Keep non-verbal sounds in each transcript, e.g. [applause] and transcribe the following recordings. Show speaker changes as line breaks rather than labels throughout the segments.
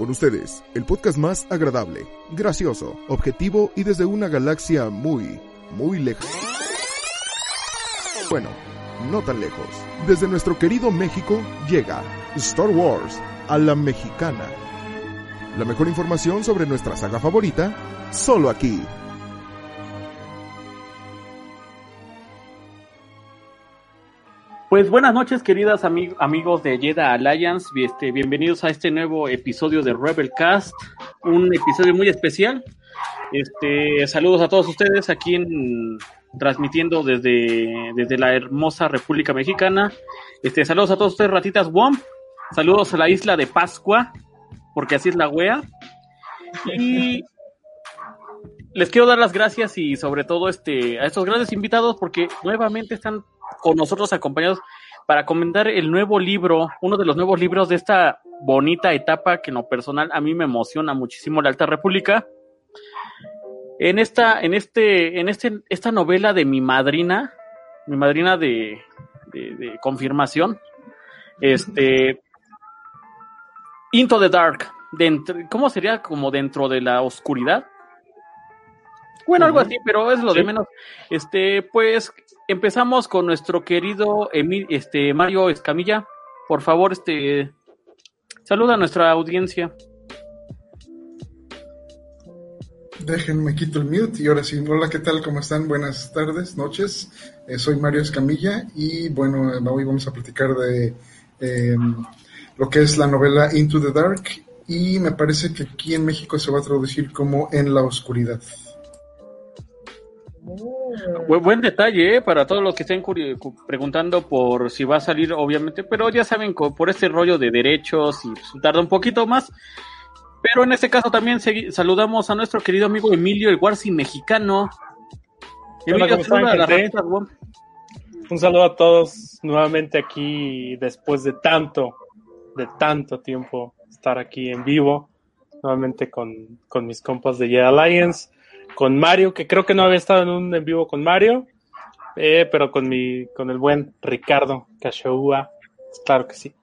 Con ustedes, el podcast más agradable, gracioso, objetivo y desde una galaxia muy, muy lejos. Bueno, no tan lejos. Desde nuestro querido México llega Star Wars a la mexicana. La mejor información sobre nuestra saga favorita, solo aquí.
Pues buenas noches, queridas amigos de Jedi Alliance. Este, bienvenidos a este nuevo episodio de Rebel Cast, un episodio muy especial. Este, saludos a todos ustedes aquí en, transmitiendo desde, desde la hermosa República Mexicana. Este, saludos a todos ustedes, ratitas WOM. Saludos a la isla de Pascua, porque así es la wea. Y les quiero dar las gracias y sobre todo este, a estos grandes invitados porque nuevamente están con nosotros acompañados para comentar el nuevo libro, uno de los nuevos libros de esta bonita etapa que en lo personal a mí me emociona muchísimo, la Alta República. En esta, en este, en este, esta novela de mi madrina, mi madrina de, de, confirmación, este, Into the Dark, dentro, ¿cómo sería? Como dentro de la oscuridad. Bueno, algo así, pero es lo de menos. Este, pues empezamos con nuestro querido Emil, este Mario Escamilla. Por favor, este saluda a nuestra audiencia.
Déjenme quito el mute y ahora sí. Hola, ¿qué tal? ¿Cómo están? Buenas tardes, noches. Eh, soy Mario Escamilla y bueno, hoy vamos a platicar de em, lo que es la novela Into the Dark y me parece que aquí en México se va a traducir como En la Oscuridad.
Buen, detalle ¿eh? para todos los que estén preguntando por si va a salir, obviamente, pero ya saben, por este rollo de derechos y pues, tarda un poquito más. Pero en este caso también saludamos a nuestro querido amigo Emilio, el Warsi mexicano.
Emilio, Un saludo a todos nuevamente aquí después de tanto, de tanto tiempo estar aquí en vivo, nuevamente con, con mis compas de Jedi Alliance con Mario, que creo que no había estado en un en vivo con Mario, eh, pero con mi, con el buen Ricardo Cachoua, claro que sí.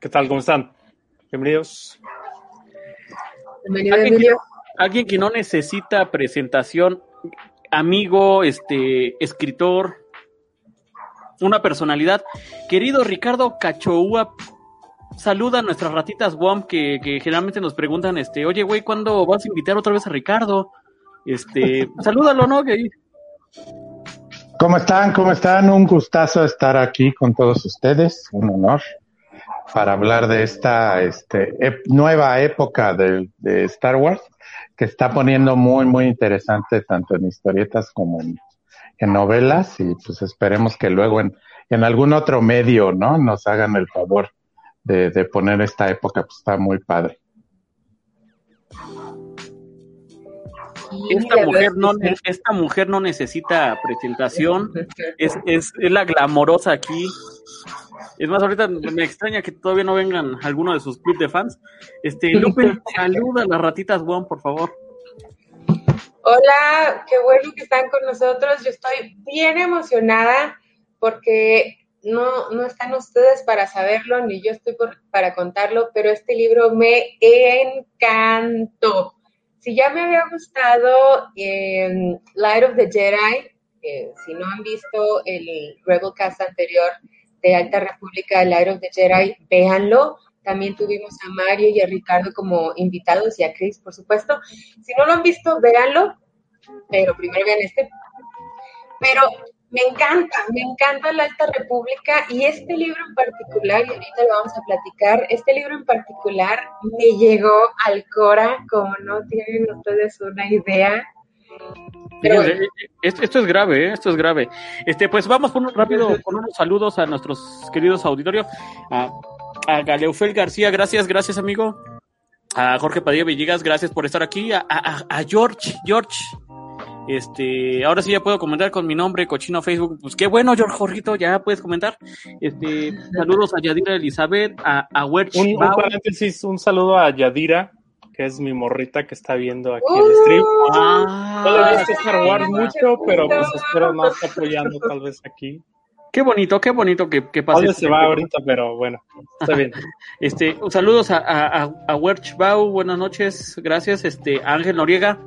¿Qué tal? ¿Cómo están? Bienvenidos.
Bienvenido, ¿Alguien, que, alguien que no necesita presentación, amigo, este, escritor, una personalidad. Querido Ricardo Cachoua, saluda a nuestras ratitas WOM que, que generalmente nos preguntan, este, oye, güey, ¿cuándo vas a invitar otra vez a Ricardo? Este, [laughs] salúdalo, ¿no?
¿Cómo están? ¿Cómo están? Un gustazo estar aquí con todos ustedes, un honor para hablar de esta este, nueva época de, Star Wars que está poniendo muy, muy interesante tanto en historietas como en, novelas y pues esperemos que luego en, en algún otro medio, ¿no? Nos hagan el favor de, de poner esta época, pues está muy padre.
Esta mujer, no, esta mujer no necesita presentación, es, es, es la glamorosa aquí. Es más, ahorita me extraña que todavía no vengan algunos de sus clubes de fans. Este, Lupe, [laughs] saluda a las ratitas Juan, por favor.
Hola, qué bueno que están con nosotros. Yo estoy bien emocionada porque no, no están ustedes para saberlo, ni yo estoy para contarlo, pero este libro me encantó. Si ya me había gustado en Light of the Jedi, eh, si no han visto el Rebel Cast anterior de Alta República, Light of the Jedi, véanlo. También tuvimos a Mario y a Ricardo como invitados y a Chris, por supuesto. Si no lo han visto, véanlo, pero primero vean este. Pero me encanta, me encanta la Alta República y este libro en particular, y ahorita lo vamos a platicar, este libro en particular me llegó al Cora, como no tienen ustedes una idea.
Eh, eh, esto, es grave, ¿eh? esto es grave. Este, pues vamos por rápido con unos saludos a nuestros queridos auditorios. A, a Galeufel García, gracias, gracias amigo. A Jorge Padilla Villegas, gracias por estar aquí. A, a George, George, este, ahora sí ya puedo comentar con mi nombre, cochino Facebook. Pues qué bueno, George Jorrito, ya puedes comentar. Este, saludos a Yadira Elizabeth, a, a un,
un, paréntesis, un saludo a Yadira, que es mi morrita que está viendo aquí el stream. Ah, no le Star Wars mucho, pero pues espero no estar apoyando tal vez aquí.
Qué bonito, qué bonito que, que pase.
¿Dónde se va ahorita? Pero bueno, está bien. [laughs]
Este, saludos a, a, a Werch Bau, buenas noches, gracias. Este, Ángel Noriega.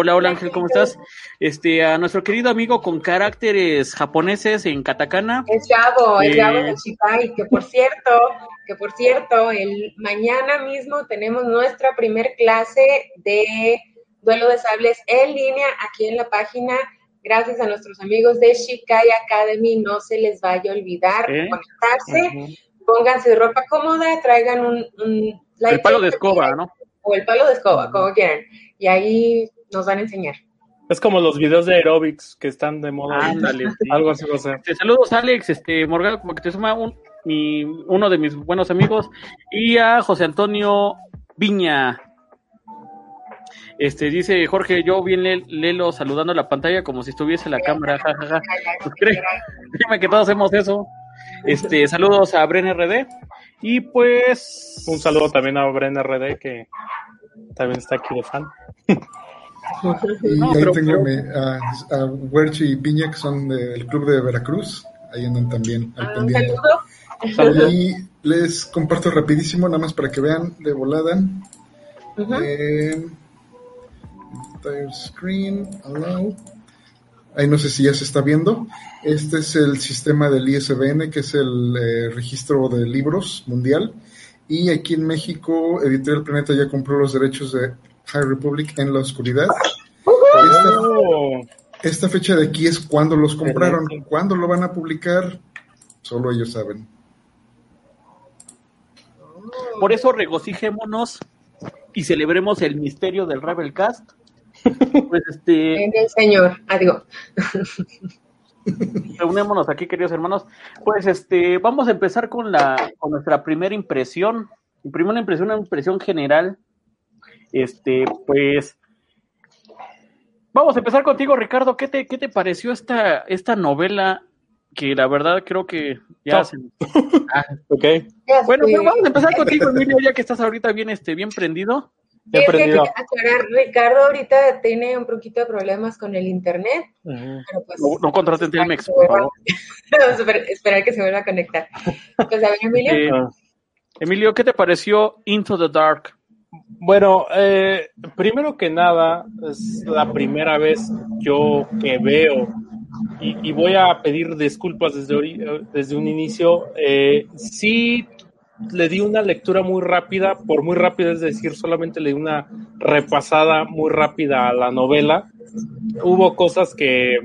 Hola, hola Ángel, ¿cómo estás? Este, a nuestro querido amigo con caracteres japoneses en katakana.
El chavo, el chavo de Shikai, que por cierto, que por cierto, el mañana mismo tenemos nuestra primer clase de duelo de sables en línea aquí en la página gracias a nuestros amigos de Shikai Academy, no se les vaya a olvidar conectarse, pónganse ropa cómoda, traigan un, un
el palo de escoba, ¿no?
O el palo de escoba, como quieran, y ahí nos van a enseñar.
Es como los videos de aerobics que están de moda.
Sí.
Algo así, o sea.
Este, saludos, Alex, este, Morgado, como que te suma un, mi, uno de mis buenos amigos, y a José Antonio Viña. Este, dice Jorge, yo bien Lelo saludando la pantalla como si estuviese la cámara, jajaja. Pues créeme que todos hacemos eso. Este, saludos a Bren RD. Y pues.
Un saludo también a Bren RD que también está aquí de fan. [laughs]
Y no, ahí pero, tengo pero... a, a y Piña, que son del club de Veracruz. Ahí andan también al
Ah,
pendiente.
saludo.
Y les comparto rapidísimo, nada más para que vean de volada.
Ujú.
Eh, entire screen, allow. Ahí no sé si ya se está viendo. Este es el sistema del ISBN, que es el eh, registro de libros mundial. Y aquí en México, Editorial Planeta ya compró los derechos de High Republic en la oscuridad. Esta,
Oh,
esta fecha de aquí es cuando los compraron. ¿Cuándo lo van a publicar? Solo ellos saben.
Por eso regocijémonos y celebremos el misterio del Rebel Cast. Pues este,
En el señor. Adiós.
reunémonos aquí, queridos hermanos. Pues este, vamos a empezar con la, con nuestra primera impresión. Mi primera impresión, una impresión general. Este, pues. Vamos a empezar contigo, Ricardo. ¿Qué te, qué te pareció esta, esta novela? Que la verdad creo que ya
Top.
se- [laughs] Ah,
ok.
Bueno, pero vamos a empezar contigo, Emilio, ya que estás ahorita bien, este, bien prendido.
Sí, es que aclarar, Ricardo ahorita tiene un poquito de problemas con el internet, pero pues
No, no contraten
esperar
Telmex,
que se
por
vuelva-
favor. [laughs]
Vamos a esperar- que se vuelva a conectar. Pues a ver, Emilio.
Eh. Emilio, ¿qué te pareció Into the Dark?
Bueno, eh, primero que nada, es la primera vez yo que veo, y, voy a pedir disculpas desde, ori- desde un inicio, eh, sí le di una lectura muy rápida, por muy rápida es decir, solamente le di una repasada muy rápida a la novela. Hubo cosas que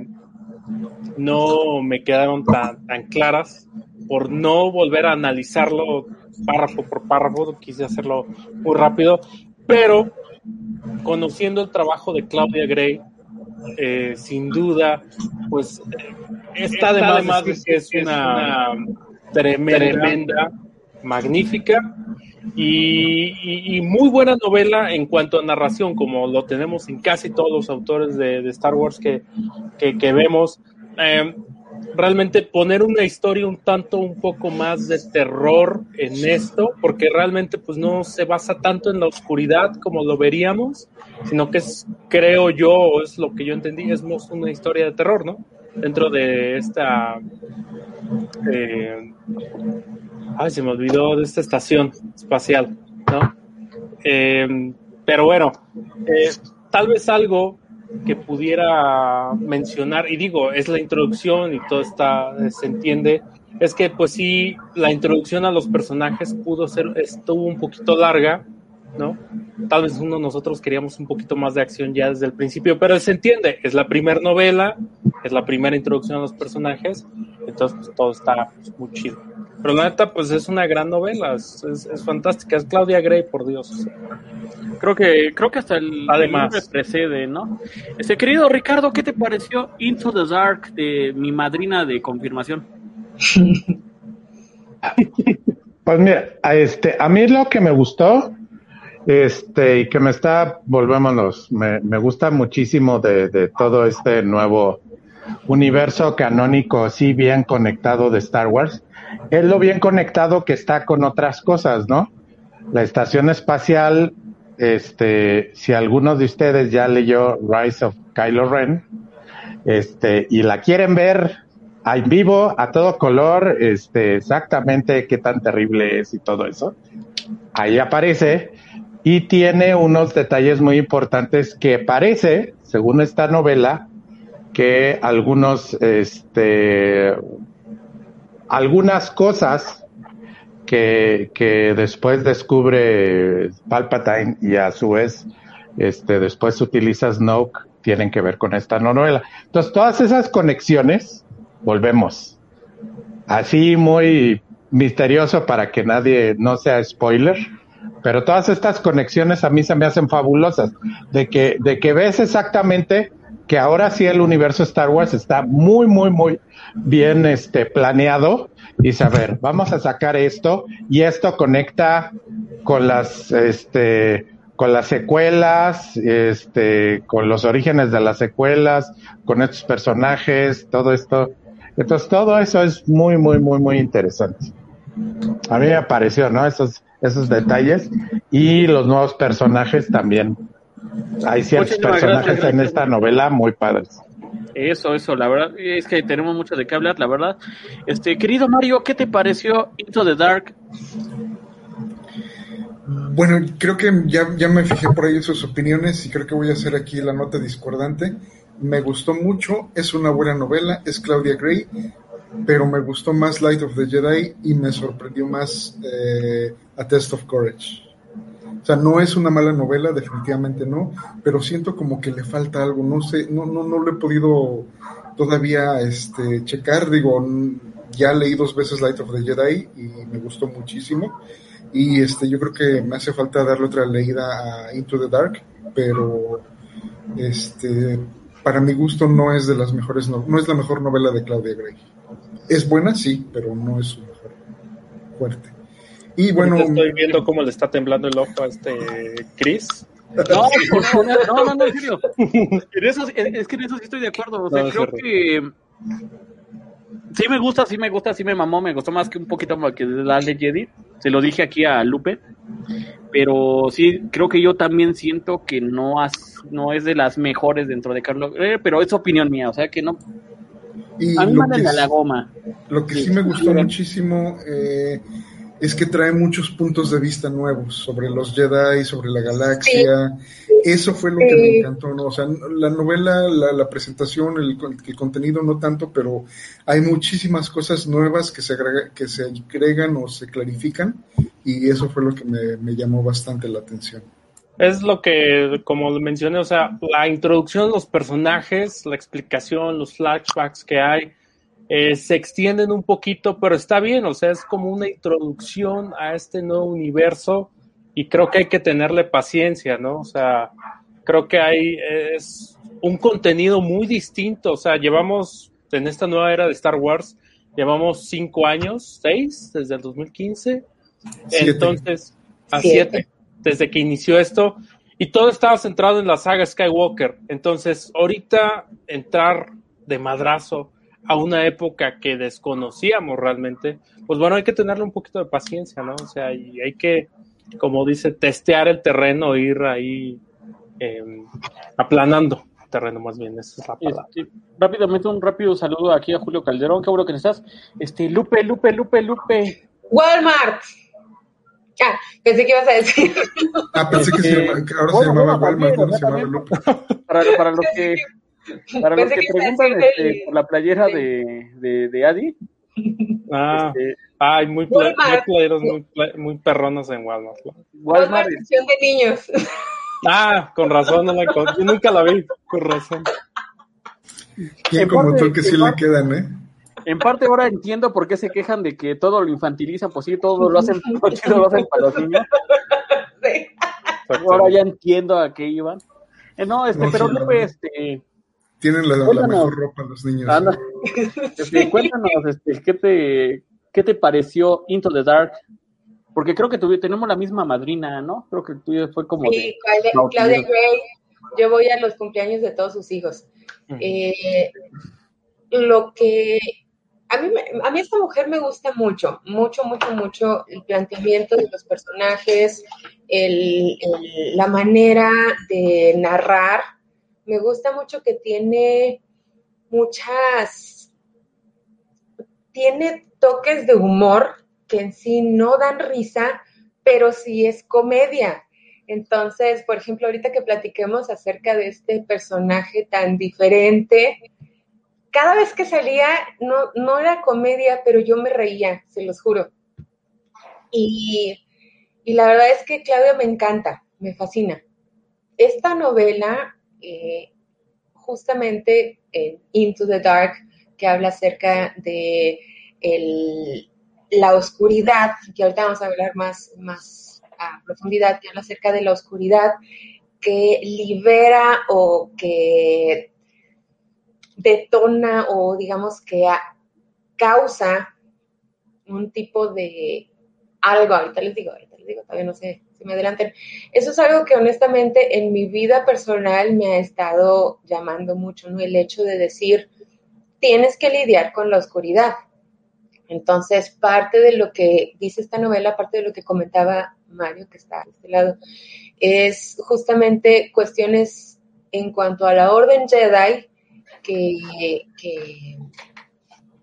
no me quedaron tan, tan claras por no volver a analizarlo párrafo por párrafo, quise hacerlo muy rápido, pero conociendo el trabajo de Claudia Gray, eh, sin duda, pues eh, está de más decir que es una tremenda, magnífica y, y- y muy buena novela en cuanto a narración, como lo tenemos en casi todos los autores de, de Star Wars que, que, que vemos. Eh, realmente poner una historia un tanto un poco más de terror en esto, porque realmente pues no se basa tanto en la oscuridad como lo veríamos, sino que es, creo yo, es lo que yo entendí, es más una historia de terror, ¿no? Dentro de esta... eh, ay, se me olvidó de esta estación espacial, ¿no? Eh, pero bueno, eh, tal vez algo que pudiera mencionar, y digo, es la introducción y todo está, eh, se entiende, es que pues sí, la introducción a los personajes pudo ser, estuvo un poquito larga, ¿no? Tal vez uno nosotros queríamos un poquito más de acción ya desde el principio, pero se entiende, es la primera novela, es la primera introducción a los personajes, entonces pues, todo está pues, muy chido. Pero la neta, pues es una gran novela, es, es- es fantástica, es Claudia Gray, por Dios.
Creo que, creo que hasta el,
Además.
el precede, ¿no? Este querido Ricardo, ¿qué te pareció Into the Dark de mi madrina de confirmación? [laughs]
Pues mira, a este, a mí lo que me gustó, este, y que me está, volvémonos, me, me gusta muchísimo de, de todo este nuevo universo canónico, sí bien conectado de Star Wars, es lo bien conectado que está con otras cosas, ¿no? La estación espacial, este, si alguno de ustedes ya leyó Rise of Kylo Ren, este, y la quieren ver en vivo, a todo color, este, exactamente qué tan terrible es y todo eso. Ahí aparece y tiene unos detalles muy importantes que parece, según esta novela, que algunos, este, algunas cosas que, que después descubre Palpatine y a su vez, este, después utiliza Snoke, tienen que ver con esta novela. Entonces, todas esas conexiones, volvemos. Así muy misterioso para que nadie no sea spoiler, pero todas estas conexiones a mí se me hacen fabulosas, de que, de que ves exactamente que ahora sí el universo Star Wars está muy, muy, muy bien este, planeado y saber, vamos a sacar esto y esto conecta con las, este, con las secuelas, este, con los orígenes de las secuelas, con estos personajes, todo esto. Entonces todo eso es muy, muy, muy, muy interesante. A mí me pareció, ¿no? Esos, esos detalles y los nuevos personajes también hay ciertos personajes en esta novela muy padres.
Eso, eso, la verdad es que tenemos mucho de qué hablar, la verdad. Este, querido Mario, ¿qué te pareció Into the Dark?
Bueno, creo que ya, ya me fijé por ahí sus opiniones y creo que voy a hacer aquí la nota discordante. Me gustó mucho, es una buena novela, es Claudia Gray, pero me gustó más Light of the Jedi y me sorprendió más eh, A Test of Courage. O sea, no es una mala novela, definitivamente no, pero siento como que le falta algo, no sé, no, no, no lo he podido todavía este, checar, digo, ya leí dos veces Light of the Jedi y me gustó muchísimo, y este, yo creo que me hace falta darle otra leída a Into the Dark, pero este, para mi gusto no es de las mejores, no, es la mejor novela de Claudia Gray. Es buena, sí, pero no es su mejor fuerte. Y bueno.
Estoy viendo cómo le está temblando el ojo a este Chris.
No, no, no, no, en serio. [laughs] eso, es que en eso sí estoy de acuerdo. O sea, creo que sí me gusta, sí me gusta, sí me mamó, me gustó más que un poquito más que la de Jedi. Se lo dije aquí a Lupe. Pero sí, creo que yo también siento que no, no es de las mejores dentro de Carlos. Eh, pero es opinión mía, o sea que no.
Y a mí me la goma. Lo que sí, me gustó muchísimo. Eh, es que trae muchos puntos de vista nuevos sobre los Jedi, sobre la galaxia. Eso fue lo que me encantó, ¿no? O sea, la novela, la, presentación, el, contenido no tanto, pero hay muchísimas cosas nuevas que se, que se agregan o se clarifican y eso fue lo que me, me llamó bastante la atención.
Es lo que, como mencioné, o sea, la introducción los personajes, la explicación, los flashbacks que hay, eh, se extienden un poquito, pero está bien, o sea, es como una introducción a este nuevo universo y creo que hay que tenerle paciencia, ¿no? O sea, creo que hay, es un contenido muy distinto, o sea, llevamos en esta nueva era de Star Wars, llevamos cinco años, seis, desde el 2015, entonces, a siete, desde que inició esto, y todo estaba centrado en la saga Skywalker, entonces, ahorita entrar de madrazo a una época que desconocíamos realmente, pues bueno, hay que tenerle un poquito de paciencia, ¿no? O sea, y hay que, como dice, testear el terreno, ir ahí em, aplanando el terreno más bien, esa es la palabra.
Este, rápidamente un rápido saludo aquí a Julio Calderón, qué bueno que estás. Este, Lupe, Lupe, Lupe, Lupe.
Walmart. Ah, pensé que ibas a decir.
Ah, pensé que, se ahora se llamaba Walmart, no se llamaba Lupe.
Para, para los que para los que, preguntan este, por la playera de, de, de Adi.
Ah, este, ay, muy, muy playeros muy, muy perronos en Walmart.
Walmart, sección de niños. [laughs]
Ah, con razón, no la yo nunca la vi, con razón.
¿Quién como tú que sí le quedan, eh?
En parte ahora entiendo por qué se quejan de que todo lo infantilizan, pues sí, todo lo hacen, [laughs] todo lo hacen para los niños. Ahora ya entiendo a qué iban. Eh, no, este, pero no, este,
tienen la, mejor ropa los niños. [laughs]
Este, cuéntanos, este, ¿qué, te, ¿qué te pareció Into the Dark? Porque creo que tenemos la misma madrina, ¿no? Creo que el tuyo fue como.
Sí, Claudia Gray. Yo voy a los cumpleaños de todos sus hijos. Eh, lo que. A mí, a mí esta mujer me gusta mucho, mucho, mucho, mucho el planteamiento de los personajes, el, la manera de narrar me gusta mucho que tiene muchas, tiene toques de humor que en sí no dan risa, pero sí es comedia. Entonces, por ejemplo, ahorita que platiquemos acerca de este personaje tan diferente, cada vez que salía no, no era comedia, pero yo me reía, se los juro. Y, la verdad es que Claudia me encanta, me fascina. Esta novela, eh, justamente en Into the Dark, que habla acerca de la oscuridad, que ahorita vamos a hablar más, más a profundidad, que habla acerca de la oscuridad que libera o que detona o digamos que causa un tipo de algo, ahorita les digo, ahorita les digo, todavía no sé me adelanten. Eso es algo que honestamente en mi vida personal me ha estado llamando mucho, ¿no? El hecho de decir, tienes que lidiar con la oscuridad. Entonces, parte de lo que dice esta novela, parte de lo que comentaba Mario, que está a este lado, es justamente cuestiones en cuanto a la Orden Jedi que,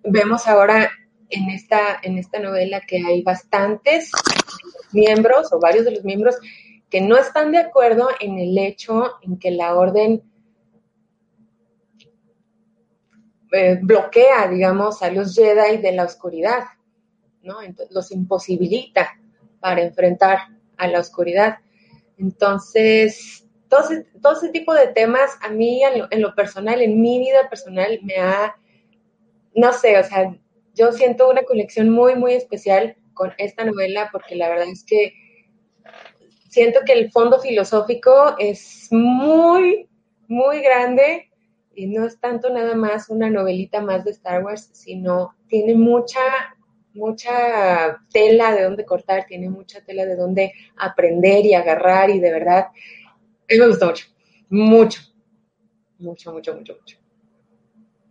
vemos ahora en esta, en esta novela que hay bastantes miembros o varios de los miembros que no están de acuerdo en el hecho en que la orden eh, bloquea, digamos, a los Jedi de la oscuridad, ¿no? Entonces, los imposibilita para enfrentar a la oscuridad. Entonces, todo ese, tipo de temas a mí en lo, personal, en mi vida personal, me ha, no sé, o sea, yo siento una conexión muy, muy especial con esta novela porque la verdad es que siento que el fondo filosófico es muy, muy grande y no es tanto nada más una novelita más de Star Wars, sino tiene mucha, mucha tela de dónde cortar, tiene mucha tela de dónde aprender y agarrar y de verdad mí me gustó mucho. Mucho. Mucho, mucho, mucho, mucho.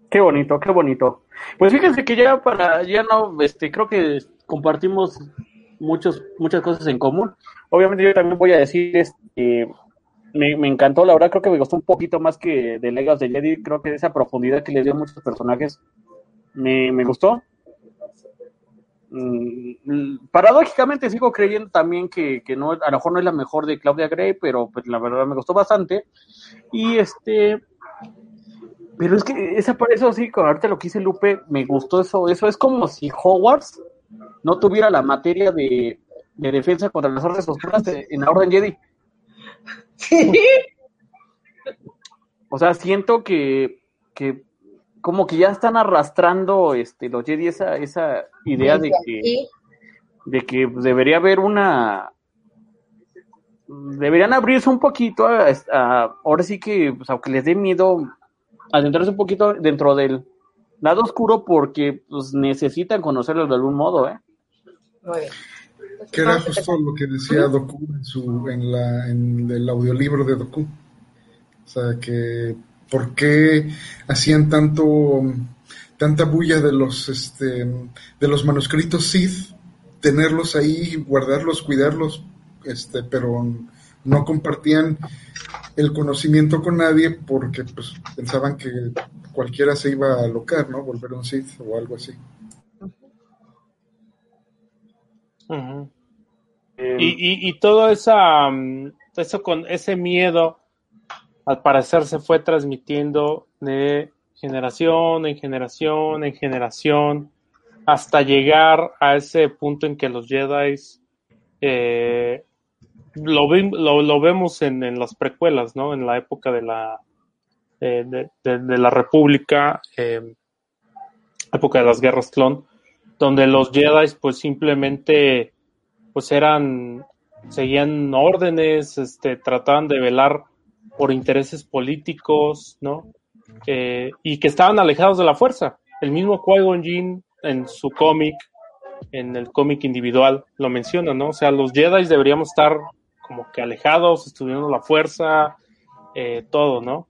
Qué bonito, qué bonito. Pues fíjense que ya para, ya no, este, creo que compartimos muchos, muchas cosas en común. Obviamente yo también voy a decir, este, me, me encantó, la verdad creo que me gustó un poquito más que de Legos de Jedi, creo que esa profundidad que le dio a muchos personajes me, me gustó. Mm, paradójicamente sigo creyendo también que, no, a lo mejor no es la mejor de Claudia Gray, pero pues la verdad me gustó bastante. Y este, pero es que esa por eso sí, con ahorita lo que hice Lupe, me gustó eso, eso es como si Hogwarts no tuviera la materia de, defensa contra las órdenes oscuras en la Orden Jedi. O sea, siento que, que como que ya están arrastrando este los Jedi esa, esa idea de que, de que debería haber una deberían abrirse un poquito a, ahora sí que pues, aunque les dé miedo adentrarse un poquito dentro del lado oscuro porque pues necesitan conocerlo de algún modo ¿eh?
que era justo lo que decía Doku en, su, en, la, en el audiolibro de Doku o sea que por qué hacían tanto tanta bulla de los este de los manuscritos Sith, tenerlos ahí, guardarlos, cuidarlos, este, pero no compartían el conocimiento con nadie porque pues pensaban que cualquiera se iba a alocar, ¿no? Volver un Sith o algo así.
y, y, todo esa, mm, eso con ese miedo al parecer se fue transmitiendo de generación en generación en generación hasta llegar a ese punto en que los Jedi eh, lo, lo, vemos en, las precuelas, ¿no? En la época de la eh, de, la República, eh, época de las guerras clon, donde los Jedi pues simplemente pues eran seguían órdenes, este, trataban de velar por intereses políticos, ¿no? Eh, y que estaban alejados de la fuerza. El mismo Qui-Gon Jinn en su cómic, en el cómic individual, lo menciona, ¿no? O sea, los Jedi deberíamos estar como que alejados, estudiando la fuerza, eh, todo, ¿no?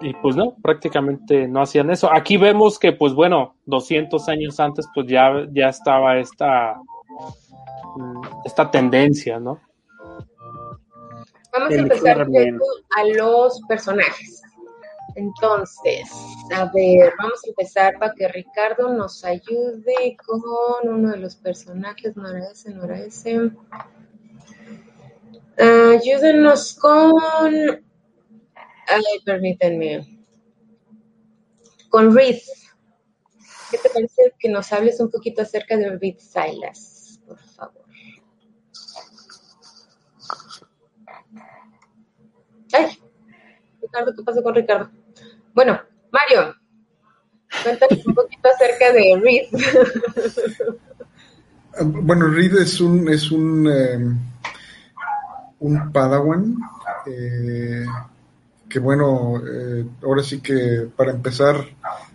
Y pues no, prácticamente no hacían eso. Aquí vemos que, pues bueno, 200 años antes, pues ya, ya estaba esta, esta tendencia, ¿no?
Vamos a empezar a los personajes. Entonces, a ver, vamos a empezar para que Ricardo nos ayude con uno de los personajes. No era ese, no era ese. Ayúdenos con. Ay, permítanme. Con Reed. ¿Qué te parece que nos hables un poquito acerca de Reed Silas, por favor? Ay, Ricardo, ¿qué pasó con Ricardo? Bueno, Mario, cuéntanos un poquito acerca de Reed. [laughs]
bueno, Reed es un es un eh, un Padawan eh, que bueno, eh, ahora sí que para empezar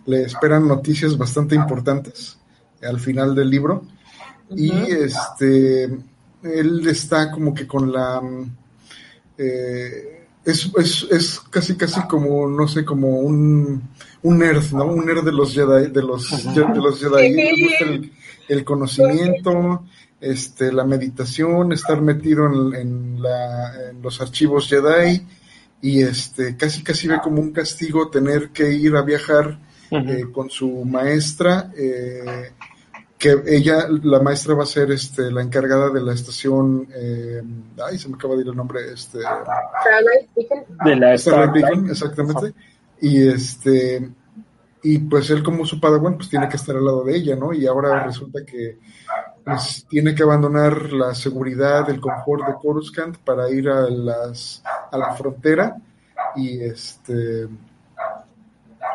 le esperan noticias bastante importantes al final del libro y este él está como que con la eh, es, es, es, casi casi como, no sé, como un, un nerd, ¿no? Un nerd de los Jedi, de los, de los Jedi. el, conocimiento, este, la meditación, estar metido en, en, la, en, los archivos Jedi y este, casi casi ve como un castigo tener que ir a viajar eh, con su maestra eh, que ella, la maestra va a ser este, la encargada de la estación, eh, ay, se me acaba de ir el nombre, este,
de la
Starlight exactamente, y este, y pues él como su padawan, pues tiene que estar al lado de ella, ¿no? Y ahora resulta que tiene que abandonar la seguridad, el confort de Coruscant para ir a las, a la frontera y este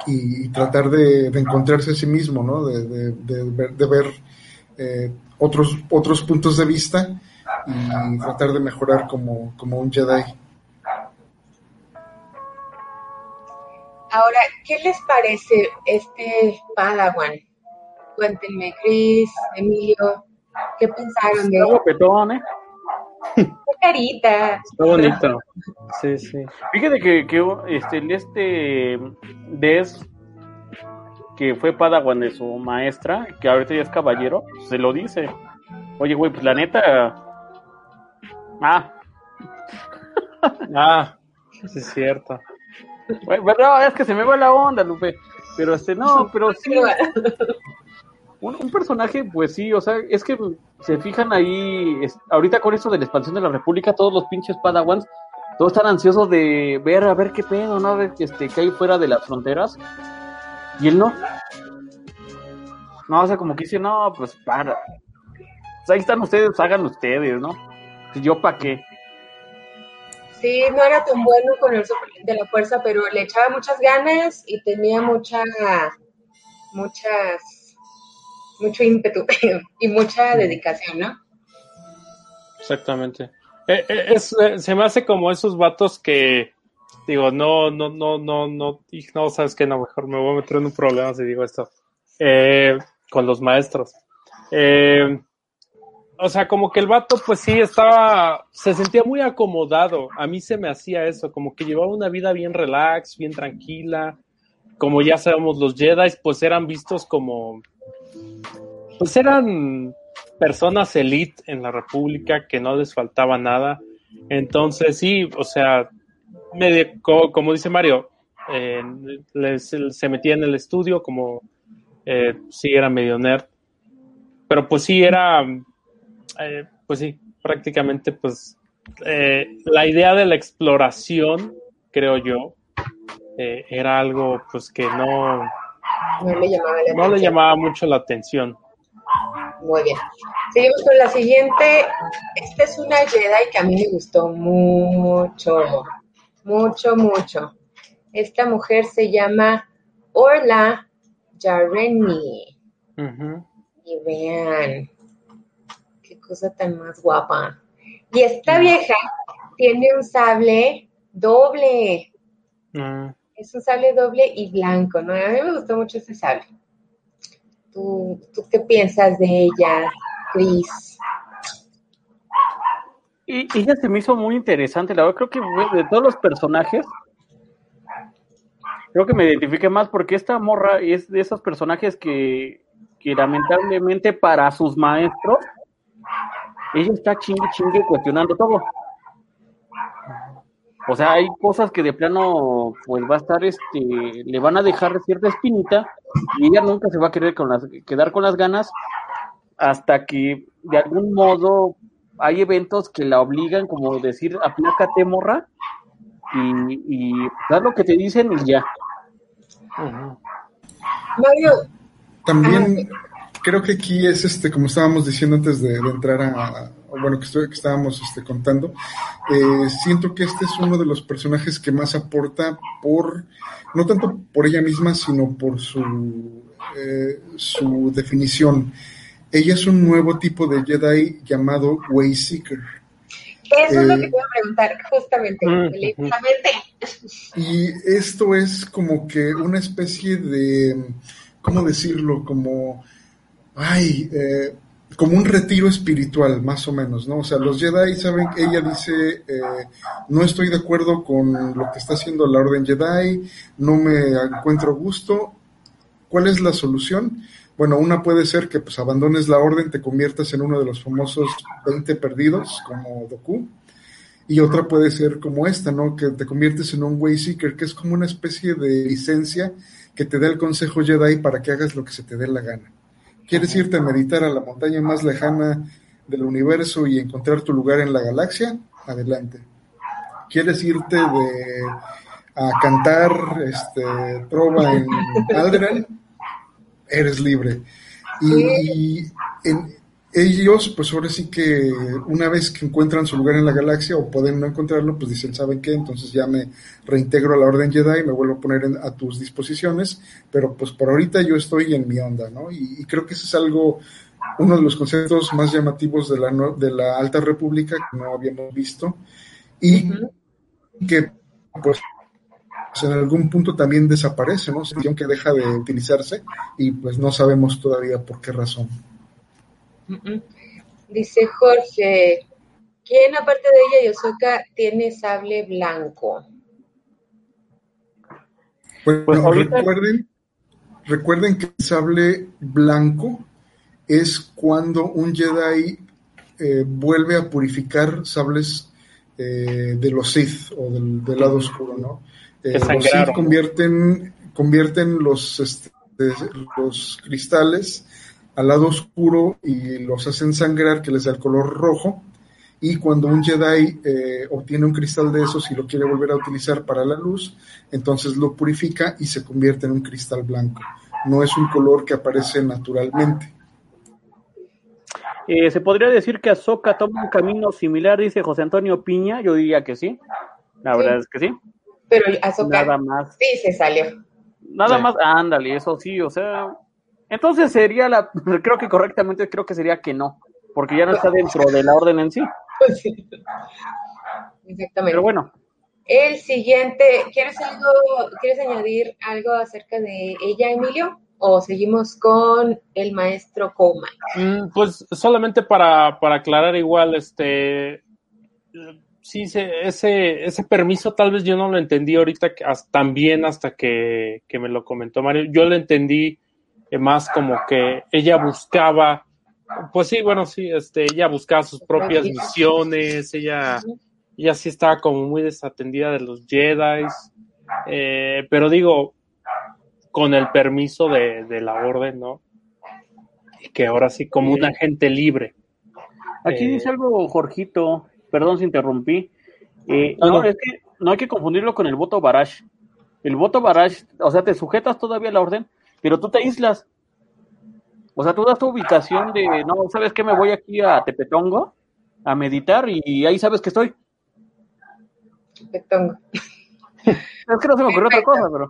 y, tratar de, encontrarse a sí mismo, ¿no? De, de, ver, eh, otros, otros puntos de vista y tratar de mejorar como, como un Jedi.
Ahora, ¿qué les parece este Padawan? Cuéntenme, Chris, Emilio, ¿qué pensaron de
él? ¿eh?
Qué carita.
Está bonito. Sí, sí.
Fíjate que, que este, este Des, que fue Padawan de su maestra, que ahorita ya es caballero, se lo dice. Oye, güey, pues la neta. Ah.
ah, sí es cierto.
Bueno, es que se me va la onda, Lupe. Pero este, no, pero sí. Un, personaje, pues sí, o sea, es que se fijan ahí, ahorita con esto de la expansión de la República, todos los pinches Padawans, todos están ansiosos de ver, a ver qué pedo, ¿no? A ver este, qué hay fuera de las fronteras. Y él no. No, o sea, como que dice, no, pues para. Pues ahí están ustedes, hagan ustedes, ¿no? ¿Yo para qué?
Sí, no era tan bueno con el de la fuerza, pero le echaba muchas ganas y tenía mucha, muchas mucho ímpetu [laughs] y mucha dedicación, ¿no?
Exactamente. Eh, eh, es, eh, se me hace como esos vatos que digo, no, no, no, no, no, no, sabes que no, mejor me voy a meter en un problema si digo esto. con los maestros. o sea, como que el vato, pues sí, estaba, se sentía muy acomodado. A mí se me hacía eso, como que llevaba una vida bien relax, bien tranquila. Como ya sabemos, los Jedi, pues eran vistos como, pues eran personas elite en la República que no les faltaba nada. Entonces, sí, o sea, como, dice Mario, eh, se metía en el estudio como eh, sí era medio nerd, pero pues sí era, eh, pues sí, prácticamente pues la idea de la exploración, creo yo, era algo pues que no,
no
le llamaba mucho la atención.
Muy bien. Seguimos con la siguiente. Esta es una Jedi que a mí me gustó mucho, mucho, mucho. Esta mujer se llama Orla Yareni. Y vean, qué cosa tan más guapa. Y esta vieja tiene un sable doble. Ah. Es un sable doble y blanco, ¿no? A mí me gustó mucho ese sable. ¿Tú, qué piensas de ella, Chris?
Y ella se me hizo muy interesante, la verdad creo que de todos los personajes, creo que me identifique más porque esta morra es de esos personajes que, que lamentablemente para sus maestros, ella está chingue chingue cuestionando todo. O sea, hay cosas que de plano, pues va a estar, este, le van a dejar cierta espinita ella nunca se va a querer con las, quedar con las ganas hasta que de algún modo hay eventos que la obligan, como decir, aplácate morra y, y haz lo que te dicen y ya.
Mario,
También creo que aquí es este, como estábamos diciendo antes de, de entrar a, bueno, que, estoy- que estábamos este, contando, eh, siento que este es uno de los personajes que más aporta por, no tanto por ella misma, sino por su, eh, su definición. Ella es un nuevo tipo de Jedi llamado Wayseeker.
eso es lo
Eh,
que te iba a preguntar, justamente,
Mm.
Y esto es como que una especie de, ¿cómo decirlo? Como, ay, eh, como un retiro espiritual, más o menos, ¿no? O sea, los Jedi saben que ella dice, eh, no estoy de acuerdo con lo que está haciendo la Orden Jedi, no me encuentro gusto. ¿Cuál es la solución? Bueno, una puede ser que pues abandones la orden, te conviertas en uno de los famosos 20 perdidos, como Doku. Y otra puede ser como esta, ¿no? Que te conviertes en un Wayseeker, que es como una especie de licencia que te da el Consejo Jedi para que hagas lo que se te dé la gana. ¿Quieres irte a meditar a la montaña más lejana del universo y encontrar tu lugar en la galaxia? Adelante. ¿Quieres irte de a cantar este trova en Alderaan? Eres libre. Y, en, ellos, pues ahora sí que una vez que encuentran su lugar en la galaxia o pueden no encontrarlo, pues dicen, ¿saben qué? Entonces ya me reintegro a la Orden Jedi, me vuelvo a poner en- a tus disposiciones, pero pues por ahorita yo estoy en mi onda, ¿no? Y, y creo que eso es algo, uno de los conceptos más llamativos de la, de la Alta República que no habíamos visto y que pues en algún punto también desaparece, ¿no? Que deja de utilizarse y pues no sabemos todavía por qué razón.
Dice Jorge, ¿quién aparte de ella y tiene sable blanco?
Bueno,
Pues ahorita-
recuerden, recuerden que el sable blanco es cuando un Jedi eh, vuelve a purificar sables eh, de los Sith o del, del lado oscuro, ¿no? Eh, los Sith convierten, convierten los, este, los cristales al lado oscuro y los hacen sangrar, que les da el color rojo. Y cuando un Jedi eh, obtiene un cristal de esos y lo quiere volver a utilizar para la luz, entonces lo purifica y se convierte en un cristal blanco. No es un color que aparece naturalmente.
Eh, ¿Se podría decir que Ahsoka toma un camino similar, dice José Antonio Piña? Yo diría que sí. La
Sí.
verdad es que sí.
Pero Ahsoka
Nada más.
sí se salió.
Nada
Sí.
más, ándale, eso sí, o sea. Entonces sería la. [laughs] Creo que correctamente, creo que sería que no. Porque ya no está dentro de la orden en sí. [laughs]
Exactamente.
Pero bueno,
El siguiente, ¿quieres algo, quieres añadir algo acerca de ella, Emilio? ¿O seguimos con el maestro Coleman?
Mm, Pues solamente para, para aclarar igual, este, sí, se- ese, ese permiso tal vez yo no lo entendí ahorita que hasta- también hasta que, que me lo comentó Mario. Yo lo entendí eh, más como que ella buscaba, pues sí, bueno, sí, este, ella buscaba sus propias misiones, ella, ella sí estaba como muy desatendida de los Jedi, eh, pero digo, con el permiso de, de la orden, ¿no? Que ahora sí, como un agente libre.
aquí
Eh,
dice algo Jorgito. Perdón si interrumpí. Eh,
Ah,
no,
no.
es que no hay que confundirlo con el voto Barash. El voto Barash, o sea, te sujetas todavía a la orden, pero tú te aíslas. O sea, tú das tu ubicación de, no, ¿sabes qué? Me voy aquí a Tepetongo a meditar y ahí sabes que estoy.
Petongo. [laughs]
Es que no se me ocurrió otra cosa, pero,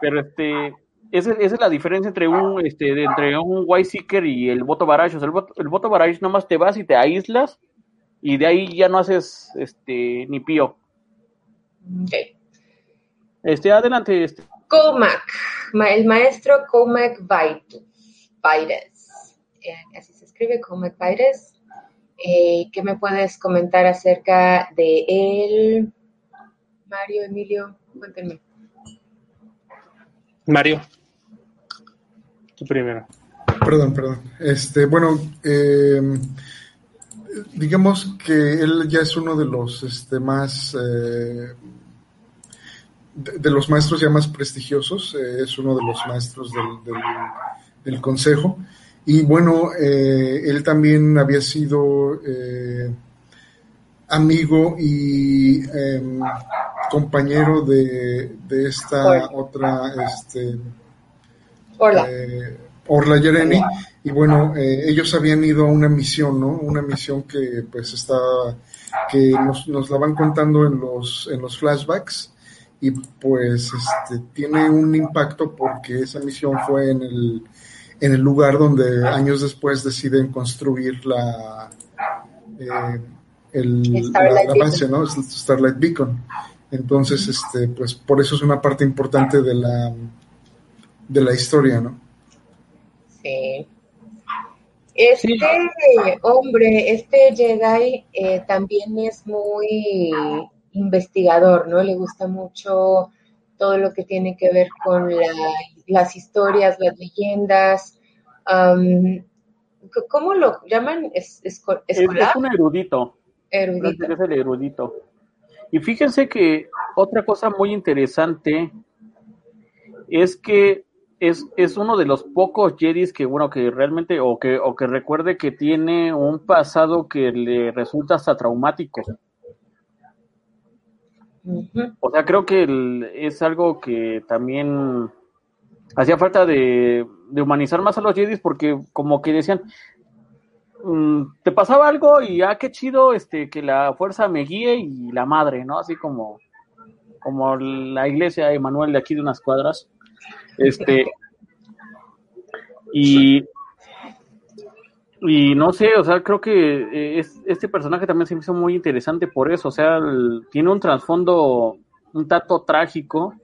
pero este, esa, esa es la diferencia entre un, este, entre un White Seeker y el voto. O sea, el voto, el voto Barash nomás te vas y te aíslas y de ahí ya no haces, este, ni pío.
Ok.
Este, adelante, este.
Comac, ma- el maestro Comac Vaires. Eh, así se escribe, Comac Vaires. Eh, ¿Qué me puedes comentar acerca de él? Mario, Emilio, cuéntenme.
Mario. Tú primero.
Perdón, perdón. Este, bueno, eh, digamos que él ya es uno de los este, más eh, de, los maestros ya más prestigiosos, eh, es uno de los maestros del, del, consejo. Y bueno, eh, él también había sido amigo y em, compañero de, de esta otra, este,
Orla.
Orla Yereni, y bueno, eh, ellos habían ido a una misión, ¿no? Una misión que pues está, que nos, nos la van contando en los, en los flashbacks, y pues este, tiene un impacto porque esa misión fue en el, en el lugar donde años después deciden construir la, eh, el, la, base, ¿no? Starlight Beacon. Entonces, este, pues por eso es una parte importante de la, de la historia, ¿no?
Sí. Este hombre, este Jedi eh, también es muy investigador, ¿no? Le gusta mucho todo lo que tiene que ver con las historias, las leyendas. ¿Cómo lo llaman? ¿Es,
es, un erudito.
Erudito.
Es el erudito. Y fíjense que otra cosa muy interesante es que es, es uno de los pocos Jedis que, bueno, que realmente, o que, o que recuerde que tiene un pasado que le resulta hasta traumático. O sea, creo que es algo que también hacía falta de, humanizar más a los Jedis porque como que decían, mm, te pasaba algo y ah, qué chido este que la fuerza me guíe y la madre, ¿no? Así como, como la iglesia de Manuel de aquí de unas cuadras. Este, y, y no sé, o sea, creo que eh, es, este personaje también se me hizo muy interesante por eso, o sea, tiene un trasfondo un tato trágico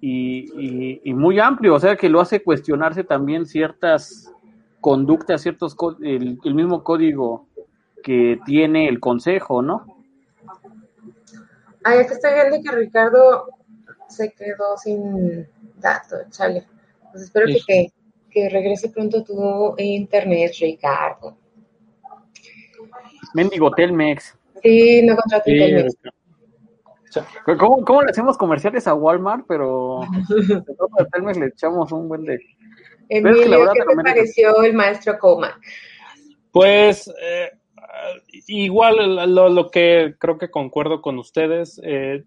y, y, muy amplio, o sea, que lo hace cuestionarse también ciertas conductas, ciertos, el, el mismo código que tiene el consejo, ¿no?
Ay, que estoy viendo que Ricardo se quedó sin datos, chale. Pues espero que, que regrese pronto tu internet, Ricardo.
Mendigo Telmex.
Sí, no contraté Telmex.
¿Cómo, ¿Cómo, le hacemos comerciales a Walmart? Pero a Telmex le echamos un buen de.
Emilio, ¿qué te pareció el maestro Coleman?
Pues eh, igual lo, lo, que creo que concuerdo con ustedes. Eh,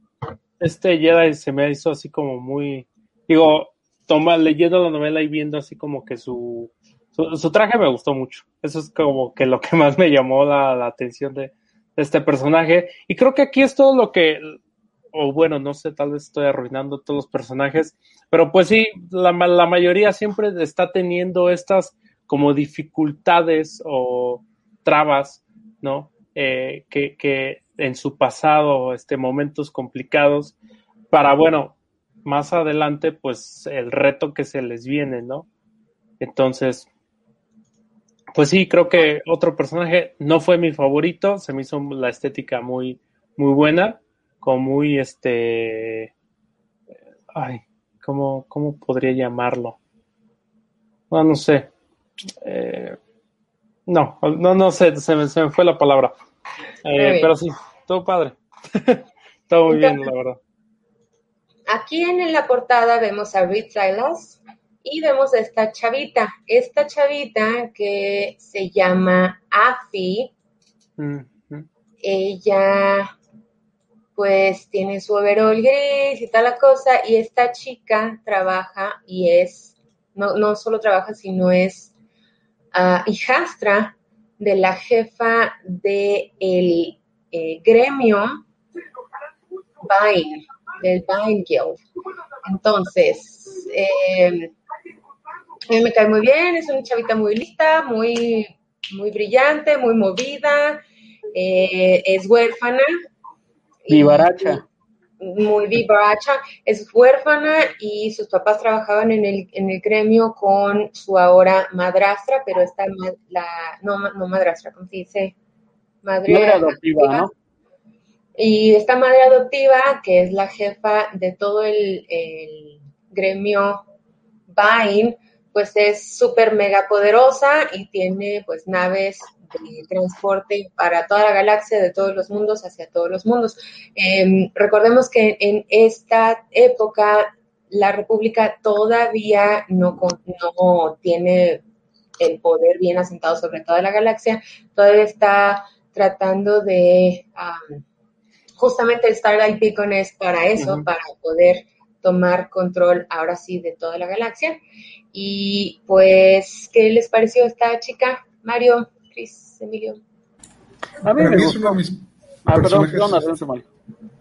este Jedi se me hizo así como muy. Digo, toma, leyendo la novela y viendo así como que su, su, traje me gustó mucho. Eso es como que lo que más me llamó la, atención de, este personaje. Y creo que aquí es todo lo que, o bueno, no sé, tal vez estoy arruinando todos los personajes, pero pues sí, la, la mayoría siempre está teniendo estas como dificultades o trabas, ¿no? Eh, que, que en su pasado, este, momentos complicados, para, bueno, más adelante, pues el reto que se les viene, ¿no? Entonces, pues sí, creo que otro personaje no fue mi favorito, se me hizo la estética muy, muy buena, como muy, este, ay, ¿cómo, cómo podría llamarlo? No, no sé. Eh, no, no, no sé, se me, se me fue la palabra. Eh, pero sí, todo padre. [laughs] todo muy bien, la verdad.
Aquí en la portada vemos a Reed Silas y vemos a esta chavita, esta chavita que se llama Afi. Ella pues tiene su overall gris y tal la cosa y esta chica trabaja y es, no, no solo trabaja, sino es uh, hijastra de la jefa del de eh, gremio Vine del Guild. Entonces, eh, a mí me cae muy bien, es una chavita muy lista, muy, muy brillante, muy movida, eh, es huérfana.
Vivaracha.
muy vivaracha, es huérfana y sus papás trabajaban en el, en el gremio con su ahora madrastra, pero esta, la, no, no madrastra, ¿cómo se dice?
Madre adoptiva, ¿no?
Y esta madre adoptiva, que es la jefa de todo el, gremio Vine, pues es súper mega poderosa y tiene pues naves de transporte para toda la galaxia, de todos los mundos hacia todos los mundos. Em, recordemos que en esta época la República todavía no, no tiene el poder bien asentado sobre toda la galaxia, todavía está tratando de, justamente el Starlight Beacon es para eso, para poder tomar control ahora sí de toda la galaxia. Y pues, ¿qué les pareció esta chica? Mario, Chris, Emilio.
A mí, es uno de mis ah, personajes...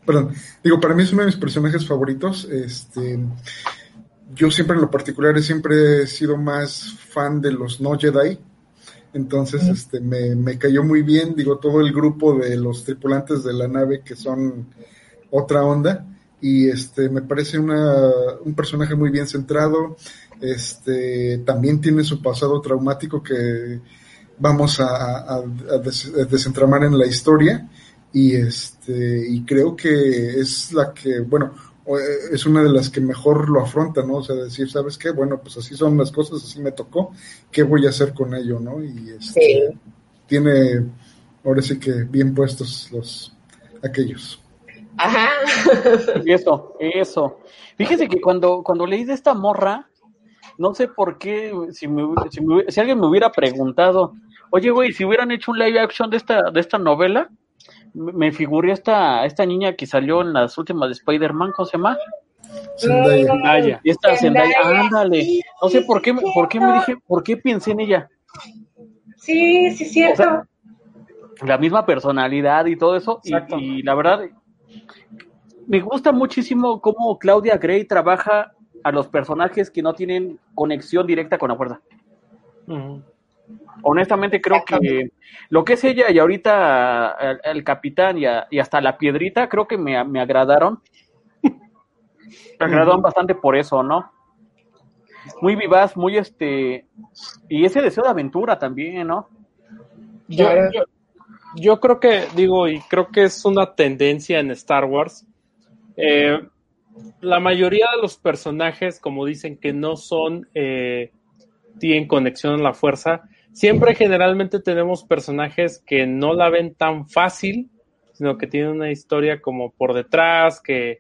perdón, digo, para mí es uno de mis personajes favoritos. Este, yo siempre en lo particular siempre he sido más fan de los no Jedi. Entonces, este, me, me, cayó muy bien, digo, todo el grupo de los tripulantes de la nave que son otra onda. Y este, me parece una, un personaje muy bien centrado. Este, también tiene su pasado traumático que vamos a, a, desentramar en la historia. Y este, y creo que es la que, bueno, es una de las que mejor lo afronta, ¿no? O sea, decir, ¿sabes qué? Bueno, pues así son las cosas, así me tocó, ¿qué voy a hacer con ello, no? Y este, tiene, ahora sí que bien puestos los, aquellos.
Ajá. Eso, eso. Fíjense que cuando, cuando leí de esta morra, no sé por qué, si, si, alguien me hubiera preguntado, oye, güey, si hubieran hecho un live action de esta, de esta novela, me figuré esta, esta niña que salió en las últimas de Spider-Man, ¿cómo se llama?
Zendaya.
Y esta Zendaya, ándale. No sé por qué, por qué me dije, por qué pensé en ella.
Sí, sí, cierto.
la misma personalidad y todo eso. Y, la verdad, me gusta muchísimo cómo Claudia Gray trabaja a los personajes que no tienen conexión directa con la fuerza. Honestamente creo que lo que es ella y ahorita el, capitán y, hasta la piedrita creo que me, agradaron. me agradaron bastante por eso, ¿no? Muy vivaz, muy este... Y ese deseo de aventura también, ¿no?
Yo, yo, creo que, digo, y creo que es una tendencia en Star Wars. Eh, la mayoría de los personajes, como dicen, que no son, eh, tienen conexión a la fuerza, siempre generalmente tenemos personajes que no la ven tan fácil, sino que tienen una historia como por detrás, que,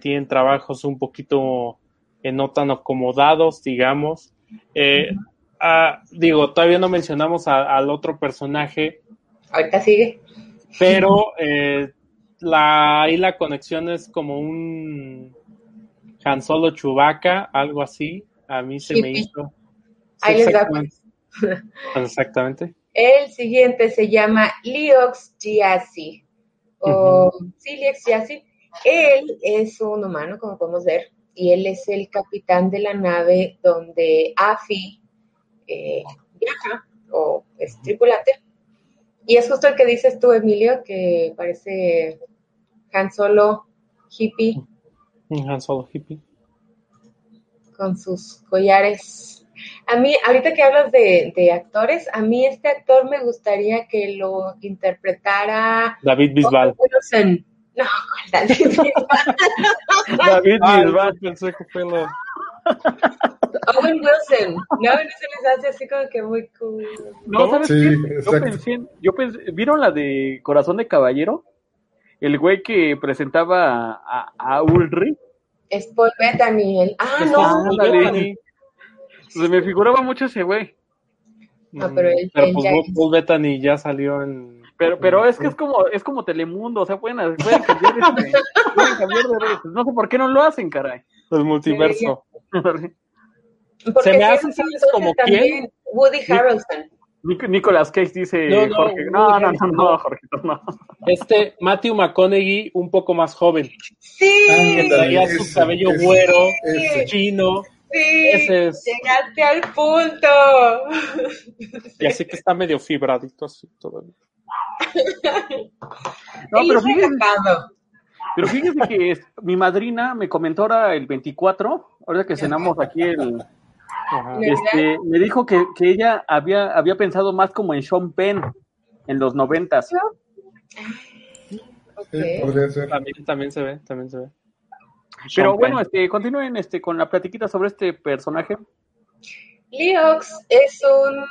tienen trabajos un poquito eh, no tan acomodados, digamos. Eh, ah, digo, todavía no mencionamos al otro personaje.
Ahorita sigue.
Pero eh, la, ahí la conexión es como un Han Solo Chewbacca, algo así. A mí se me hizo.
Ahí les da [laughs]
Exactamente.
El siguiente se llama Liox Giassi, o Giassi. Él es un humano, como podemos ver, y él es el capitán de la nave donde Afi eh, viaja, o es tripulante. Y es justo el que dices tú, Emilio, que parece Han Solo hippie.
Han Solo hippie.
Con sus collares a mí, ahorita que hablas de, actores, a mí este actor me gustaría que lo interpretara
David Bisbal.
No, David Bisbal. [laughs]
David Bisbal, pensé que fue lo...
Owen Wilson. No, se les hace así como que muy cool.
No, ¿sabes qué? Yo pensé, yo pensé, ¿vieron la de Corazón de Caballero? El güey que presentaba a, a Ulrich.
Es Paul Bettany. Ah, no.
Se me figuraba mucho ese güey.
Ah, pero
pero pues Paul Bettany ya salió en
pero pero es que es como es como Telemundo, o sea, pueden, pueden cambiar, este, pueden cambiar de redes. No sé por qué no lo hacen, caray.
El multiverso. Se me hace, ¿sabes como quién?
Woody Harrelson.
Nicolas Cage dice no, no, Jorge. No, no, no, no, Jorge, no.
Este Matthew McConaughey un poco más joven.
Sí.
Que traía su cabello güero, chino.
Sí, llegaste al punto.
Y así que está medio fibradito así todavía.
no, pero fíjense, pero fíjense que mi madrina me comentó ahora el 24, ahora que cenamos aquí el... Este, me dijo que, que, ella había, había pensado más como en Sean Penn en los noventas.
También, también se ve, también se ve.
Pero bueno, este, continúen este, con la platiquita sobre este personaje.
Leox es un,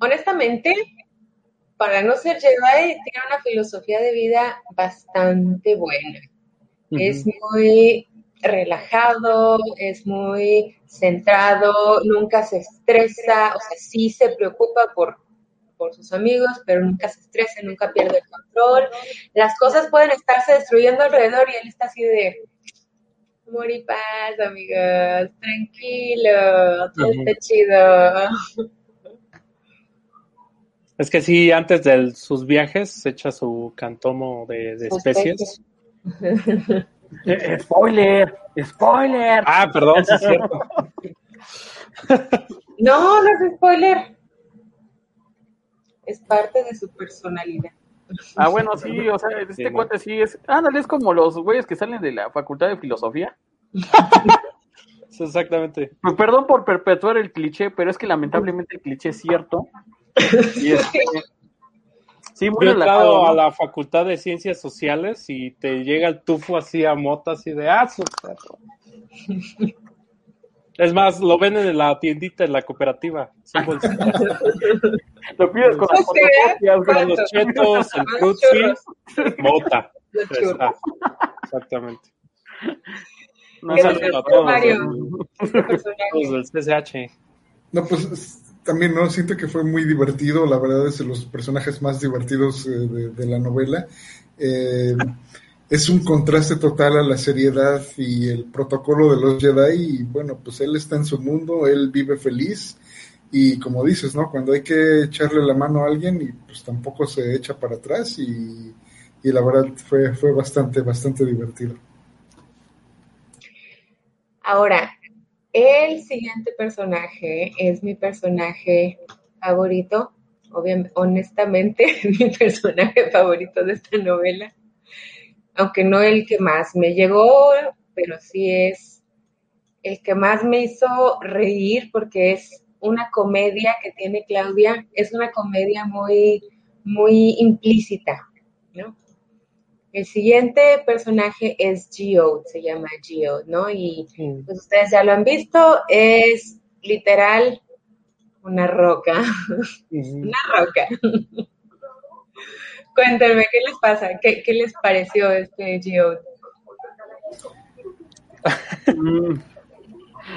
honestamente, para no ser Jedi, tiene una filosofía de vida bastante buena. Es muy relajado, es muy centrado, nunca se estresa, o sea, sí se preocupa por, por sus amigos, pero nunca se estresa, nunca pierde el control. Las cosas pueden estarse destruyendo alrededor y él está así de amor y paz, amigos, tranquilo, todo está chido.
Es que sí, antes de sus viajes se echa su cantomo de, de especies. [laughs]
Eh, spoiler, spoiler.
Ah, perdón, sí es cierto. [laughs]
No, no es spoiler. Es parte de su personalidad.
Ah, bueno, sí, o sea, este
Sí,
cuate sí es. Ándale, es como los güeyes que salen de la facultad de filosofía.
Sí, exactamente.
Pues perdón por perpetuar el cliché, pero es que lamentablemente el cliché es cierto. Y este, sí, muy
Yo he
relajado.
a la Facultad de Ciencias Sociales y te llega el tufo así a mota, así de ah, su perro". Es más, lo venden en la tiendita, en la cooperativa. Son. [laughs]
Lo pides con las
O sea,
fotocopias,
Con
güey.
los chetos, el
Los
frutzi, mota.
Los
exactamente.
No
¿Qué
sale-
dices
a todos,
Mario?
¿no?
Este.
Los del CCH.
No, pues es- también, ¿no? Siento que fue muy divertido, la verdad es de los personajes más divertidos eh, de, de la novela. Eh, es un contraste total a la seriedad y el protocolo de los Jedi y bueno, pues él está en su mundo, él vive feliz y como dices, ¿no? Cuando hay que echarle la mano a alguien y pues tampoco se echa para atrás y, y la verdad fue, fue bastante, bastante divertido.
Ahora, el siguiente personaje es mi personaje favorito, obviamente, honestamente, [laughs] mi personaje favorito de esta novela, aunque no el que más me llegó, pero sí es el que más me hizo reír porque es una comedia que tiene Claudia, es una comedia muy, muy implícita, ¿no? El siguiente personaje es Geode, se llama Geode, ¿no? Y pues ustedes ya lo han visto, es literal una roca, una roca. [laughs] Cuéntenme, ¿qué les pasa? ¿Qué, qué les pareció este Geode? [laughs]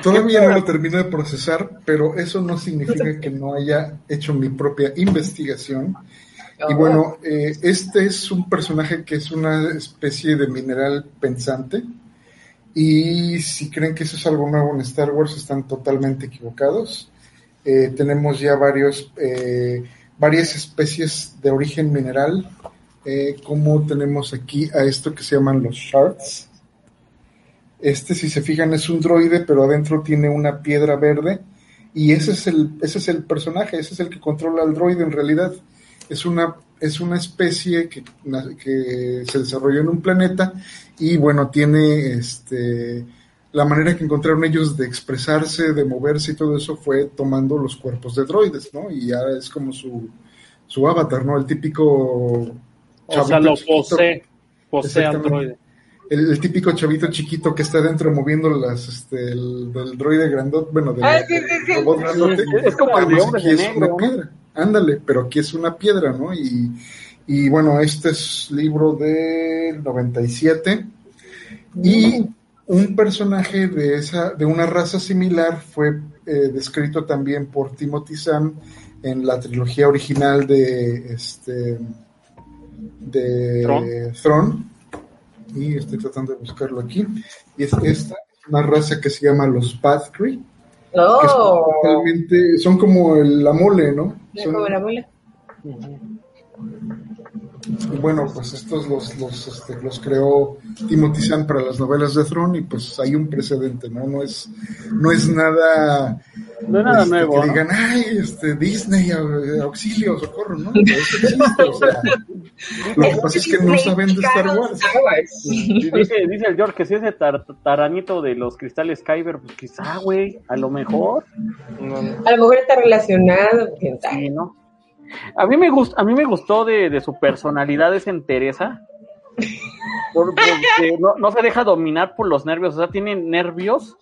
Todavía no lo termino de procesar, pero eso no significa [laughs] que no haya hecho mi propia investigación. Y bueno, eh, este es un personaje que es una especie de mineral pensante. Y si creen que eso es algo nuevo en Star Wars, están totalmente equivocados. Eh, tenemos ya varios, eh, varias especies de origen mineral, eh, como tenemos aquí a esto que se llaman los shards. Este, si se fijan, es un droide, pero adentro tiene una piedra verde. Y ese es el, ese es el personaje, ese es el que controla al droide en realidad. Es una, es una especie que, que se desarrolló en un planeta y bueno, tiene este la manera que encontraron ellos de expresarse, de moverse y todo eso fue tomando los cuerpos de droides, ¿no? Y ya es como su, su avatar, ¿no? El típico
O sea, lo posee. Posee
Exactamente.
androide.
El, el típico chavito chiquito que está dentro moviendo las, este, el, del droide grandote, bueno, del,
Ah, sí, sí, sí.
robot grandote.
Es como el de
Además,
Hombres
aquí
de
es
Negro,
una
¿no?
piedra. Ándale, pero aquí es una piedra, ¿no? Y, y bueno, este es libro del 97. Y un personaje de esa, de una raza similar fue eh, descrito también por Timothy Zahn en la trilogía original de este de
Tron.
Throne. Y estoy tratando de buscarlo aquí. Y es esta, una raza que se llama los que son,
Oh,
totalmente- son como el- la mole, ¿no? Son-
como la.
Y bueno, pues estos los, los, este, los creó Timothy Zahn para las novelas de Throne y pues hay un precedente, ¿no? No es, no es nada,
No es nada
este,
nuevo.
que
¿no?
digan, ay, este, Disney, au- auxilio, socorro, ¿no? [laughs] Eso existe, o sea, lo que pasa es que no saben de Star Wars.
Star Wars.
Dice, dice el George que si ese tar- taranito de los cristales Kyber, pues quizá, güey, a lo mejor.
No, no.
A lo mejor está relacionado, quién sabe.
Sí, ¿no? A mí me gustó, a mí me gustó de, de su personalidad esa entereza. Por- porque no, no se deja dominar por los nervios, o sea, tiene nervios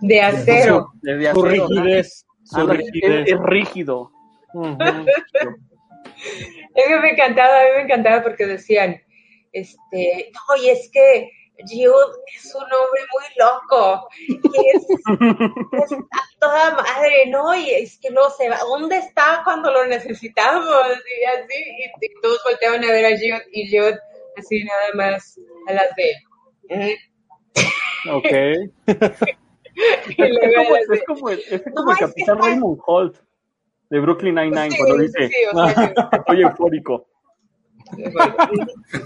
De acero.
de, de
Su rigidez. Su
Ándale,
rigidez.
es, es rígido.
Ujú. [laughs]
Es que me encantaba, a mí me encantaba porque decían, este, no, y es que Jude es un hombre muy loco, y es, es a toda madre, ¿no? Y es que no se va, ¿dónde está cuando lo necesitamos? Y así, y, y todos volteaban a ver a Jude, y Jude así nada más a las de... ¿eh?
Ok. [laughs] Es como, es como el, es como
No,
el
que
capitán Raymond Holt de Brooklyn Nine-Nine
Sí,
cuando dice,
sí, o sea, [laughs]
estoy eufórico.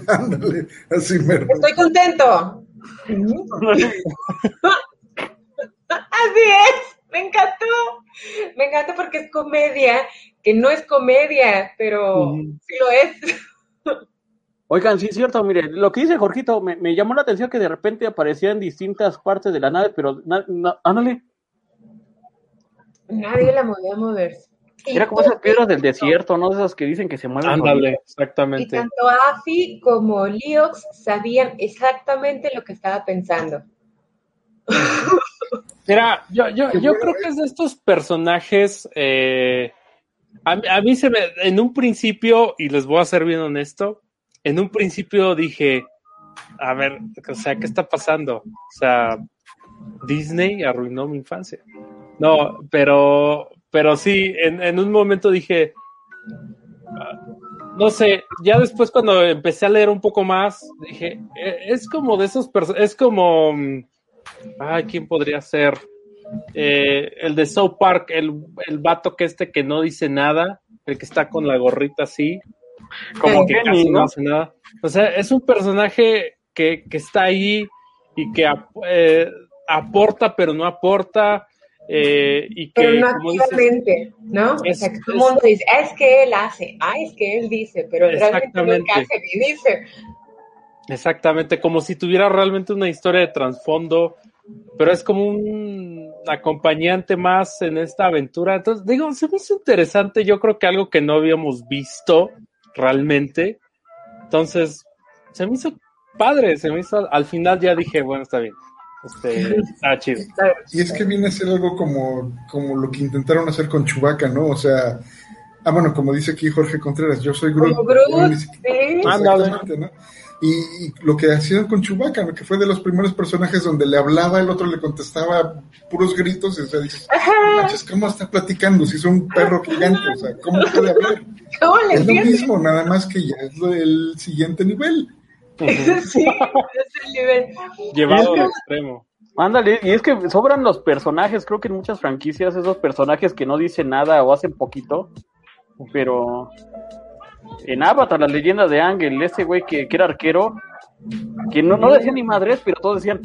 Ándale, así mero.
Estoy contento. Así es, me encantó. Me encantó porque es comedia, que no es comedia, pero sí lo es.
Oigan, sí es cierto, mire, lo que dice Jorgito, me, me llamó la atención que de repente aparecía en distintas partes de la nave, pero, na- na- ándale,
Nadie la podía mover. Y
era como esas piedras del desierto, ¿no? Esas que dicen que se mueven.
Ándale,
Y
exactamente.
tanto Afi como Liox sabían exactamente lo que estaba pensando. [laughs]
Mira, yo, yo, yo creo que es de estos personajes. eh, a, mí- a mí se me. En un principio, y les voy a ser bien honesto, en un principio dije: A ver, o sea, ¿qué está pasando? O sea, Disney arruinó mi infancia. No, pero, pero sí, en, en un momento dije. ah, No sé, ya después cuando empecé a leer un poco más, dije, "Eh, es como de esos personajes, es como, mm, Ay, ¿quién podría ser? Eh, el de South Park, el, el vato que este que no dice nada, el que está con la gorrita así,
Como
que casi no
¿no?
hace nada. O sea, es un personaje que, que está ahí y que ap- eh, aporta, pero no aporta. Eh, y que,
Pero no
como dices,
¿no?
Es-
o sea, que todo el
es-
mundo dice, "Ah, es que él hace, ah, es que él dice, pero realmente no es que hace ni dice.
Exactamente, como si tuviera realmente una historia de trasfondo, pero es como un acompañante más en esta aventura. Entonces, digo, se me hizo interesante, yo creo que algo que no habíamos visto realmente. Entonces, se me hizo padre, se me hizo, al final ya dije, bueno, está bien. Este, está chido.
Y es que viene a ser algo como, como lo que intentaron hacer con Chubaca, ¿no? O sea, ah, bueno, como dice aquí Jorge Contreras, yo soy Groot.
Como sí.
Exactamente, ¿no? Y, y lo que hacían con Chubaca, ¿no? que fue de los primeros personajes donde le hablaba, el otro le contestaba puros gritos, y o sea, dices, ¿cómo está platicando? Si es un perro gigante, o sea, ¿cómo puede hablar? [laughs]
¿cómo le
Es lo mismo, nada más que ya es el siguiente nivel. [laughs]
Sí, es el nivel.
Llevado al
que-
extremo.
Ándale, y es que sobran los personajes, creo que en muchas franquicias, esos personajes que no dicen nada o hacen poquito, pero en Avatar, la leyenda de Ángel, ese güey que, que era arquero, que no, no decía ni madres, pero todos decían,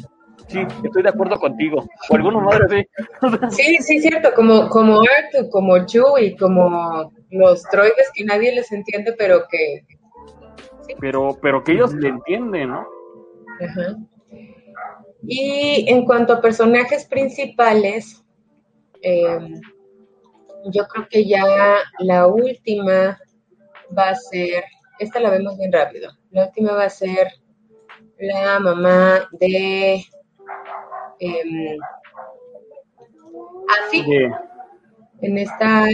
sí, estoy de acuerdo contigo, o algunos madres sí. [laughs]
Sí, sí, cierto, como, como Artu, como Chewie, como los droides que nadie les entiende, pero que...
pero, pero que ellos le entienden, ¿no?
Ajá. Y en cuanto a personajes principales, eh, yo creo que ya la última va a ser, esta la vemos bien rápido, la última va a ser la mamá de... em, así, en esta,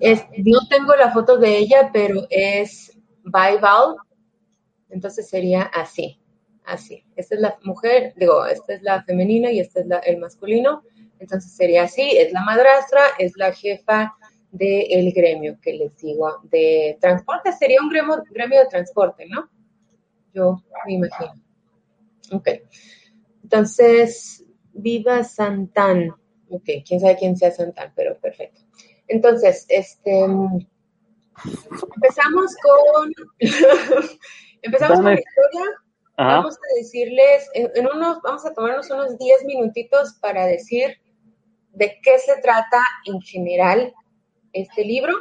es, no tengo la foto de ella, pero es Bival, entonces sería así, así. Esta es la mujer, digo, esta es la femenina y este es la- el masculino, entonces sería así, es la madrastra, es la jefa del gremio que les digo, de transporte, sería un gremio, gremio de transporte, ¿no? Yo me imagino. Ok. Entonces, viva Santán. Ok, quién sabe quién sea Santán, pero perfecto. Entonces, este empezamos con [laughs] empezamos con la
Dame.
historia.
Ajá.
Vamos a decirles, en, en unos, vamos a tomarnos unos 10 minutitos para decir de qué se trata en general este libro,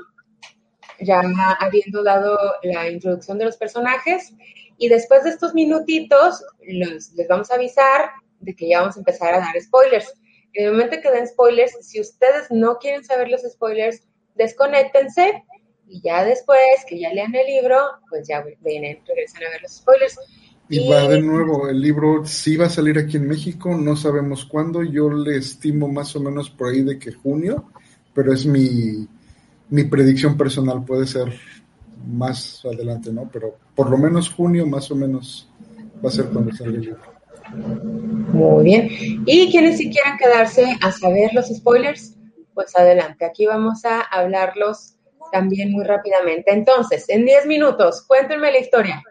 ya habiendo dado la introducción de los personajes. Y después de estos minutitos, los- les vamos a avisar de que ya vamos a empezar a dar spoilers. En el momento que den spoilers, si ustedes no quieren saber los spoilers, desconéctense y ya después que ya lean el libro, pues ya vienen, regresan a ver los spoilers.
Y va de nuevo, el libro sí va a salir aquí en México, no sabemos cuándo, yo le estimo más o menos por ahí de que junio, pero es mi, mi predicción personal, puede ser más adelante, ¿no? Pero por lo menos junio más o menos va a ser cuando salga el libro.
Muy bien. ¿Y quienes si quieran quedarse a saber los spoilers? Pues adelante, aquí vamos a hablarlos también muy rápidamente. Entonces, en 10 minutos, cuéntenme la historia.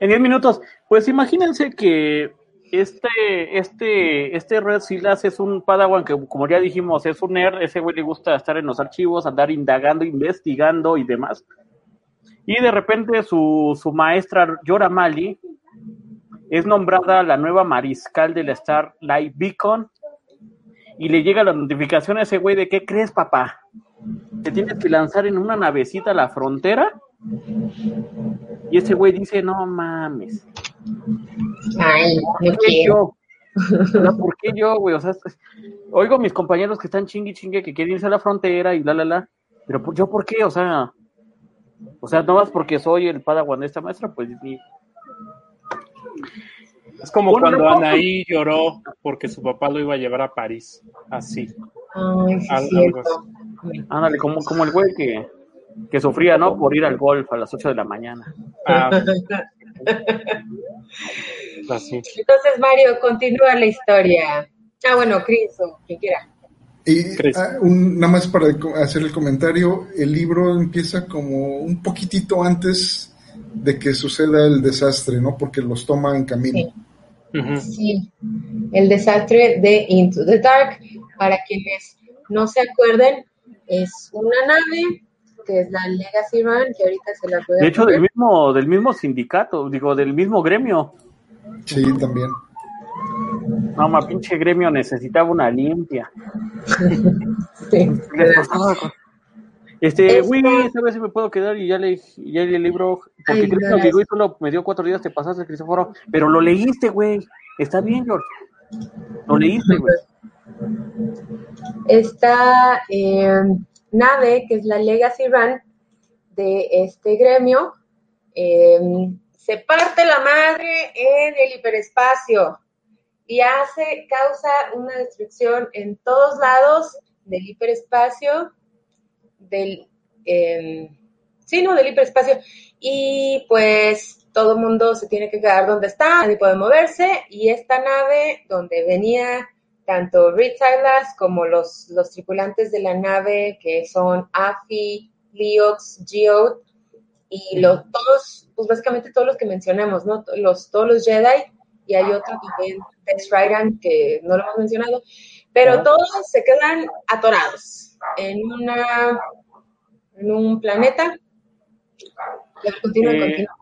En 10 minutos, pues imagínense que este, este, este Red Silas es un Padawan que, como ya dijimos, es un nerd, ese güey le gusta estar en los archivos, andar indagando, investigando y demás. Y de repente su, su maestra Yora Mali es nombrada la nueva mariscal del Star Light Beacon y le llega la notificación a ese güey de ¿qué crees, papá? Te tienes que lanzar en una navecita a la frontera. Y ese güey dice, no mames.
Ay,
¿Por
no
qué
quiero.
yo? No, ¿Por qué yo, güey? O sea, oigo a mis compañeros que están chingue chingue que quieren irse a la frontera y bla, bla, bla. Pero yo, ¿por qué? O sea, o sea, no más porque soy el padawan de esta maestra, pues ni,
Es como
Bueno,
cuando
no,
Anaí lloró porque su papá lo iba a llevar a París. Así.
Ay, sí.
Ándale, como, como el güey que, que sufría, ¿no? Por ir al golf a las 8 de la mañana.
Ah, [laughs] así.
Entonces, Mario, continúa la historia. Ah, bueno, Cris, o quien quiera.
Y ah, un- nada más para hacer el comentario, el libro empieza como un poquitito antes de que suceda el desastre, ¿no? Porque los toma en camino.
Sí. Sí, el desastre de Into the Dark. Para quienes no se acuerden, es una nave que es la Legacy Run, que ahorita se la a
De hecho,
poner.
del mismo, del mismo sindicato, digo, del mismo gremio.
Sí, también.
No, ma, pinche gremio necesitaba una limpia. [laughs]
Sí.
Les Este,
Esta-
güey, ¿sabes si me puedo quedar? Y ya leí, ya leí el libro, porque
Ay,
creo que
no,
lo llegó y solo me dio cuatro días, te pasaste, Cristóforo, pero lo leíste, güey. Está bien, George. Lo leíste, güey.
Esta eh, nave, que es la Legacy Run de este gremio, eh, se parte la madre en el hiperespacio y hace, causa una destrucción en todos lados del hiperespacio, del, eh, sí, no, del hiperespacio, y pues todo el mundo se tiene que quedar donde está, nadie puede moverse, y esta nave donde venía tanto Reed Silas como los, los tripulantes de la nave que son Afi, Leox, Geode y los, todos, pues básicamente todos los que mencionamos, ¿no? Los, todos los Jedi. Y hay otro también, Tess Rydan, que no lo hemos mencionado, pero todos se quedan atorados en una en un planeta. Continúa,
Eh,
continúa.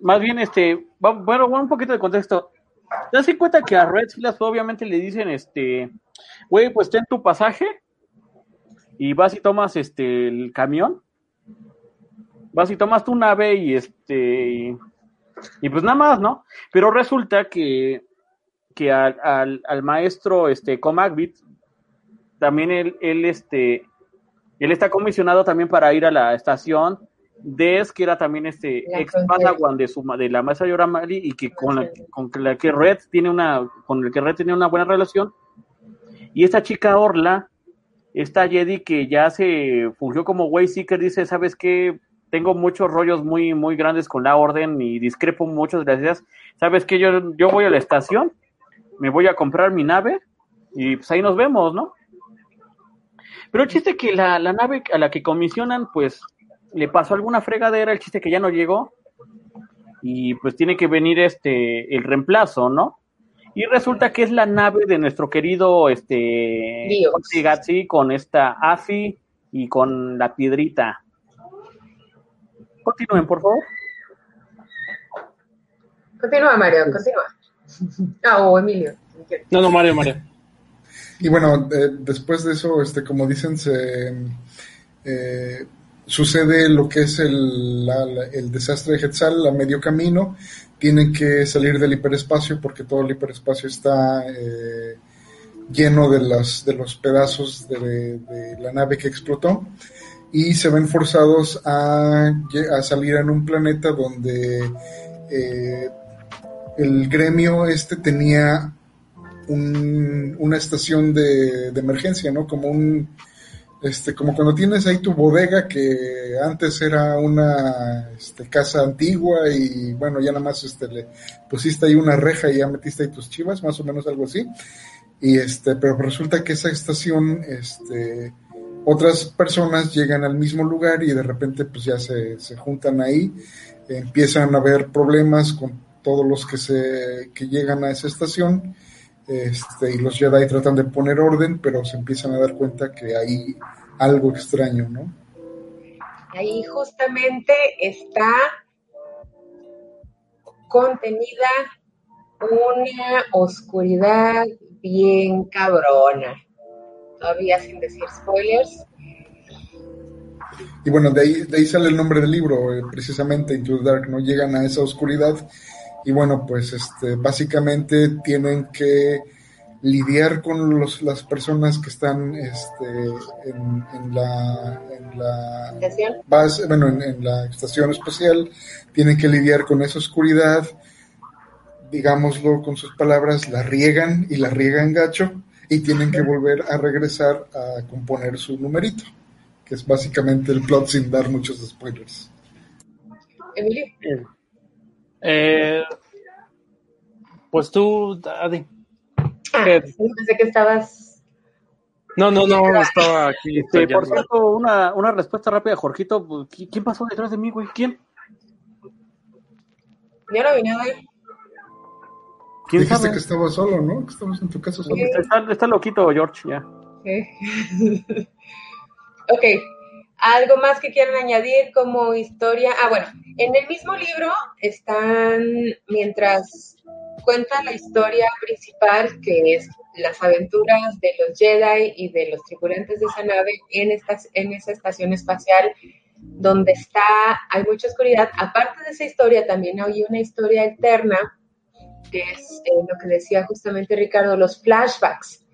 Más bien, este, bueno, un poquito de contexto. ¿Te das cuenta que a Red Silas obviamente le dicen, este, güey, pues ten tu pasaje y vas y tomas, este, el camión? Vas y tomas tu nave y, este, y pues nada más, ¿no? Pero resulta que, que al, al, al maestro, este, Comagbit, también él, él, este, él está comisionado también para ir a la estación Des, que era también este
La
ex. Padawan de su de la maestra Yoramari y que con la, con la que Red tiene una con el que Red tiene una buena relación. Y esta chica Orla, esta Jedi que ya se fungió como Wayseeker, dice, ¿sabes qué? Tengo muchos rollos muy muy grandes con la orden y discrepo las ideas. ¿Sabes qué? Yo, yo voy a la estación, me voy a comprar mi nave y pues ahí nos vemos, ¿no? Pero el chiste que la, la nave a la que comisionan, pues le pasó alguna fregadera, el chiste que ya no llegó y pues tiene que venir este el reemplazo, ¿no? Y resulta que es la nave de nuestro querido este Gatsi con esta Afi y con la piedrita. Continúen, por favor.
Continúa, Mario, continúa. Ah, o Emilio.
No, no, Mario, Mario.
Y bueno, eh, después de eso, este, como dicen, se eh, sucede lo que es el, la- la- el desastre de Hetzal a medio camino. Tienen que salir del hiperespacio porque todo el hiperespacio está eh, lleno de, las, de los pedazos de, de la nave que explotó. Y se ven forzados a, a salir en un planeta donde eh, el gremio este tenía un- una estación de, emergencia, ¿no? Como un, este, como cuando tienes ahí tu bodega que antes era una este, casa antigua y bueno, ya nada más este, le pusiste ahí una reja y ya metiste ahí tus chivas, más o menos algo así. Y este, pero resulta que esa estación, este, otras personas llegan al mismo lugar y de repente pues ya se, se juntan ahí, empiezan a haber problemas con todos los que se que llegan a esa estación este, y los Jedi tratan de poner orden, pero se empiezan a dar cuenta que hay algo extraño, ¿no?
Ahí justamente está contenida una oscuridad bien cabrona. Todavía sin decir spoilers.
Y bueno, de ahí, de ahí sale el nombre del libro, eh, precisamente Into the Dark, ¿no? Llegan a esa oscuridad y bueno, pues este, básicamente tienen que lidiar con los, las personas que están este, en, la, en la base, bueno, en, la estación espacial, tienen que lidiar con esa oscuridad, digámoslo con sus palabras, la riegan y la riegan gacho y tienen que volver a regresar a componer su numerito, que es básicamente el plot sin dar muchos spoilers.
Emilio.
Eh, pues tú, Adi.
Ah, pensé que estabas.
No, no, no, estaba aquí.
Por cierto, una, una respuesta rápida, Jorgito. Pues, ¿Quién pasó detrás de mí, güey? ¿Quién?
Yo no vi nada.
¿Quién Dijiste sabe? que estaba solo, ¿no? Que estabas en tu casa solo.
Está, está loquito, George, ya.
Sí. ok. [laughs] ¿Algo más que quieran añadir como historia? Ah, bueno, en el mismo libro están, mientras cuenta la historia principal, que es las aventuras de los Jedi y de los tripulantes de esa nave en, en esa estación espacial, donde está, hay mucha oscuridad. Aparte de esa historia, también hay una historia alterna, que es eh, lo que decía justamente Ricardo, los flashbacks.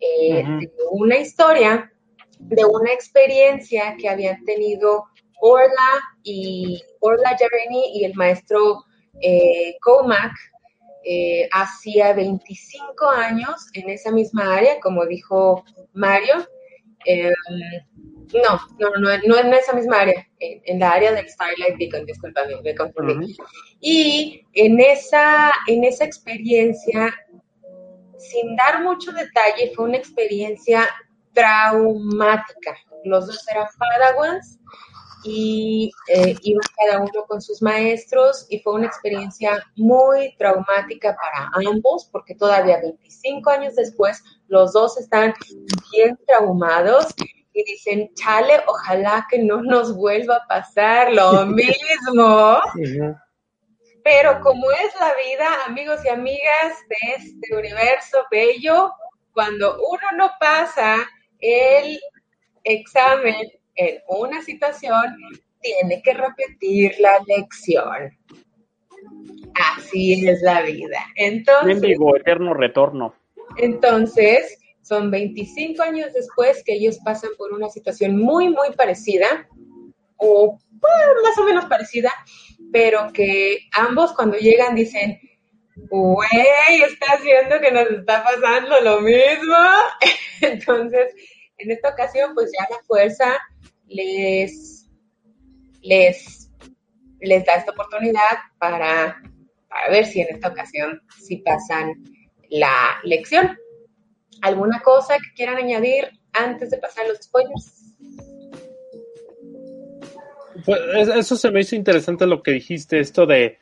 Eh, una historia de una experiencia que habían tenido Orla y Orla Jareni y el maestro eh, Comac eh, hacía 25 años en esa misma área, como dijo Mario. Em, no, no, no, no en esa misma área, en, la área del Starlight Beacon, discúlpame, me confundí. Y en esa, en esa experiencia, sin dar mucho detalle, fue una experiencia traumática. Los dos eran padawans y eh, iban cada uno con sus maestros y fue una experiencia muy traumática para ambos porque todavía 25 años después los dos están bien traumados y dicen, chale, ojalá que no nos vuelva a pasar lo [laughs] mismo. Pero como es la vida, amigos y amigas de este universo bello, cuando uno no pasa el examen en una situación, tiene que repetir la lección. Así es la vida. Entonces,
vivo, eterno retorno.
Entonces, son 25 años después que ellos pasan por una situación muy, muy parecida, o más o menos parecida, pero que ambos cuando llegan dicen, güey, está haciendo que nos está pasando lo mismo. [laughs] Entonces, en esta ocasión, pues ya la fuerza les, les, les da esta oportunidad para, para ver si en esta ocasión sí pasan la lección. ¿Alguna cosa que quieran añadir antes de pasar los spoilers?
Pues eso se me hizo interesante lo que dijiste, esto de,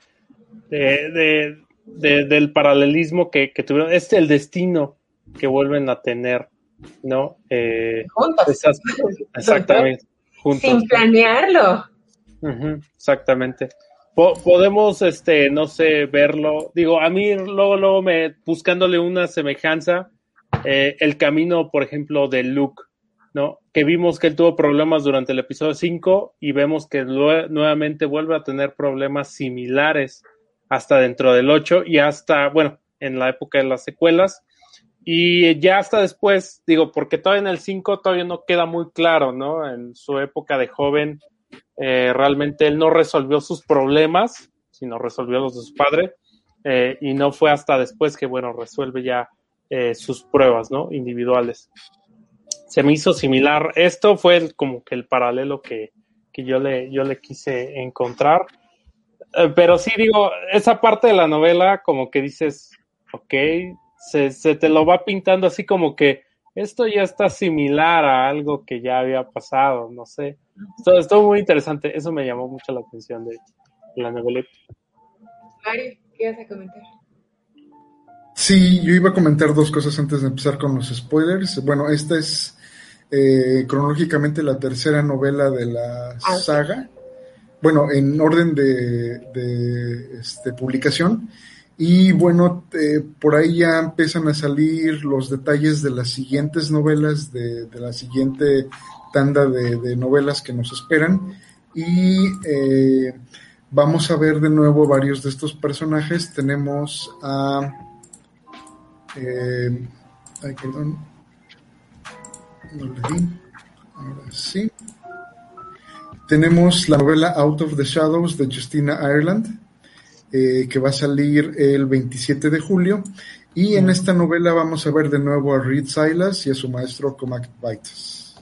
de, del paralelismo que, que tuvieron, es el destino que vuelven a tener, ¿no?
Eh, juntos.
exactamente.
Sin planearlo.
exactamente. podemos, este, no sé, verlo. Digo, a mí luego, luego me, buscándole una semejanza, eh, el camino, por ejemplo, de Luke, ¿no? Que vimos que él tuvo problemas durante el episodio 5 y vemos que nuevamente vuelve a tener problemas similares hasta dentro del 8 y hasta, bueno, en la época de las secuelas. Y ya hasta después, digo, porque todavía en el 5 todavía no queda muy claro, ¿no? En su época de joven, eh, realmente él no resolvió sus problemas, sino resolvió los de su padre. Eh, y no fue hasta después que, bueno, resuelve ya eh, sus pruebas, ¿no? Individuales. se me hizo similar. Esto fue el, como que el paralelo que, que yo, le, yo le quise encontrar. Eh, pero sí digo, esa parte de la novela como que dices, ok, se, se te lo va pintando así como que esto ya está similar a algo que ya había pasado, no sé. Esto, estuvo muy interesante, eso me llamó mucho la atención de, la noveleta.
Mario, ¿qué vas a comentar?
Sí, yo iba a comentar dos cosas antes de empezar con los spoilers. Bueno, esta es eh, cronológicamente la tercera novela de la ah, saga. Bueno, en orden de, de este, publicación. Y bueno, eh, por ahí ya empiezan a salir los detalles de las siguientes novelas, de, la siguiente tanda de, novelas que nos esperan. Y eh, vamos a ver de nuevo varios de estos personajes. Tenemos a... Eh, ay, perdón. No le di. Ahora sí. Tenemos la novela Out of the Shadows de Justina Ireland eh, que va a salir el 27 de julio. Y en esta novela vamos a ver de nuevo a Reed Silas y a su maestro Comac Vitus.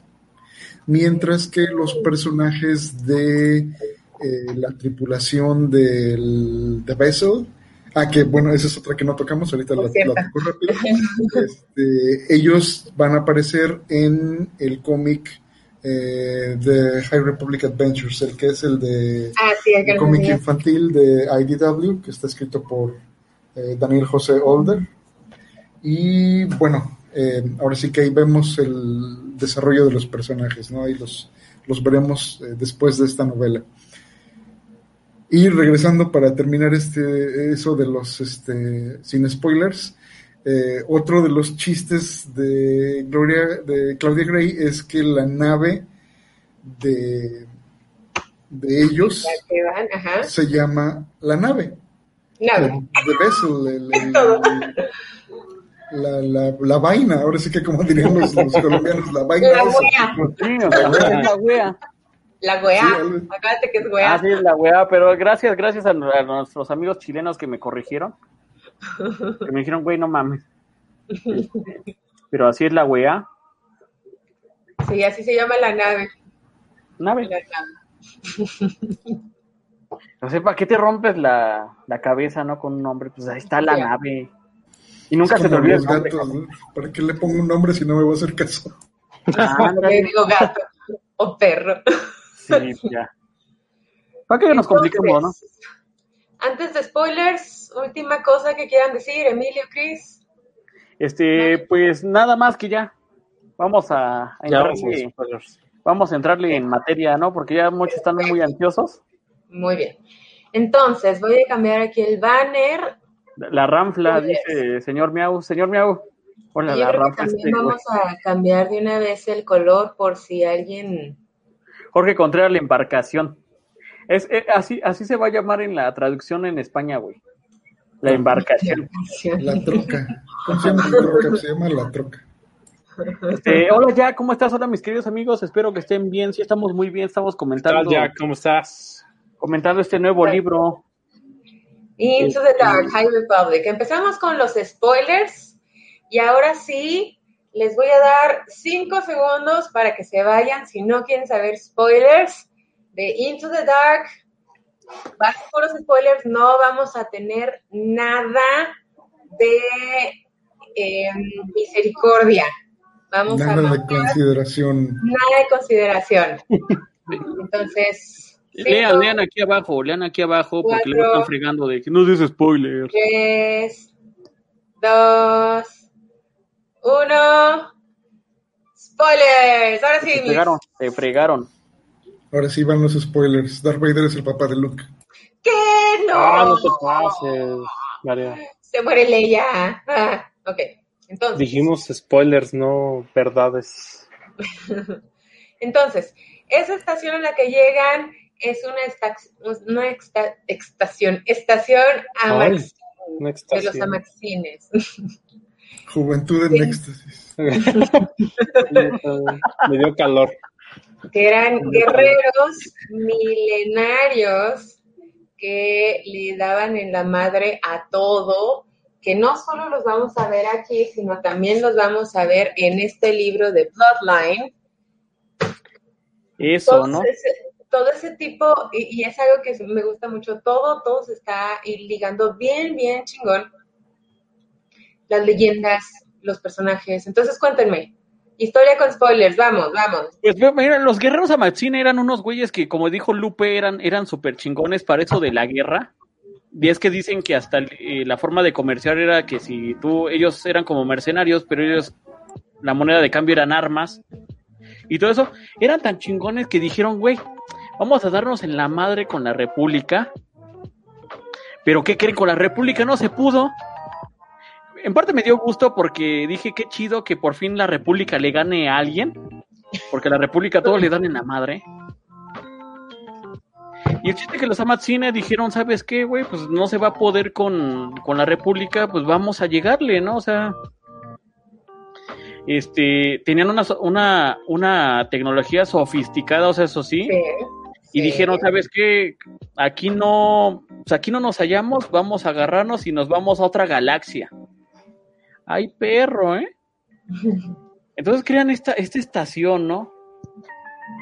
Mientras que los personajes de eh, la tripulación del The Vessel, ah, que bueno, esa es otra que no tocamos, ahorita la, toco rápido. [laughs] Este, ellos van a aparecer en el cómic eh, de High Republic Adventures, el que es el de
ah, el
cómic infantil de IDW, que está escrito por eh, Daniel José Older. Y bueno, eh, ahora sí que ahí vemos el desarrollo de los personajes, ¿no? Ahí los, los veremos después de esta novela. Y regresando para terminar este, eso de los, este, sin spoilers, eh, otro de los chistes de Gloria, de Claudia Gray es que la nave de, de ellos se llama la nave.
Nave. [laughs]
la, la, la, vaina, ahora sí que como dirían los, [laughs] colombianos, la vaina.
La wea. La wea. La wea. Acuérdate que es wea.
Ah, sí, la wea, pero gracias, gracias a nuestros amigos chilenos que me corrigieron. Que me dijeron, güey, no mames. [laughs] Pero así es la weá.
Sí, así se llama la nave.
Nave. No sé, ¿para qué te rompes la, la, cabeza, no? Con un nombre, pues ahí está la nave. Y nunca se te olvida el nombre.
¿Para qué le pongo un nombre si no me voy a hacer caso? [laughs]
Ah, le digo gato o perro.
Sí, ya. ¿Para qué nos compliquemos, no?
Antes de spoilers, última cosa que quieran decir, Emilio, Chris.
Este, pues nada más que ya. Vamos a, entrarle, vamos a entrarle en materia, ¿no? Porque ya muchos están muy ansiosos.
Muy bien. Entonces, voy a cambiar aquí el banner.
La ranfla, dice señor Miau. Señor Miau.
Hola, la ranfla. También este, vamos a cambiar de una vez el color por si alguien.
Jorge Contreras, la embarcación. Es, eh, así, así se va a llamar en la traducción en España, güey. La embarcación.
La troca. ¿Cómo se llama la troca? Se llama la troca.
Este, hola ya, ¿cómo estás? Hola mis queridos amigos, espero que estén bien, sí estamos muy bien, estamos comentando.
ya? ¿Cómo estás?
Comentando este nuevo libro.
Into the Dark, High Republic. Empezamos con los spoilers y ahora sí les voy a dar cinco segundos para que se vayan si no quieren saber spoilers de Into the Dark. Bajo los spoilers, no vamos a tener nada de em, misericordia. Vamos
nada de consideración.
Nada de consideración. Entonces. [laughs]
Lean, lean aquí abajo, lean aquí abajo porque le están fregando de que no dice spoilers.
Tres, dos, uno. Spoilers. Ahora sí.
Se fregaron, se fregaron.
Ahora sí van los spoilers. Darth Vader es el papá de Luke.
¿Qué? No.
Ah, no te pases, María.
Se muere Leia. Ah, ok, entonces.
Dijimos spoilers, no verdades. [laughs]
entonces, esa estación en la que llegan es una, estación, estación Amax, de los Amaxines.
Juventud en éxtasis. [laughs]
Me dio calor
que eran guerreros milenarios que le daban en la madre a todo, que no solo los vamos a ver aquí, sino también los vamos a ver en este libro de Bloodline.
Eso, ¿no?
todo ese tipo, y, es algo que me gusta mucho, todo, todo se está ligando bien, bien chingón. Las leyendas, los personajes. Entonces cuéntenme, Historia con spoilers, vamos, vamos.
Pues mira, los guerreros Amaxine eran unos güeyes que, como dijo Lupe, eran, eran súper chingones para eso de la guerra. Y es que dicen que hasta eh, la forma de comerciar era que si tú, ellos eran como mercenarios, pero ellos, la moneda de cambio eran armas. Y todo eso, eran tan chingones que dijeron, güey, vamos a darnos en la madre con la República. Pero ¿qué creen? Con la República no se pudo en parte me dio gusto porque dije qué chido que por fin la República le gane a alguien, porque la República todos le dan en la madre. Y el chiste que los Amatsine dijeron, ¿sabes qué, güey? Pues no se va a poder con, la República, pues vamos a llegarle, ¿no? O sea, este, tenían una, una, una tecnología sofisticada, o sea, eso sí. y dijeron, ¿sabes qué? Aquí no, pues aquí no nos hallamos, vamos a agarrarnos y nos vamos a otra galaxia. Ay, perro, ¿eh? [laughs] Entonces crean esta, esta estación, ¿no?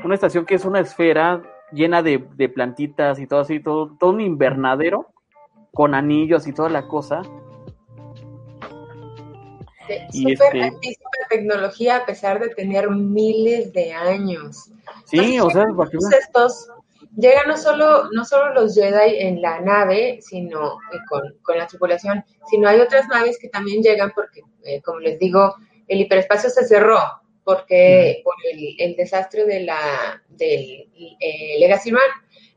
Una estación que es una esfera llena de, plantitas y todo así, todo, todo un invernadero con anillos y toda la cosa.
y super, este... tecnología a pesar de tener miles de años.
Sí, o sea,
estos llegan no solo, no solo los Jedi en la nave, sino eh, con, la tripulación, sino hay otras naves que también llegan porque, eh, como les digo, el hiperespacio se cerró porque por el, desastre de la del eh, Legacy Man.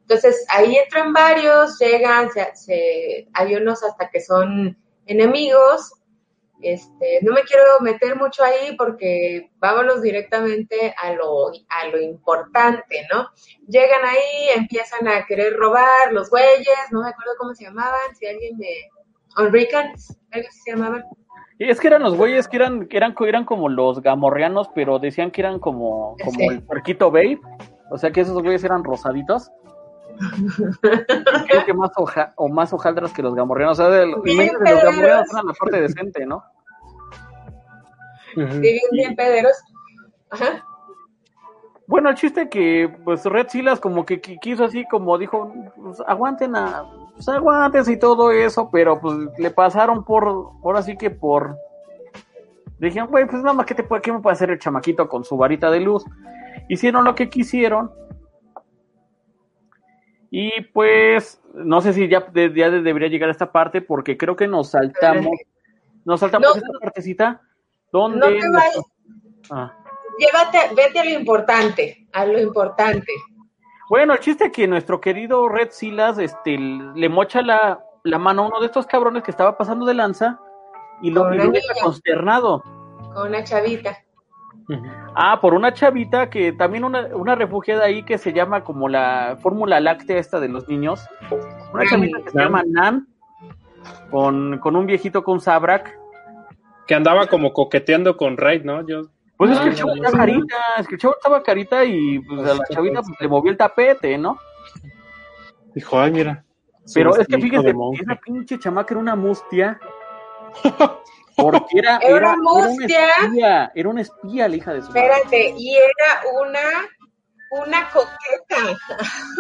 Entonces ahí entran varios, llegan, se, hay unos hasta que son enemigos este, no me quiero meter mucho ahí porque vámonos directamente a lo, a lo importante, ¿no? Llegan ahí, empiezan a querer robar los güeyes, no me acuerdo cómo se llamaban, si alguien me... Onricans, algo se llamaban.
Y es que eran los güeyes que eran, que eran, eran como los gamorreanos, pero decían que eran como, como el puerquito Babe, o sea que esos güeyes eran rosaditos. Creo que más hoja, o más hojaldras que los gamorreanos. O sea, de, los gamorreanos eran la parte decente, ¿no?
bien, pederos. Ajá.
Bueno, el chiste que, pues, Red Silas como que quiso así, como dijo, pues, aguanten a, pues, aguanten y todo eso, pero pues le pasaron por, ahora sí que por, dijeron, güey, pues nada más que te puede, ¿qué me puede hacer el chamaquito con su varita de luz? Hicieron lo que quisieron. Y pues, no sé si ya, ya debería llegar a esta parte, porque creo que nos saltamos, nos saltamos esta partecita ¿Dónde? No te vayas.
Ah. Llévate, vete a lo importante, a lo importante.
Bueno, el chiste es que nuestro querido Red Silas este, le mocha la, mano a uno de estos cabrones que estaba pasando de lanza y lo vio consternado.
Con una chavita.
Ah, por una chavita que también una, una refugiada ahí que se llama como la fórmula láctea esta de los niños. Una chavita que se llama Nan, con, con un viejito con Sabrak
que andaba como coqueteando con Raid, ¿no? Yo,
pues es que el chavo estaba carita, es que el chavo estaba carita y pues, a la chavita pues, le movió el tapete, ¿no?
Dijo, ay, mira.
Pero es que fíjese, esa pinche chamaca era una mustia. [laughs] Porque era, [laughs]
era, era, una
espía, era una espía la hija de su
Espérate, y era una, una
coqueta.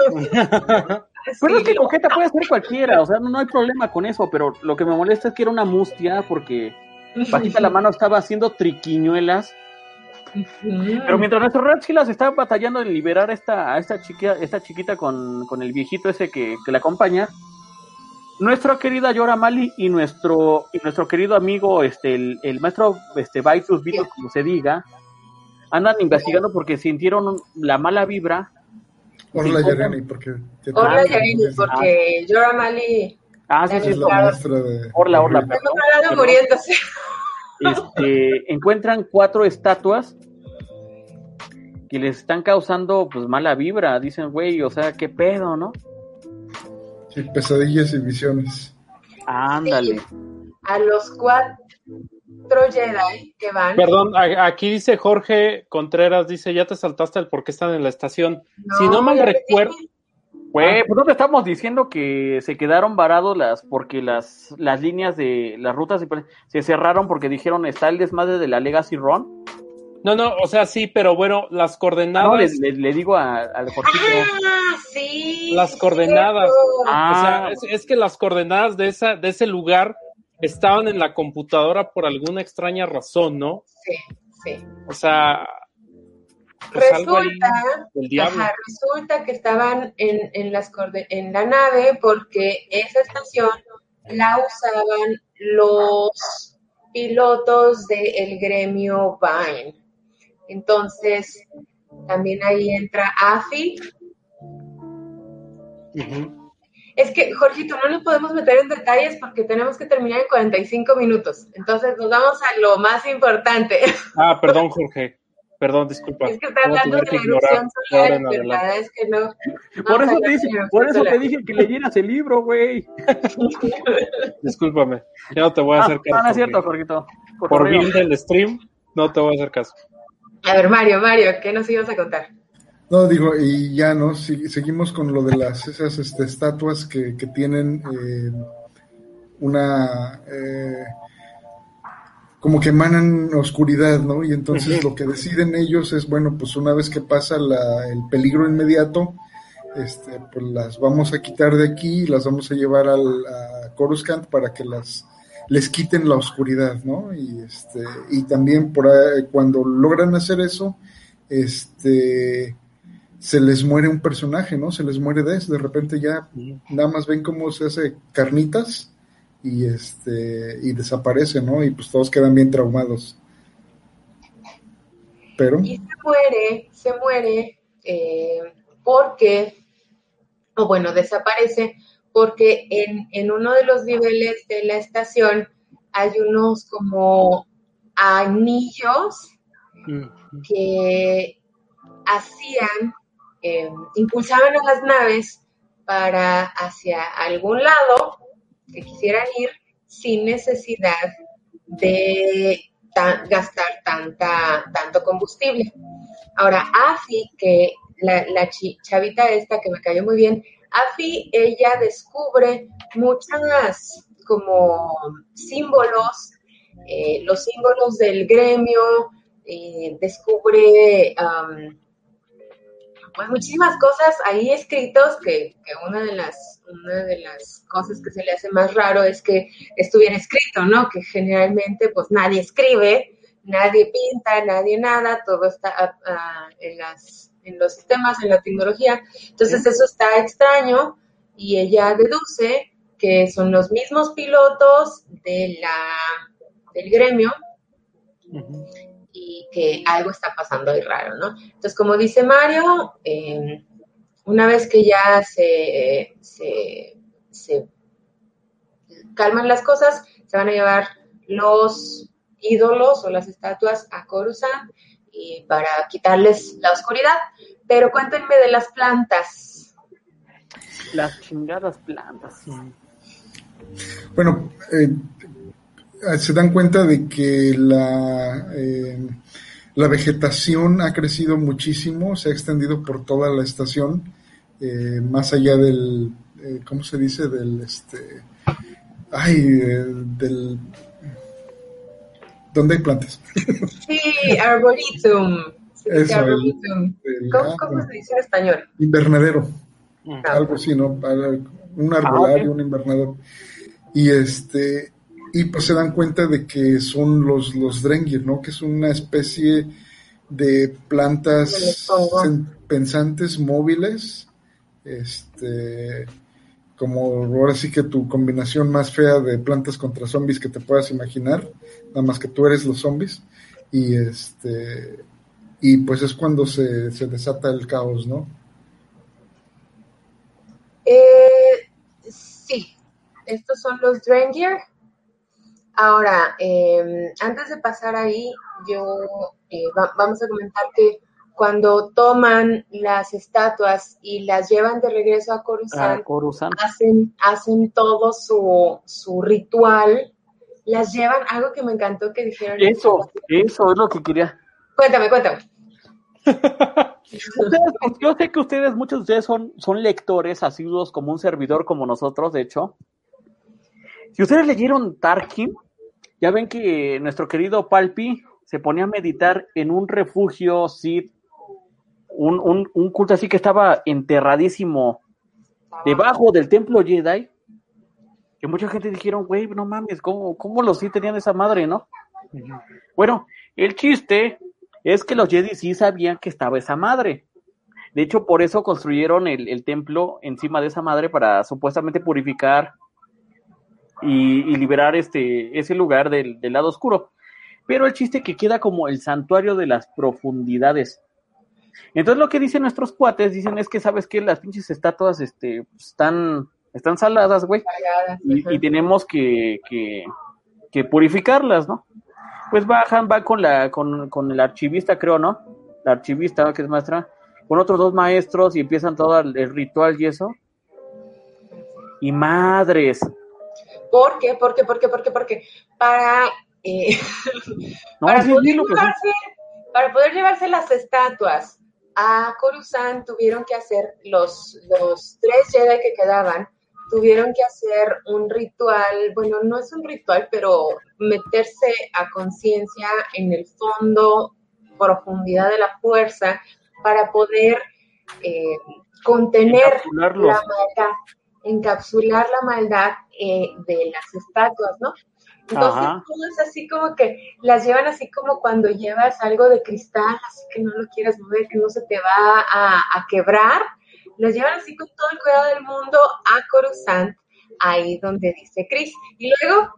[laughs] pero es que coqueta puede ser cualquiera, o sea, no, no, hay problema con eso, pero lo que me molesta es que era una mustia porque Bajita la mano estaba haciendo triquiñuelas. Pero mientras nuestro Red Silas estaba batallando en liberar a esta, esta, chiquita, esta chiquita con, el viejito ese que, que la acompaña, nuestra querida Yora Mali y nuestro, y nuestro querido amigo, este, el, maestro este, Vitus Vito, como se diga, andan investigando porque sintieron la mala vibra.
Hola Yareni, porque...
Hola porque Yora Mali
Ah, sí, sí, es la de... Orla, Orla.
muriéndose.
Este, encuentran cuatro estatuas que les están causando pues mala vibra. Dicen, güey, o sea, qué pedo, ¿no?
Sí, pesadillas y visiones.
Ándale.
A los cuatro Jedi que van.
Perdón, aquí dice Jorge Contreras, dice, ya te saltaste el por qué están en la estación. si no mal recuerdo,
Güey, pues no te estamos diciendo que se quedaron varados las, porque las, las líneas de las rutas se, se cerraron porque dijeron está el desmadre de la Legacy Run.
No, no, o sea, sí, pero bueno, las coordenadas. No,
le, le, digo al
Ah, sí.
Las coordenadas. Ah. O sea, es, es, que las coordenadas de, esa, de ese lugar estaban en la computadora por alguna extraña razón, ¿no?
Sí, sí.
O sea,
resulta, resulta que estaban en, en, las en la nave porque esa estación la usaban los pilotos del gremio Vine. Entonces, también ahí entra AFI. Es que, Jorgito, no nos podemos meter en detalles porque tenemos que terminar en 45 minutos. Entonces, nos vamos a lo más importante. [laughs]
Ah, perdón, Jorge. Perdón, disculpa.
Es que está hablando de la erupción solar, ¿verdad? Es que no.
Por eso, te dije, por eso te dije que leyeras el libro, güey. [laughs]
Discúlpame. Ya no te voy a hacer caso.
No, no es cierto, Jorgito.
Por, por bien del stream, no te voy a hacer caso.
A ver, Mario, Mario, ¿qué nos ibas a contar?
No, digo, y ya, ¿no? seguimos con lo de las esas este, estatuas que, que tienen eh, una... Eh, como que emanan oscuridad, ¿no? Y entonces lo que deciden ellos es, bueno, pues una vez que pasa la, el peligro inmediato, este, pues las vamos a quitar de aquí y las vamos a llevar al, a Coruscant para que las les quiten la oscuridad, ¿no? Y este y también por ahí, cuando logran hacer eso, este se les muere un personaje, ¿no? Se les muere Des, de repente ya nada más ven cómo se hace carnitas y este y desaparece, ¿no? Y pues todos quedan bien traumados. Pero
y se muere, se muere eh, porque o bueno, desaparece porque en, en uno de los niveles de la estación hay unos como anillos que hacían, eh, impulsaban a las naves para hacia algún lado que quisieran ir sin necesidad de gastar tanta, tanto combustible. Ahora, Afi, que la, la chavita esta que me cayó muy bien, Afi, ella descubre muchas como símbolos, eh, los símbolos del gremio, eh, descubre pues muchísimas cosas ahí escritos que, que, una de las una de las cosas que se le hace más raro es que estuviera escrito, ¿no? Que generalmente pues nadie escribe, nadie pinta, nadie nada, todo está en, las, en los sistemas, en la tecnología. Entonces eso está extraño y ella deduce que son los mismos pilotos de la, del gremio y que algo está pasando ahí raro, ¿no? Entonces, como dice Mario, eh, una vez que ya se, se, se calman las cosas, se van a llevar los ídolos o las estatuas a Coruscant y para quitarles la oscuridad. Pero cuéntenme de las plantas.
Las chingadas plantas.
Bueno, eh, se dan cuenta de que la, eh, la vegetación ha crecido muchísimo, se ha extendido por toda la estación, eh, más allá del, ¿cómo se dice? Del, este, ay, del ¿Dónde hay plantas?
Sí, arboretum. arboretum. ¿Cómo, se dice en español?
Invernadero. Ah. Algo así, ¿no? Un arbolario, un invernadero. Y este, y pues se dan cuenta de que son los, los Drengir, ¿no? Que es una especie de plantas pensantes móviles, este, como ahora sí que tu combinación más fea de plantas contra zombies que te puedas imaginar, nada más que tú eres los zombies, y este y pues es cuando se, se desata el caos, ¿no?
Eh, sí, estos son los Drengir. Ahora, em, antes de pasar ahí, yo eh, vamos a comentar que cuando toman las estatuas y las llevan de regreso a Coruscant, Hacen, hacen todo su, su ritual, las llevan, algo que me encantó que dijeron.
Eso, eso es lo que quería.
Cuéntame, cuéntame. [laughs]
Ustedes, pues, yo sé que ustedes, muchos de ustedes son, son lectores asiduos como un servidor como nosotros, de hecho. Si ustedes leyeron Tarkin, ya ven que nuestro querido Palpi se ponía a meditar en un refugio Sith, un, un, un culto así que estaba enterradísimo debajo del templo Jedi. Que mucha gente dijeron, güey, no mames, ¿cómo, cómo los Sith tenían esa madre, no? Bueno, el chiste es que los Jedi sí sabían que estaba esa madre. De hecho, por eso construyeron el, el templo encima de esa madre para supuestamente purificar y, y liberar este, ese lugar del, del, lado oscuro. Pero el chiste que queda como el santuario de las profundidades. Entonces lo que dicen nuestros cuates, dicen es que sabes que las pinches estatuas este, están, están saladas, güey. Y, y, tenemos que, que, que purificarlas, ¿no? pues bajan, va con la, con, con el archivista, creo, ¿no? La archivista, que es maestra, con otros dos maestros y empiezan todo el, ritual y eso. Y madres.
¿Por qué? ¿Por qué? ¿Por qué? ¿Por qué? Porque para, eh,
no, [laughs]
para,
sí,
poder
pues,
llevarse, para poder llevarse las estatuas a Coruscant tuvieron que hacer los, los tres Jedi que quedaban, tuvieron que hacer un ritual, bueno, no es un ritual, pero meterse a conciencia en el fondo, profundidad de la fuerza, para poder eh, contener la maldad, encapsular la maldad eh, de las estatuas, ¿no? Entonces,
Ajá.
todo es así como que las llevan así como cuando llevas algo de cristal, así que no lo quieres mover, que no se te va a, a quebrar, los llevan así con todo el cuidado del mundo a Coruscant, ahí donde dice Chris. Y luego,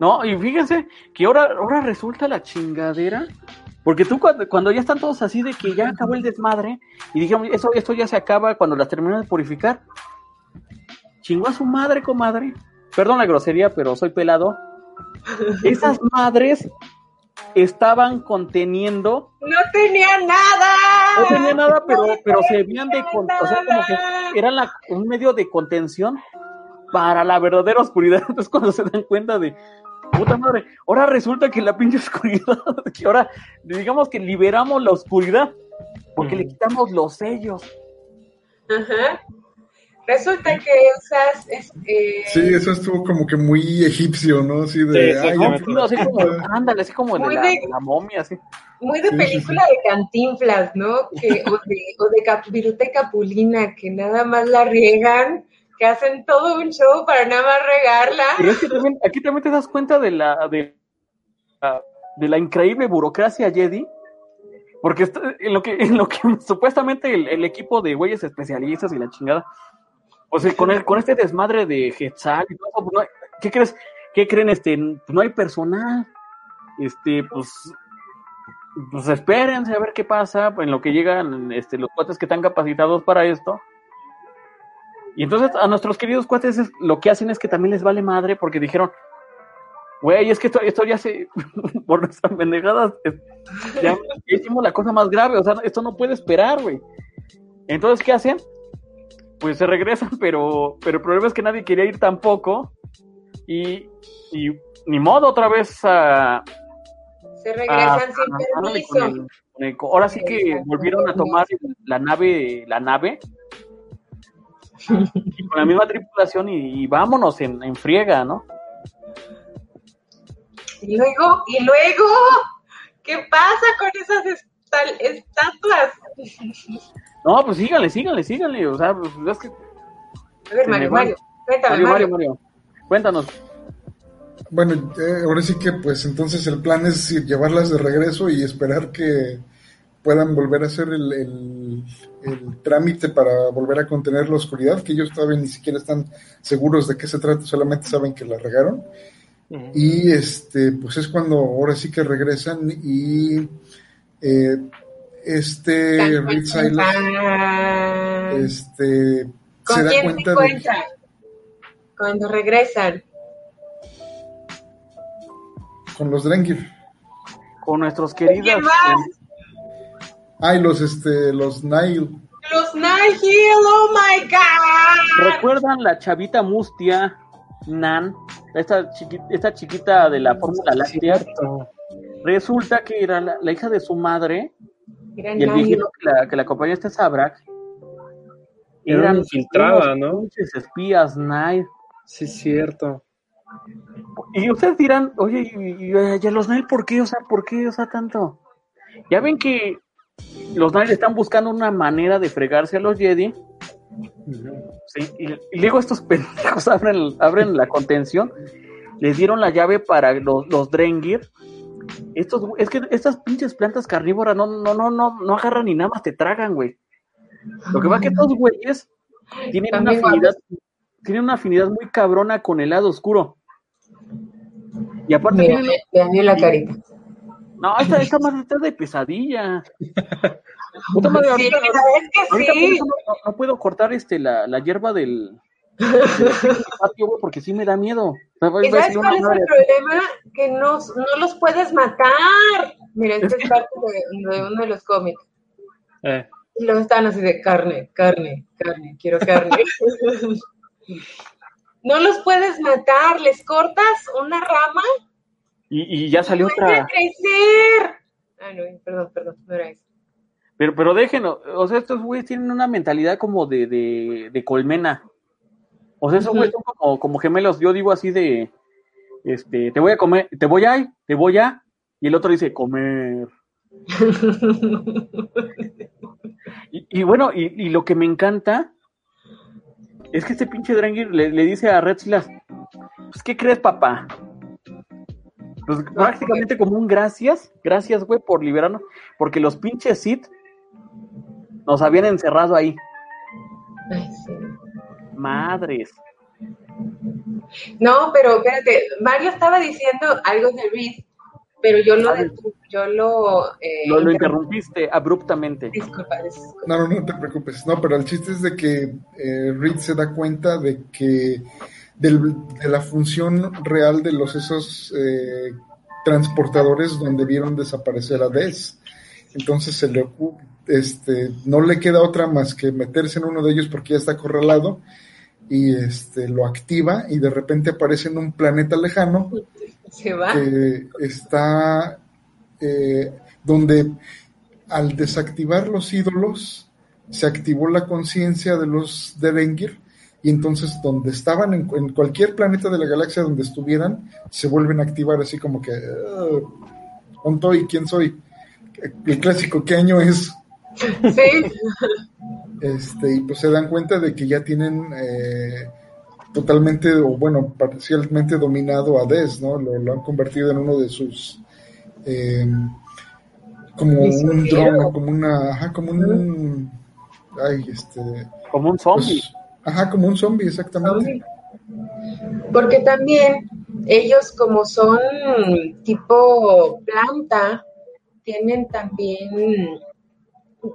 No, y fíjense que ahora, ahora resulta la chingadera. Porque tú cuando, cuando ya están todos así de que ya acabó el desmadre y dijeron, eso, esto ya se acaba cuando las terminan de purificar. Chingó a su madre, comadre. Perdón la grosería, pero soy pelado. Esas madres estaban conteniendo,
no tenía nada.
no tenía nada, pero,
No
pero se veían de, con- o sea, como que la- un medio de contención para la verdadera oscuridad. [laughs] Entonces cuando se dan cuenta de, puta madre, ahora resulta que la pinche oscuridad, [laughs] que ahora digamos que liberamos la oscuridad, porque le quitamos los sellos.
Ajá. Resulta que usas, es, eh,
Sí, eso estuvo como que muy egipcio, ¿no? Así de.
Sí,
ay,
No, así como, [laughs] ándale, así como de
Muy
la,
de-
de la momia, así.
muy de
Sí, sí,
película de cantinflas, ¿no? Que, o de, o de Cap- Viruta y Capulina, que nada más la riegan, que hacen todo un show para nada más regarla.
Pero es que también, aquí también te das cuenta de la, de, la- de la increíble burocracia Jedi, porque en lo que, en lo que [laughs] supuestamente el, el equipo de güeyes especialistas y la chingada, o sea, con, el, con este desmadre de eso, pues no ¿qué crees? ¿Qué creen? Este, pues no hay personal, este, pues, pues espérense a ver qué pasa, en lo que llegan este, los cuates que están capacitados para esto. Y entonces a nuestros queridos cuates es- lo que hacen es que también les vale madre porque dijeron, güey, es que esto, esto ya se, [laughs] por nuestras pendejadas, ya hicimos la cosa más grave, o sea, esto no puede esperar, güey. Entonces, ¿qué hacen? Pues se regresan, [laughs] pero, pero el problema es que nadie quería ir tampoco y, y ni modo otra vez a...
Se regresan
a-
sin
a-
permiso.
con el- con el- ahora sí que volvieron a tomar la nave, la nave, y con la misma tripulación y, y vámonos en, en friega, ¿no?
Y luego, y luego, ¿qué pasa con esas estatuas?
No, pues síganle, síganle, síganle, o sea, pues es que...
A ver, Mario. Mario, cuéntame,
Mario, Mario,
Mario.
Mario, cuéntanos.
Bueno, eh, ahora sí que pues entonces el plan es ir- llevarlas de regreso y esperar que puedan volver a hacer el, el- el trámite para volver a contener la oscuridad, que ellos todavía ni siquiera están seguros de qué se trata, solamente saben que la regaron. Y este, pues es cuando ahora sí que regresan y eh, este Silas
tan.
este,
¿Con
se da
quién se
cuenta de
encuentran? Cuando regresan.
con los Drengir.
Con nuestros
¿Quién
queridos...
Ay, los este, los Nile.
Los Nihil, oh my god.
¿Recuerdan la chavita mustia, Nan? Esta, chiqui- esta chiquita de la fórmula láctea. Resulta que era la, la hija de su madre Y el viejito que la, que la acompañó este Sabrak.
Era infiltrada, ¿no?
pinches espías, Nile.
Sí, cierto.
Y ustedes dirán, oye, y, y, y a los Nile, ¿por qué? O sea, ¿por qué? O sea, tanto. Ya ven que los Nile están buscando una manera de fregarse a los Jedi. Sí, y, y luego estos [laughs] pendejos abren, abren la contención. Les dieron la llave para los, los Drengir. Estos, es que estas pinches plantas carnívoras no, no, no, no, no agarran ni nada más te tragan, güey. Lo que pasa es que estos güeyes tienen una afinidad, tienen una afinidad muy cabrona con el lado oscuro. Y aparte
Mira,
tienen-
le dañé la carita.
no, esta, esta madre está de pesadilla. [laughs] Puta madre,
Sí,
ahorita,
la verdad es que sí.
no, no- no puedo cortar este la, la hierba del, del [laughs] patio, güey, porque sí me da miedo.
¿Y sabes cuál es el problema? Que no, no los puedes matar. Mira, esto [laughs] es parte de, de uno de los cómics.
Eh,
Y luego estaban así de carne, carne, carne, quiero carne. [laughs] no los puedes matar, les cortas una rama
Y, y ya salió
¡Puede
otra.
crecer! Ah, no, perdón, perdón, no era eso.
Pero, pero déjenlo, o sea, estos güeyes tienen una mentalidad como de, de, de colmena. O sea, esos güeyes son como, como gemelos. Yo digo así de, este, te voy a comer, te voy a, te voy a, y el otro dice comer. [laughs] Y, y bueno, y, y lo que me encanta es que este pinche Drengir le, le dice a Red Silas, pues, ¿qué crees, papá? Pues prácticamente como un gracias, gracias, güey, por liberarnos, porque los pinches Sith nos habían encerrado ahí.
Ay, sí.
Madres.
No, pero espérate, Mario estaba diciendo algo de Reed, pero yo lo,
A ver.
detu- yo lo, eh,
Lo, interrumpiste abruptamente.
Disculpa, disculpa.
No, no, no te preocupes. No, pero el chiste es de que eh, Reed se da cuenta de que del- de la función real de los esos eh, transportadores donde vieron desaparecer a Des. Entonces se le este, no le queda otra más que meterse en uno de ellos porque ya está acorralado y este lo activa y de repente aparece en un planeta lejano [laughs]
Se va.
que está eh, donde al desactivar los ídolos se activó la conciencia de los de Rengir y entonces donde estaban en, en cualquier planeta de la galaxia donde estuvieran se vuelven a activar así como que "Ah, ¿dónde estoy? ¿quién soy? El clásico ¿qué año es?
Sí,
este, y pues se dan cuenta de que ya tienen eh, totalmente, o bueno, parcialmente dominado a Des, ¿no? Lo, lo han convertido en uno de sus, eh, como un
Misionero.
dron, como una, ajá, como un, ay, este,
Como un zombie.
pues, ajá, como un zombie, exactamente.
porque también ellos como son tipo planta, tienen también,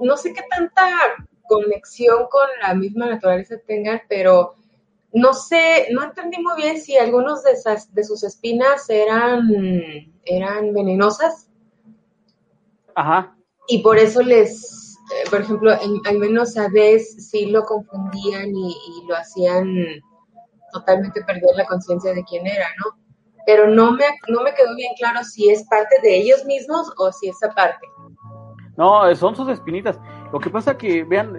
no sé qué tanta conexión con la misma naturaleza tengan, pero no sé, no entendí muy bien si algunos de, esas, de sus espinas eran, eran venenosas
Ajá.
y por eso les, eh, por ejemplo, en- al menos a Des sí lo confundían y, y lo hacían totalmente perder la conciencia de quién era, ¿no? Pero no me, no me quedó bien claro si es parte de ellos mismos o si es aparte.
No, son sus espinitas. Lo que pasa que, vean,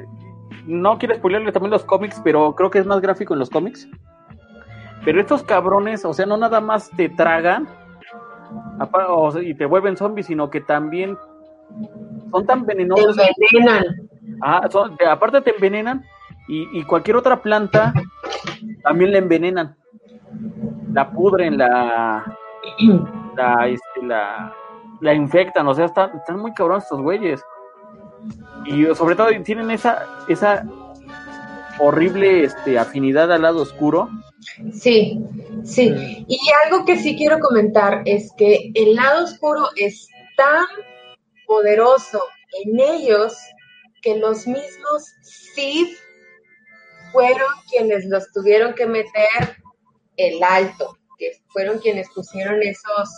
no quiero spoilerle también los cómics, pero creo que es más gráfico en los cómics. Pero estos cabrones, o sea, no nada más te tragan y te vuelven zombies, sino que también son tan
Te
venenosos.
envenenan.
Ah, son- te- aparte te envenenan y, y cualquier otra planta también la envenenan. La pudren, la, la, este, la, la infectan, o sea, están, están muy cabrones estos güeyes. Y sobre todo tienen esa, esa horrible este, afinidad al lado oscuro.
Sí, sí. Y algo que sí quiero comentar es que el lado oscuro es tan poderoso en ellos que los mismos Sith fueron quienes los tuvieron que meter el alto, que fueron quienes pusieron esos,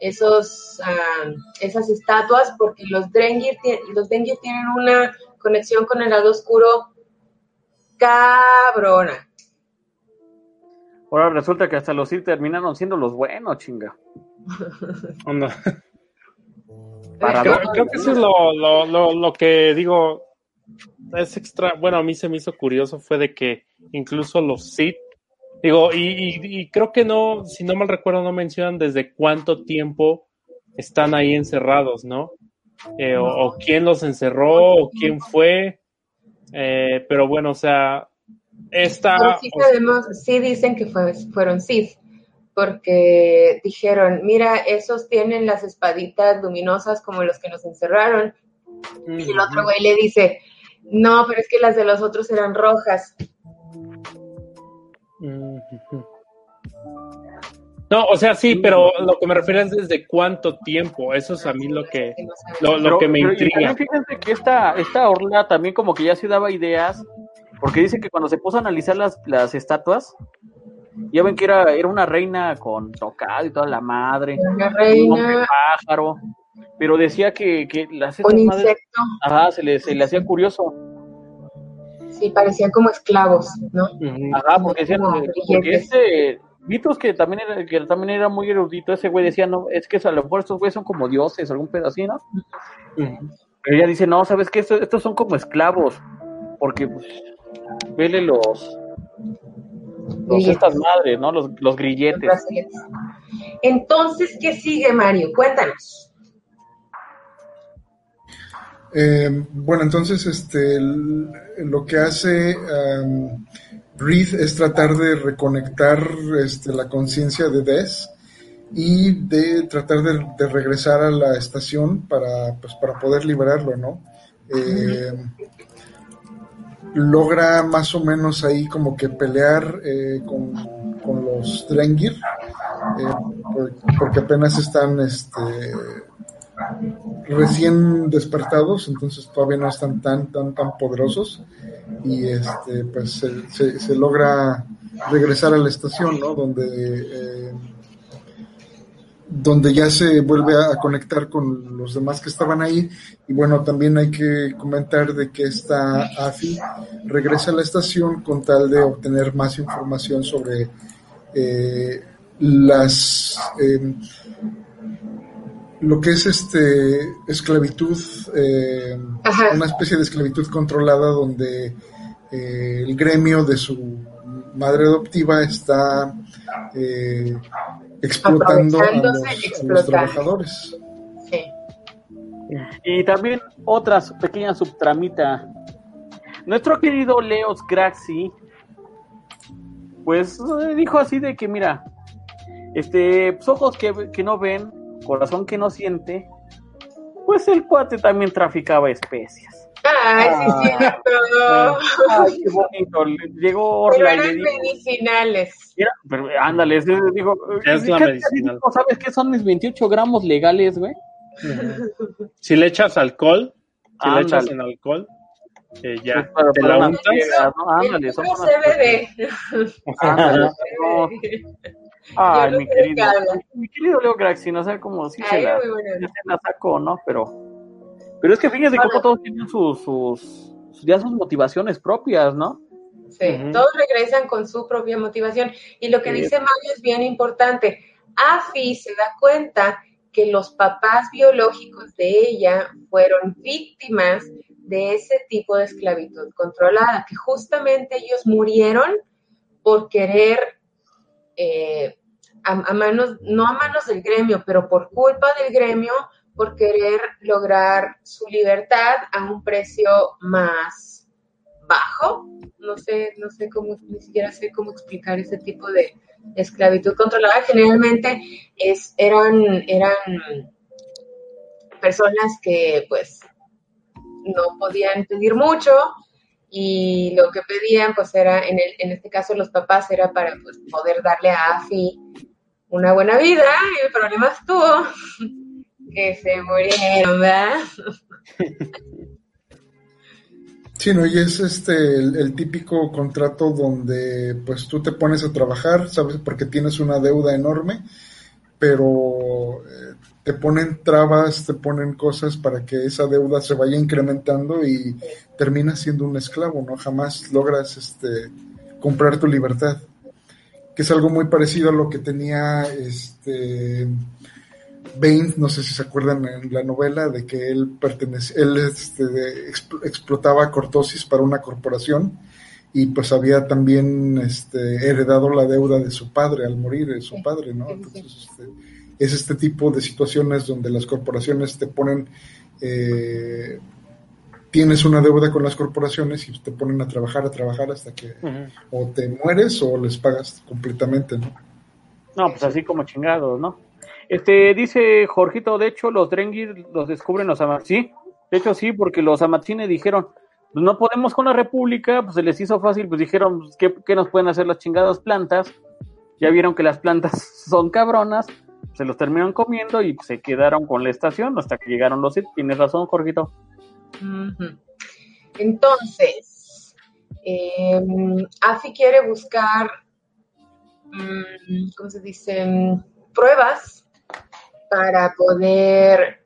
esos, ah, esas estatuas, porque los Drengir, los Drengir tienen una conexión con el lado oscuro cabrona.
Ahora resulta que hasta los Sith terminaron siendo los buenos, chinga. [laughs]
Creo, que eso es lo, lo, lo, lo, que digo, es extra, bueno, a mí se me hizo curioso fue de que incluso los Sith, digo, y, y, y creo que no, si no mal recuerdo, no mencionan desde cuánto tiempo están ahí encerrados, ¿no? Eh, o, o, quién los encerró, o quién fue, eh, pero bueno, o sea, esta...
Pero sí, sabemos, sí dicen que fue, fueron Sith, porque dijeron, mira, esos tienen las espaditas luminosas como los que nos encerraron. Y el otro güey le dice, no, pero es que las de los otros eran rojas.
No, o sea, sí, pero lo que me refiero es desde cuánto tiempo. Eso es a mí lo que, lo, lo que me intriga.
fíjense que esta, esta Orla también como que ya se daba ideas, porque dice que cuando se puso a analizar las, las estatuas, ya ven que era, era una reina con tocado y toda la madre,
Una reina.
un hombre pájaro, pero decía que, que las
Un
estas madres,
insecto.
ajá, se le, se le hacía curioso,
Sí, parecían como esclavos, ¿no?
Ajá, porque decían, porque este, Vitos que también era, que también era muy erudito, ese güey decía, no, es que a lo mejor estos güeyes son como dioses, algún pedacito, ¿no?
Ujú.
Pero ella dice, no, ¿sabes qué? Estos, estos son como esclavos, porque, pues, vele los, estas madres, ¿no? Los, los grilletes.
Entonces, ¿qué sigue, Mario? Cuéntanos.
Eh, bueno, entonces este, lo que hace um, Reed es tratar de reconectar este, la conciencia de Des y de tratar de, regresar a la estación para, pues, para poder liberarlo, ¿no? Eh, logra más o menos ahí como que pelear eh, con, los Drengir, por- porque apenas están este, recién despertados, entonces todavía no están tan tan tan poderosos y este pues se, logra regresar a la estación, ¿no? Donde eh, donde ya se vuelve a, conectar con los demás que estaban ahí y bueno también hay que comentar de que esta AFI regresa a la estación con tal de obtener más información sobre eh, las eh, lo que es este esclavitud, eh, una especie de esclavitud controlada donde eh, el gremio de su madre adoptiva está eh, explotando a los, a trabajadores.
Sí.
Y también otra pequeña subtramita. Nuestro querido Leos Graxi, pues dijo así de que, mira, este, pues, ojos que, que no ven, corazón que no siente, pues el cuate también traficaba especias.
Ay, sí,
Ah.
cierto.
Ay, qué bonito. le- Llegó
Pero
Orla y le
eran
dijo,
medicinales.
mira, pero, ándale, es- digo,
Es la
¿qué-
medicinal.
¿no ¿sabes qué son mis 28 gramos legales, güey?
Si le echas alcohol, si le
Ándale.
echas en alcohol, eh, ya
Para-
te
para
la untas.
Ándale, son
CBD. [laughs]
Ay, mi querido, mi querido Leo Graxi, no sé cómo sí se
Ay,
la,
bueno.
se la sacó, ¿no? Pero, pero es que fíjese cómo
Bueno.
todos tienen sus, sus, ya sus motivaciones propias, ¿no?
Sí, todos regresan con su propia motivación. Y lo que
Sí.
dice Mario es bien importante. Afi se da cuenta que los papás biológicos de ella fueron víctimas de ese tipo de esclavitud controlada, que justamente ellos murieron por querer, eh, a, a manos, no a manos del gremio, pero por culpa del gremio, por querer lograr su libertad a un precio más bajo. No sé, no sé cómo, ni siquiera sé cómo explicar ese tipo de esclavitud controlada. Generalmente es, eran, eran personas que pues no podían pedir mucho y lo que pedían pues era, en, el, en este caso los papás, era para pues, poder darle a Afi una buena vida y el problema estuvo [laughs] que se murieron, ¿verdad? [laughs]
Sí, no, y es este el, el típico contrato donde pues tú te pones a trabajar, sabes, porque tienes una deuda enorme, pero te ponen trabas, te ponen cosas para que esa deuda se vaya incrementando y terminas siendo un esclavo, ¿no? Jamás logras este comprar tu libertad. Que es algo muy parecido a lo que tenía este Bane, no sé si se acuerdan en la novela de que él pertenece, él este, explotaba cortosis para una corporación y pues había también este, heredado la deuda de su padre al morir de su padre, ¿no? Entonces, este, es este tipo de situaciones donde las corporaciones te ponen, eh, tienes una deuda con las corporaciones y te ponen a trabajar, a trabajar hasta que o te mueres o les pagas completamente, ¿no?
No, pues así como chingados, ¿no? Este, dice Jorgito, de hecho, los Drengir los descubren los Amatzini. De hecho, sí, porque los Amatzini dijeron, no podemos con la República, pues se les hizo fácil, pues dijeron, ¿qué, ¿qué, nos pueden hacer las chingadas plantas? Ya vieron que las plantas [laughs] son cabronas, se los terminaron comiendo y se quedaron con la estación hasta que llegaron los Sith. Tienes razón, Jorgito.
Entonces, eh, Afi quiere buscar, mm, ¿cómo se dice? Pruebas para poder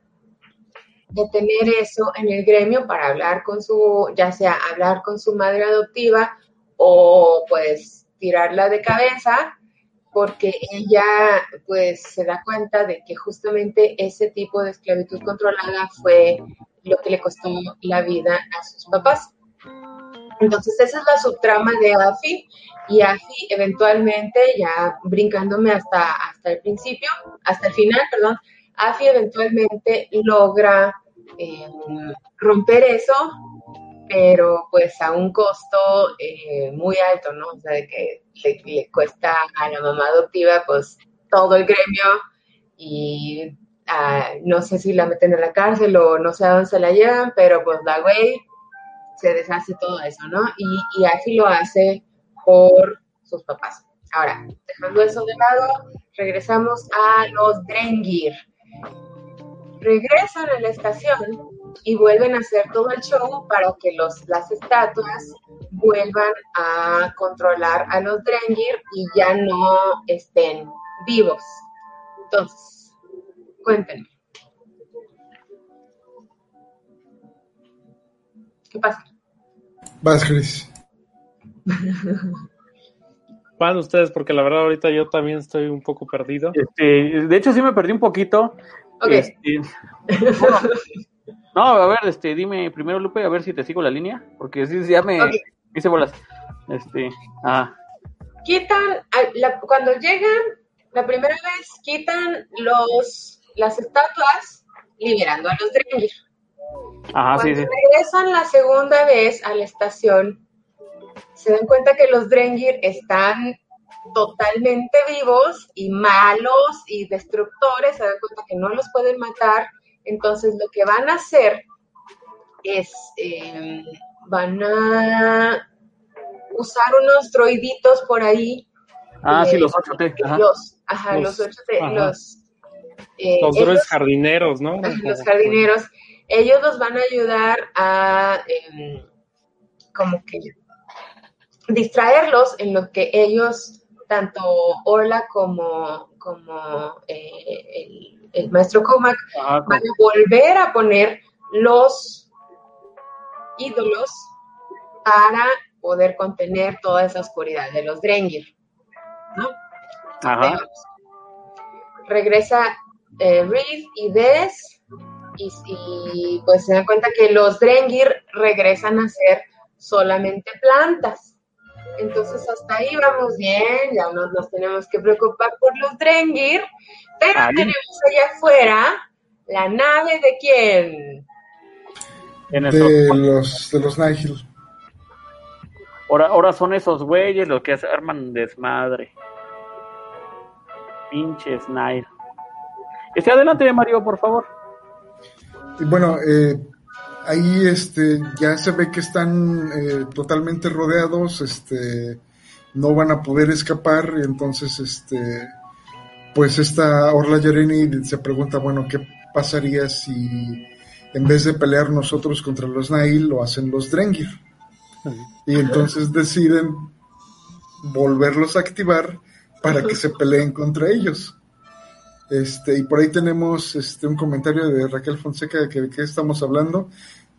detener eso en el gremio para hablar con su, ya sea hablar con su madre adoptiva o pues tirarla de cabeza porque ella pues se da cuenta de que justamente ese tipo de esclavitud controlada fue lo que le costó la vida a sus papás. Entonces esa es la subtrama de Afi y Afi eventualmente, ya brincándome hasta, hasta el principio, hasta el final, perdón, Afi eventualmente logra eh, romper eso, pero pues a un costo eh, muy alto, ¿no? O sea, de que le, cuesta a la mamá adoptiva pues todo el gremio y ah, no sé si la meten en la cárcel o no sé a dónde se la llevan, pero pues la güey se deshace todo eso, ¿no? Y, y Afi lo hace por sus papás. Ahora, dejando eso de lado, regresamos a los Drengir. Regresan a la estación y vuelven a hacer todo el show para que los, las estatuas vuelvan a controlar a los Drengir y ya no estén vivos. Entonces, cuéntenme. ¿Qué pasa?
Vas, Chris.
Van ustedes, porque la verdad ahorita yo también estoy un poco perdido.
Este, de hecho, sí me perdí un poquito. Este, no, a ver, este, dime primero, Lupe, a ver si te sigo la línea, porque sí, ya me hice bolas. Este, ah.
Quitan, cuando llegan, la primera vez quitan los, las estatuas liberando a los Drengir.
Ajá, sí, sí.
regresan la segunda vez a la estación, se dan cuenta que los Drengir están totalmente vivos y malos y destructores, se dan cuenta que no los pueden matar, entonces lo que van a hacer es, em, van a usar unos droiditos por ahí.
Ah, sí, los 8T.
Ajá. Los, ajá, los, 8T, los...
Eh, los droides jardineros, ¿no?
Los jardineros. Ellos los van a ayudar a em, como que distraerlos en lo que ellos, tanto Orla como, como eh, el, maestro Comac, ah, van a volver a poner los ídolos para poder contener toda esa oscuridad de los Drengir. ¿no? Regresa eh, Reed y Des y, y, pues se dan cuenta que los Drengir regresan a ser solamente plantas. Entonces hasta ahí vamos bien, ya no nos tenemos que preocupar por los Drengir, pero tenemos allá afuera la nave de quién?
De los, de los Nihil.
Ahora, ahora son esos güeyes los que arman desmadre. Pinches Nihil. Esté adelante, Mario, por favor.
Y bueno, eh, ahí este, ya se ve que están eh, totalmente rodeados, este, no van a poder escapar, entonces, este, pues esta Orla Yareni se pregunta, bueno, ¿qué pasaría si en vez de pelear nosotros contra los Nail, lo hacen los Drengir? Y entonces deciden volverlos a activar para que se peleen contra ellos. Este, y por ahí tenemos este, un comentario de Raquel Fonseca de que, de qué estamos hablando.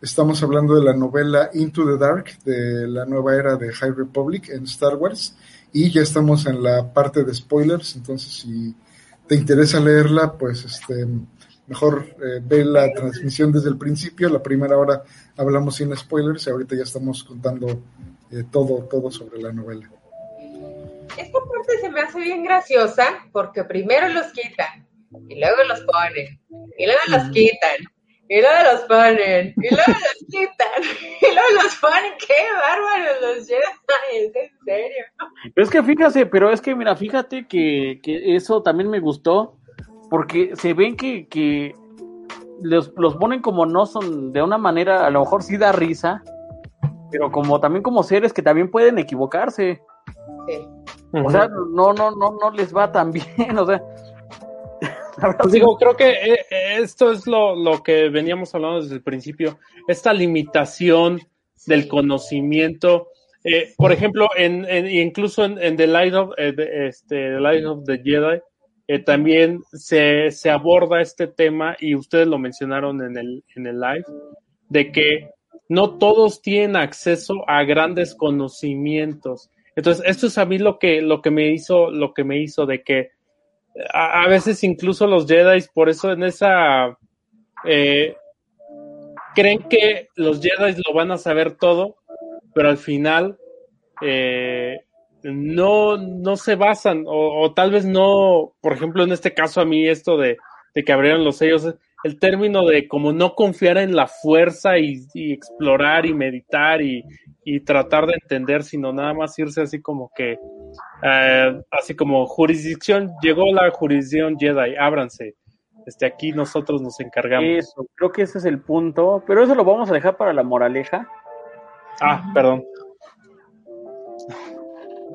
Estamos hablando de la novela Into the Dark, de la nueva era de High Republic en Star Wars, y ya estamos en la parte de spoilers, entonces si te interesa leerla, pues este, mejor eh, ve la transmisión desde el principio. La primera hora hablamos sin spoilers y ahorita ya estamos contando eh, todo, todo sobre la novela.
Esta parte se me hace bien graciosa porque primero los quitan y luego los ponen y luego los quitan y luego los ponen y luego los quitan [laughs] y luego los ponen. ¡Qué bárbaros los Jedi! ¿Es en serio?
Pero es que fíjate, pero es que mira, fíjate que, que eso también me gustó porque se ven que, que los, los ponen como no son de una manera, a lo mejor sí da risa, pero como también como seres que también pueden equivocarse.
Sí.
O sea, no, no, no, no les va tan [laughs] bien, o sea.
Pues digo, creo que eh, esto es lo, lo que veníamos hablando desde el principio, esta limitación del conocimiento. Eh, por ejemplo, en, en- incluso en, en The Light of, eh, de- este, The Light of the Jedi, eh, también se, se aborda este tema, y ustedes lo mencionaron en el, en el live, de que no todos tienen acceso a grandes conocimientos. Entonces, esto es a mí lo que, lo que me hizo, lo que me hizo de que a, veces incluso los Jedi, por eso en esa eh, creen que los Jedi lo van a saber todo, pero al final eh, no, no se basan, o, o tal vez no, por ejemplo, en este caso a mí esto de, de que abrieron los sellos, el término de como no confiar en la fuerza y, y explorar y meditar y, y tratar de entender, sino nada más irse así como que, eh, así como jurisdicción, llegó la jurisdicción Jedi, ábranse. Este, aquí nosotros nos encargamos.
Eso, creo que ese es el punto, pero eso lo vamos a dejar para la moraleja.
Ah, perdón.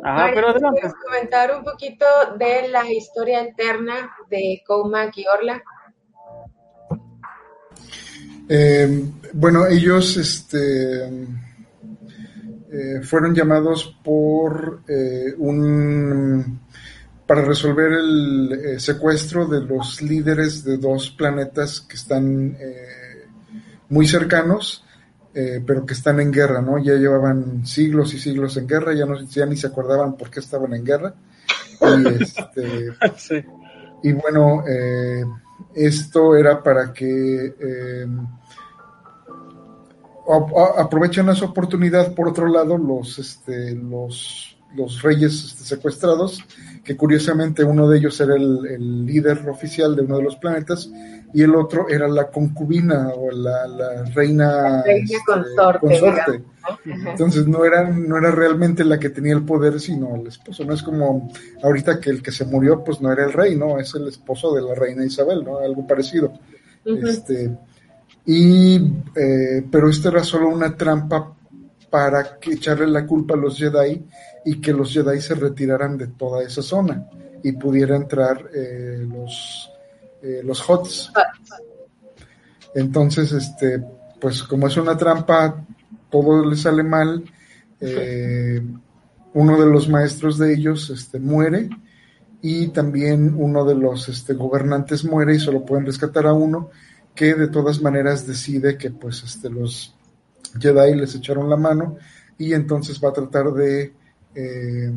Ajá, pero adelante.
¿puedes comentar un poquito de la historia interna de Comac y Orla?
Eh, bueno, ellos este, eh, fueron llamados por eh, un para resolver el eh, secuestro de los líderes de dos planetas que están eh, muy cercanos, eh, pero que están en guerra, ¿no? Ya llevaban siglos y siglos en guerra, ya no ya ni se acordaban por qué estaban en guerra. Y este [laughs]
Sí.
y bueno, eh, esto era para que a- aprovechen esa oportunidad, por otro lado, los, este, los, los reyes este, secuestrados, que curiosamente uno de ellos era el, el líder oficial de uno de los planetas y el otro era la concubina o la, la reina,
La reina consorte,
consorte.
Ajá.
Entonces no era, no era realmente la que tenía el poder, sino el esposo. No es como ahorita que el que se murió, pues no era el rey, ¿no? Es el esposo de la reina Isabel, ¿no? Algo parecido. Este, y, eh, pero esto era solo una trampa para que echarle la culpa a los Jedi y que los Jedi se retiraran de toda esa zona y pudiera entrar eh, los, eh, los Hots. Entonces, este, pues como es una trampa, todo le sale mal. eh, uno de los maestros de ellos este, muere y también uno de los este, gobernantes muere y solo pueden rescatar a uno que de todas maneras decide que pues este, los Jedi les echaron la mano y entonces va a tratar de eh,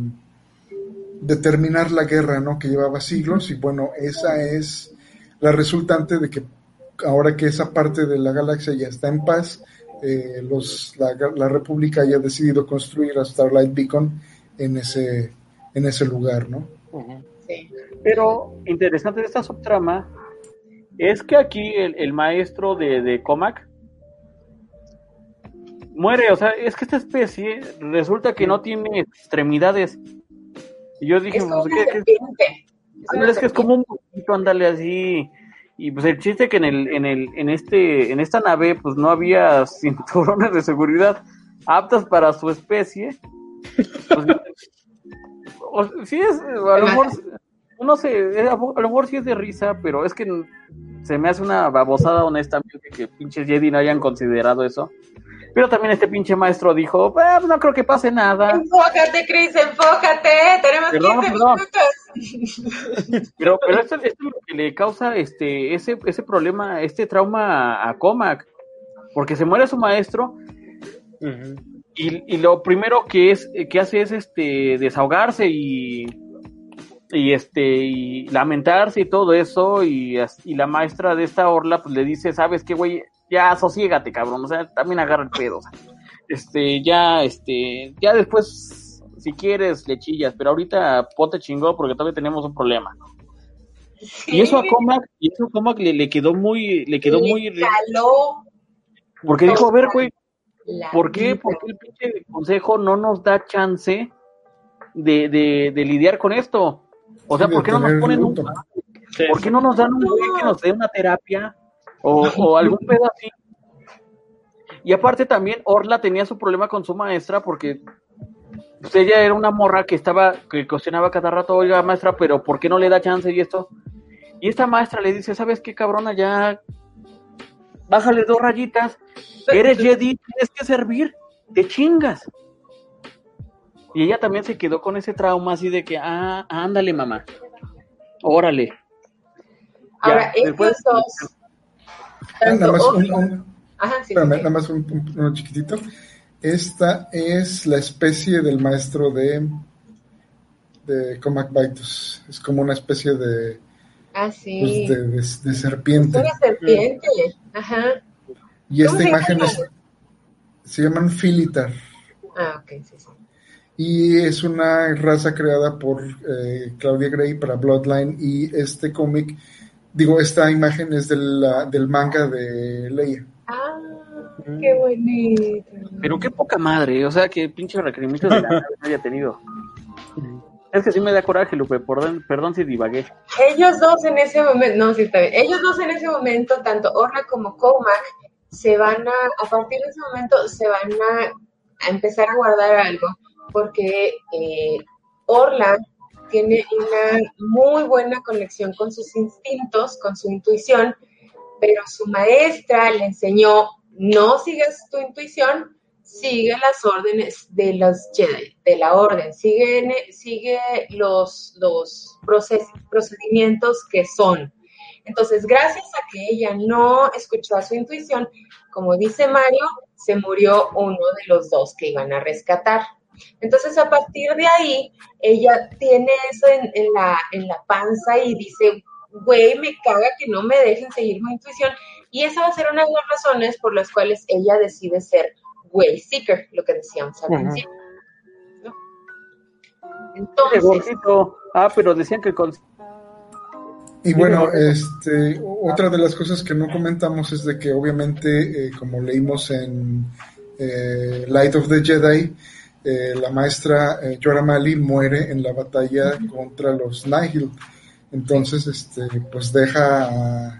de terminar la guerra, ¿no? Que llevaba siglos y bueno, esa es la resultante de que ahora que esa parte de la galaxia ya está en paz, eh, los, la, la República haya decidido construir a Starlight Beacon en ese, en ese lugar, ¿no?
Sí.
Pero interesante de esta subtrama es que aquí el, el maestro de, de Comac muere, o sea, es que esta especie resulta que no tiene extremidades. Y yo dije,
Es
pues, ¿qué- qué-
es
que es como un poquito, ándale así. Y pues el chiste que en el, en el, en este, en esta nave, pues no había [laughs] cinturones de seguridad aptas para su especie. Pues, [laughs] o- sí es, a lo mejor, no sé, a lo mejor sí es de risa, pero es que se me hace una babosada honestamente que pinches Jedi no hayan considerado eso. Pero también este pinche maestro dijo, "Ah, pues no creo que pase nada.
Enfócate, Chris, enfócate. Tenemos
Perdón,
15
perdón.
minutos.
Pero, pero esto, esto es lo que le causa este, ese, ese problema, este trauma a Comac. Porque se muere su maestro y, y lo primero que es que hace es este desahogarse y y este y lamentarse y todo eso y, y la maestra de esta orla pues le dice sabes qué güey ya sosiégate cabrón o sea también agarra el pedo este ya este ya después si quieres le chillas pero ahorita ponte chingó porque todavía tenemos un problema y eso a Comac y eso a Comac le, le quedó muy le quedó
Le
muy
caló
porque dijo a ver güey ¿Por qué? ¿Por qué el pinche consejo no nos da chance de, de, de lidiar con esto? O sea,
Sí,
¿por qué no nos ponen un. ¿por qué no nos dan un güey que nos dé una terapia o, [laughs] o algún así? Y aparte también Orla tenía su problema con su maestra porque pues, ella era una morra que estaba, que cuestionaba cada rato, oiga maestra, pero ¿por qué no le da chance y esto? Y esta maestra le dice, ¿sabes qué cabrona? Ya bájale dos rayitas, eres Jedi, tienes que servir, te chingas. Y ella también se quedó con ese trauma así de que, ah, ándale mamá, órale.
Ahora,
Ya,
estos dos.
Nada más un, un-
Ajá, sí,
espérame,
sí.
nada más un, un- uno chiquitito. Esta es la especie del maestro de de Comac Vitus. Es como una especie de,
Ah,
pues,
sí.
de, de- de
Es
serpiente.
una serpiente. Ajá.
Y
¿Cómo
esta imagen es, se llaman Filitar.
Ah, ok, sí, sí.
Y es una raza creada por eh, Claudia Gray para Bloodline. Y este cómic, digo, esta imagen es de la- del manga de Leia.
Ah, qué bonito.
Pero qué poca madre, o sea, que pinche requerimientos de la nave no haya tenido. [laughs] Es que sí me da coraje, Lupe, perdón, perdón si divagué.
Ellos dos en ese momento, no, sí está bien. Ellos dos en ese momento, tanto Orla como Comac, se van a, a partir de ese momento, se van a, a empezar a guardar algo, porque eh, Orla tiene una muy buena conexión con sus instintos, con su intuición, pero su maestra le enseñó, no sigas tu intuición, sigue las órdenes de los Jedi, de la orden, sigue, sigue los, procedimientos que son. Entonces, gracias a que ella no escuchó a su intuición, como dice Mario, se murió uno de los dos que iban a rescatar. Entonces, a partir de ahí, ella tiene eso en, en la, en la panza y dice, güey, me caga que no me dejen seguir mi intuición. Y esa va a ser una de las razones por las cuales ella decide ser Way Seeker, lo que decíamos al
Ujú.
principio. ¿no?
Qué
Entonces,
gordito. Ah, pero decían que consejo
Y bueno, este, otra de las cosas que no comentamos es de que obviamente, eh, como leímos en eh, Light of the Jedi, eh, la maestra eh, Jorah Mali muere en la batalla contra los Nihil. Entonces, este, pues deja a,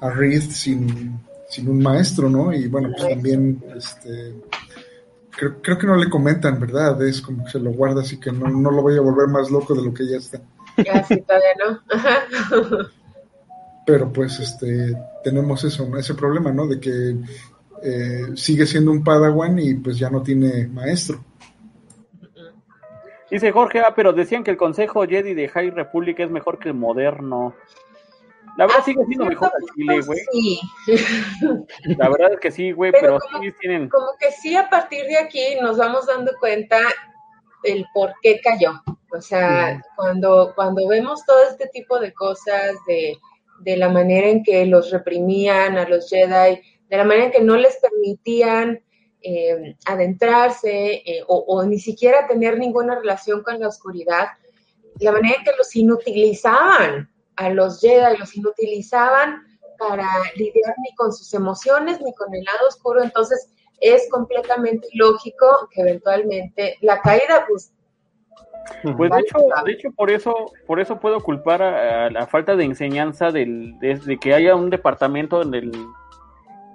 a Reed sin, sin un maestro, ¿no? Y bueno, pues también, este, creo, creo que no le comentan, ¿verdad? Es como que se lo guarda así que no, no lo vaya a volver más loco de lo que ya está.
ya sí, todavía no. [laughs]
Pero pues este tenemos eso ese problema no de que eh, sigue siendo un padawan y pues ya no tiene maestro
Dice Jorge, ah, pero decían que el Consejo Jedi de High Republic es mejor que el moderno. La verdad sigue siendo mejor al Chile, güey.
Sí. [laughs]
La verdad es que sí, güey,
Pero
pero
como-
sí tienen.
Como que sí, a partir de aquí nos vamos dando cuenta el por qué cayó. O sea, cuando, cuando vemos todo este tipo de cosas, de, de la manera en que los reprimían a los Jedi, de la manera en que no les permitían eh, adentrarse eh, o, o ni siquiera tener ninguna relación con la oscuridad, la manera en que los inutilizaban a los Jedi, los inutilizaban para lidiar ni con sus emociones ni con el lado oscuro, entonces es completamente lógico que eventualmente la caída, pues,
Pues de hecho, de hecho por eso, por eso puedo culpar a, a la falta de enseñanza del, de, de que haya un departamento en el,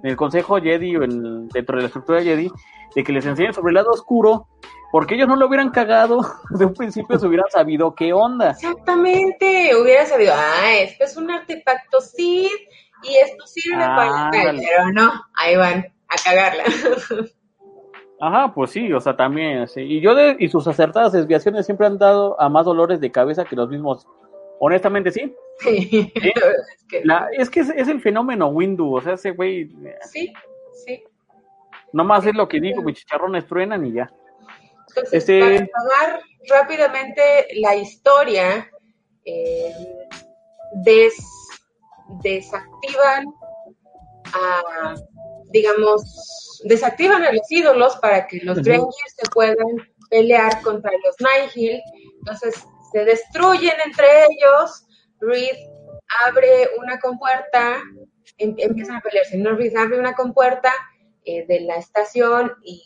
en el Consejo Jedi o en, dentro de la estructura Jedi, de que les enseñen sobre el lado oscuro, porque ellos no lo hubieran cagado, [laughs] de un principio se hubieran sabido qué onda.
exactamente, hubiera sabido, ah, esto es un artefacto Sith y esto sirve
Ah,
para...
ándale.
Pero no, ahí van a cagarla. [laughs]
Ajá, pues sí, o sea, también, sí. Y yo de, y sus acertadas desviaciones siempre han dado a más dolores de cabeza que los mismos. Honestamente, sí.
Sí, [laughs] es que
La, es que es, es el fenómeno Windu, o sea, ese güey,
sí, sí.
nomás es lo que digo, mis chicharrones truenan y ya.
Entonces,
Este-
para acabar rápidamente la historia, eh, des, desactivan a, digamos, desactivan a los ídolos para que los Drengir se puedan pelear contra los Nihil. Entonces se destruyen entre ellos. Reed abre una compuerta, em, empiezan a pelearse. ¿no? Reed abre una compuerta eh, de la estación y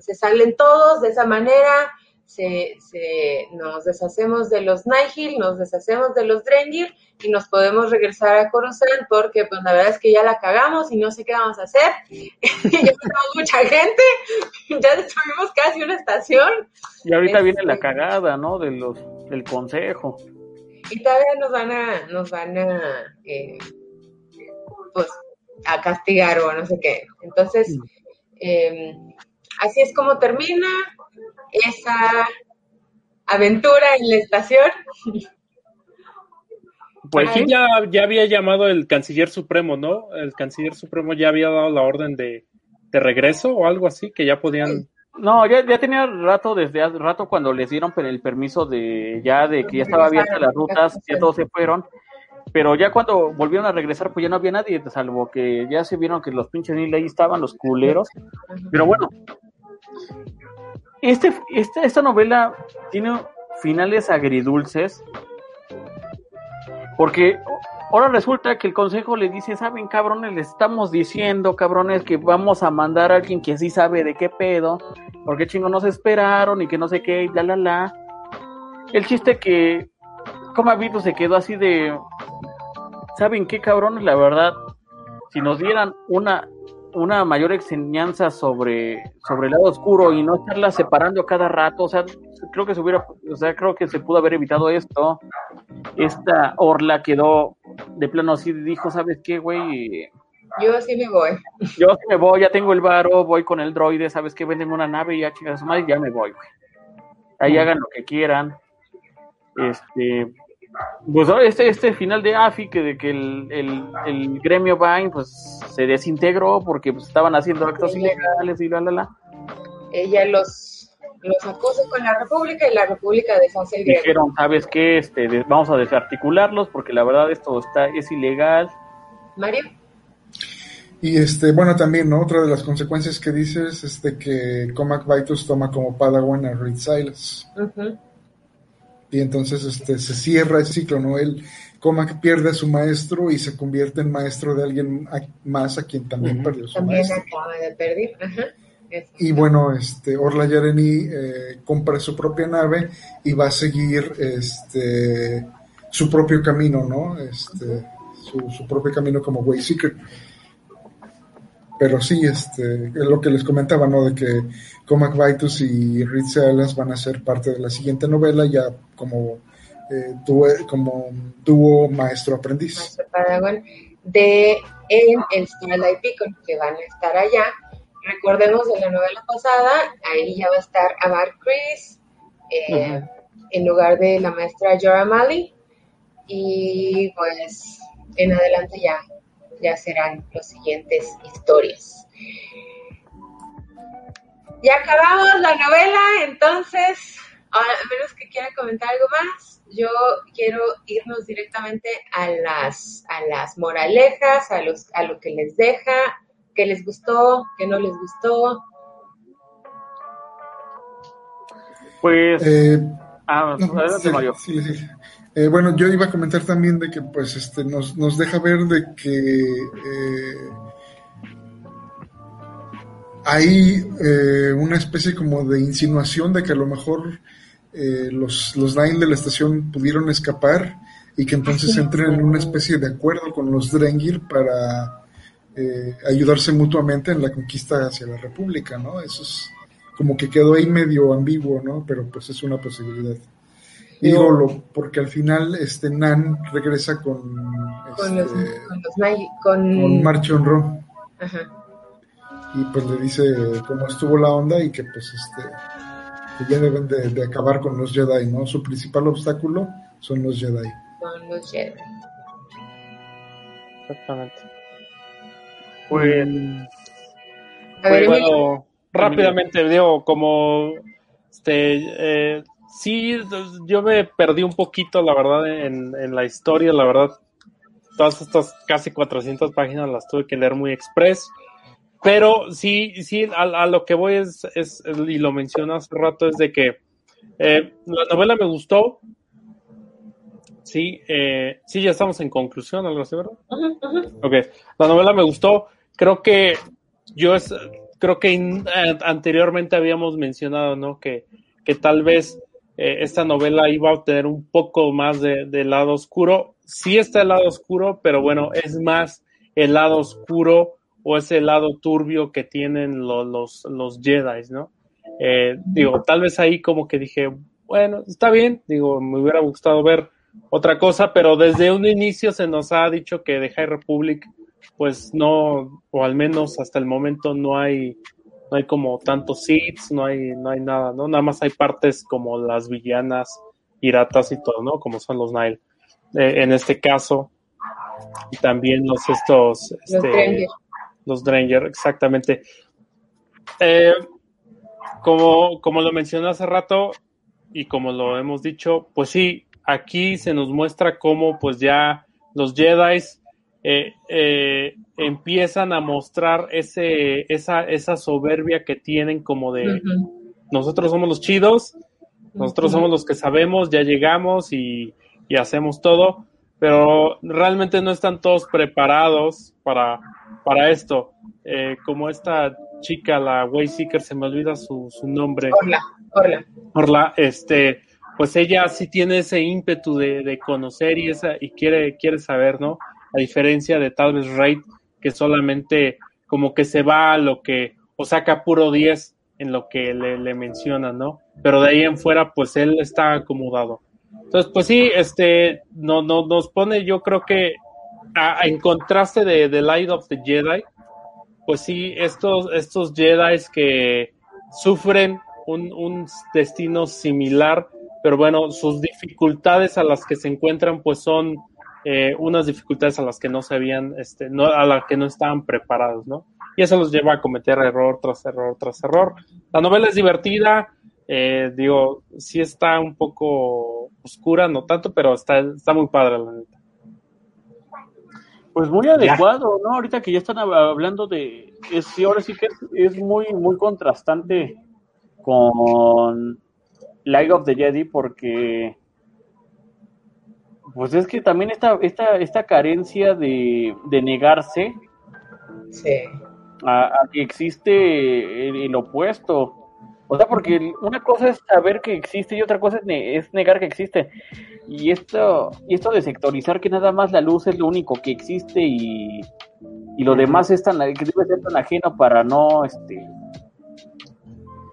se salen todos de esa manera se, se, nos deshacemos de los Nihil, nos deshacemos de los Drengir y nos podemos regresar a Coruscant porque pues la verdad es que ya la cagamos y no sé qué vamos a hacer. [laughs] ya tenemos mucha gente, ya destruimos casi una estación.
Y ahorita viene la este, cagada, ¿no? De los, del consejo.
Y todavía nos van a, nos van a, eh, pues, a castigar o no sé qué. Entonces, eh, así es como termina esa aventura en la estación.
Pues sí, ya, ya había llamado el canciller supremo, ¿no? El canciller supremo ya había dado la orden de, regreso o algo así, que ya podían...
No, ya, ya tenía rato, desde hace rato cuando les dieron el permiso de ya de que ya estaba abierta las rutas, ya todos se fueron, pero ya cuando volvieron a regresar, pues ya no había nadie, salvo que ya se vieron que los pinches ni ahí estaban, los culeros. Pero bueno, este, este, esta novela tiene finales agridulces porque ahora resulta que el consejo le dice, saben cabrones, le estamos diciendo cabrones que vamos a mandar a alguien que sí sabe de qué pedo, porque chingo nos esperaron y que no sé qué, y la la la. El chiste que como Vito se quedó así de, ¿saben qué cabrones? La verdad, si nos dieran una una mayor enseñanza sobre, sobre el lado oscuro y no estarla separando cada rato, o sea, creo que se hubiera, o sea, creo que se pudo haber evitado esto. Esta Orla quedó de plano así, dijo, ¿sabes qué, güey?
Yo sí me voy.
Yo sí me voy, ya tengo el varo, voy con el droide, ¿sabes qué? Véndeme una nave y ya chicas su madre, ya me voy, güey. Ahí hagan lo que quieran. Este, pues este, este final de AFI, que de que el, el, gremio Vine pues se desintegró porque pues, estaban haciendo actos ilegales y la la la.
Ella los, los acusa con la República y la República el gremio.
Dijeron, ¿sabes qué? Este, vamos a desarticularlos porque la verdad esto está es ilegal.
Mario.
Y este, bueno, también, ¿no? Otra de las consecuencias que dices es de que Comac Vitus toma como Padawan a Reed Silas y entonces este, se cierra el ciclo, ¿no? Él que pierde a su maestro y se convierte en maestro de alguien más a quien también perdió su
también acaba de perder,
Y bueno, este, Orla Yareni eh, compra su propia nave y va a seguir este, su propio camino, ¿no? Este, su, su propio camino como Wayseeker pero sí, este, es lo que les comentaba, ¿no? De que Comac Vitus y Ritz Alas van a ser parte de la siguiente novela ya como, eh, dúo, como dúo maestro-aprendiz.
Maestro de en el Starlight Beacon, que van a estar allá. Recordemos de la novela pasada, ahí ya va a estar Amar Chris, eh, en lugar de la maestra Jorah Mali, y pues en adelante ya ya serán las siguientes historias. Ya acabamos la novela, entonces, a menos que quiera comentar algo más, yo quiero irnos directamente a las, a las moralejas, a, los, a lo que les deja, que les gustó, que no les gustó.
Pues... Eh, ah,
sí, sí, eh, bueno, yo iba a comentar también de que pues este nos, nos deja ver de que eh, hay eh, una especie como de insinuación de que a lo mejor los, los Nine de la estación pudieron escapar y que entonces entren en una especie de acuerdo con los Drengir para ayudarse mutuamente en la conquista hacia la República, ¿no? Eso es como que quedó ahí medio ambiguo, ¿no? Pero pues es una posibilidad. Digo, porque al final este Nan regresa con
con,
este,
con,
con, Y pues le dice cómo estuvo la onda y que pues este que ya deben de, acabar con los Jedi, ¿no? Su principal obstáculo son los Jedi.
Son los Jedi.
Exactamente. Pues, bueno, rápidamente digo, como este eh, sí, yo me perdí un poquito, la verdad, en, en la historia, la verdad. Todas estas casi 400 páginas las tuve que leer muy express. Pero sí, sí, a, lo que voy es, es, y lo mencioné hace rato, es de que eh, la novela me gustó. Sí, eh, sí, ya estamos en conclusión, algo así, ¿verdad? Ok, la novela me gustó. Creo que yo es, creo que eh, anteriormente habíamos mencionado, ¿no? Que, que tal vez eh, esta novela iba a obtener un poco más de, lado oscuro. Sí está el lado oscuro, pero bueno, es más el lado oscuro o ese lado turbio que tienen los, los, los Jedi, ¿no? Eh, digo, tal vez ahí como que dije, bueno, está bien, digo, me hubiera gustado ver otra cosa, pero desde un inicio se nos ha dicho que de High Republic, pues no, o al menos hasta el momento no hay, no hay como tantos seeds, no hay, no hay nada, ¿no? Nada más hay partes como las villanas, piratas y todo, ¿no? Como son los Nile. Eh, en este caso, también los estos, este, los Dranger, exactamente. Eh, como, como lo mencioné hace rato y como lo hemos dicho, pues sí, aquí se nos muestra cómo pues ya los Jedi eh, eh, empiezan a mostrar ese, esa, esa soberbia que tienen como de nosotros somos los chidos, nosotros somos los que sabemos, ya llegamos y, y hacemos todo, pero realmente no están todos preparados para, para esto. Eh, como esta chica, la Wayseeker, se me olvida su, su nombre.
Orla, Orla.
Orla, este, pues ella sí tiene ese ímpetu de, de, conocer y esa, y quiere, quiere saber, ¿no? A diferencia de tal vez Raid, que solamente como que se va a lo que, o saca puro 10 en lo que le, le ¿no? Pero de ahí en fuera, pues él está acomodado. Entonces, pues sí, este, no, no, nos pone, yo creo que en contraste de The Light of the Jedi, pues sí, estos, estos Jedi que sufren un, destino similar, pero bueno, sus dificultades a las que se encuentran, pues son eh, unas dificultades a las que no se habían, este, no, a las que no estaban preparados, ¿no? Y eso los lleva a cometer error tras error tras error. La novela es divertida, eh, digo, sí está un poco oscura, no tanto, pero está, está muy padre, la neta.
Pues muy adecuado, ¿no? Ahorita que ya están hablando de, es, ahora sí que es, muy, muy contrastante con Light of the Jedi porque pues es que también esta, esta, esta carencia de, de negarse a, que existe el, opuesto. O sea, porque una cosa es saber que existe y otra cosa es, negar que existe. Y esto, y esto de sectorizar que nada más la luz es lo único que existe y, y lo demás es tan, que debe ser tan ajeno para no, este,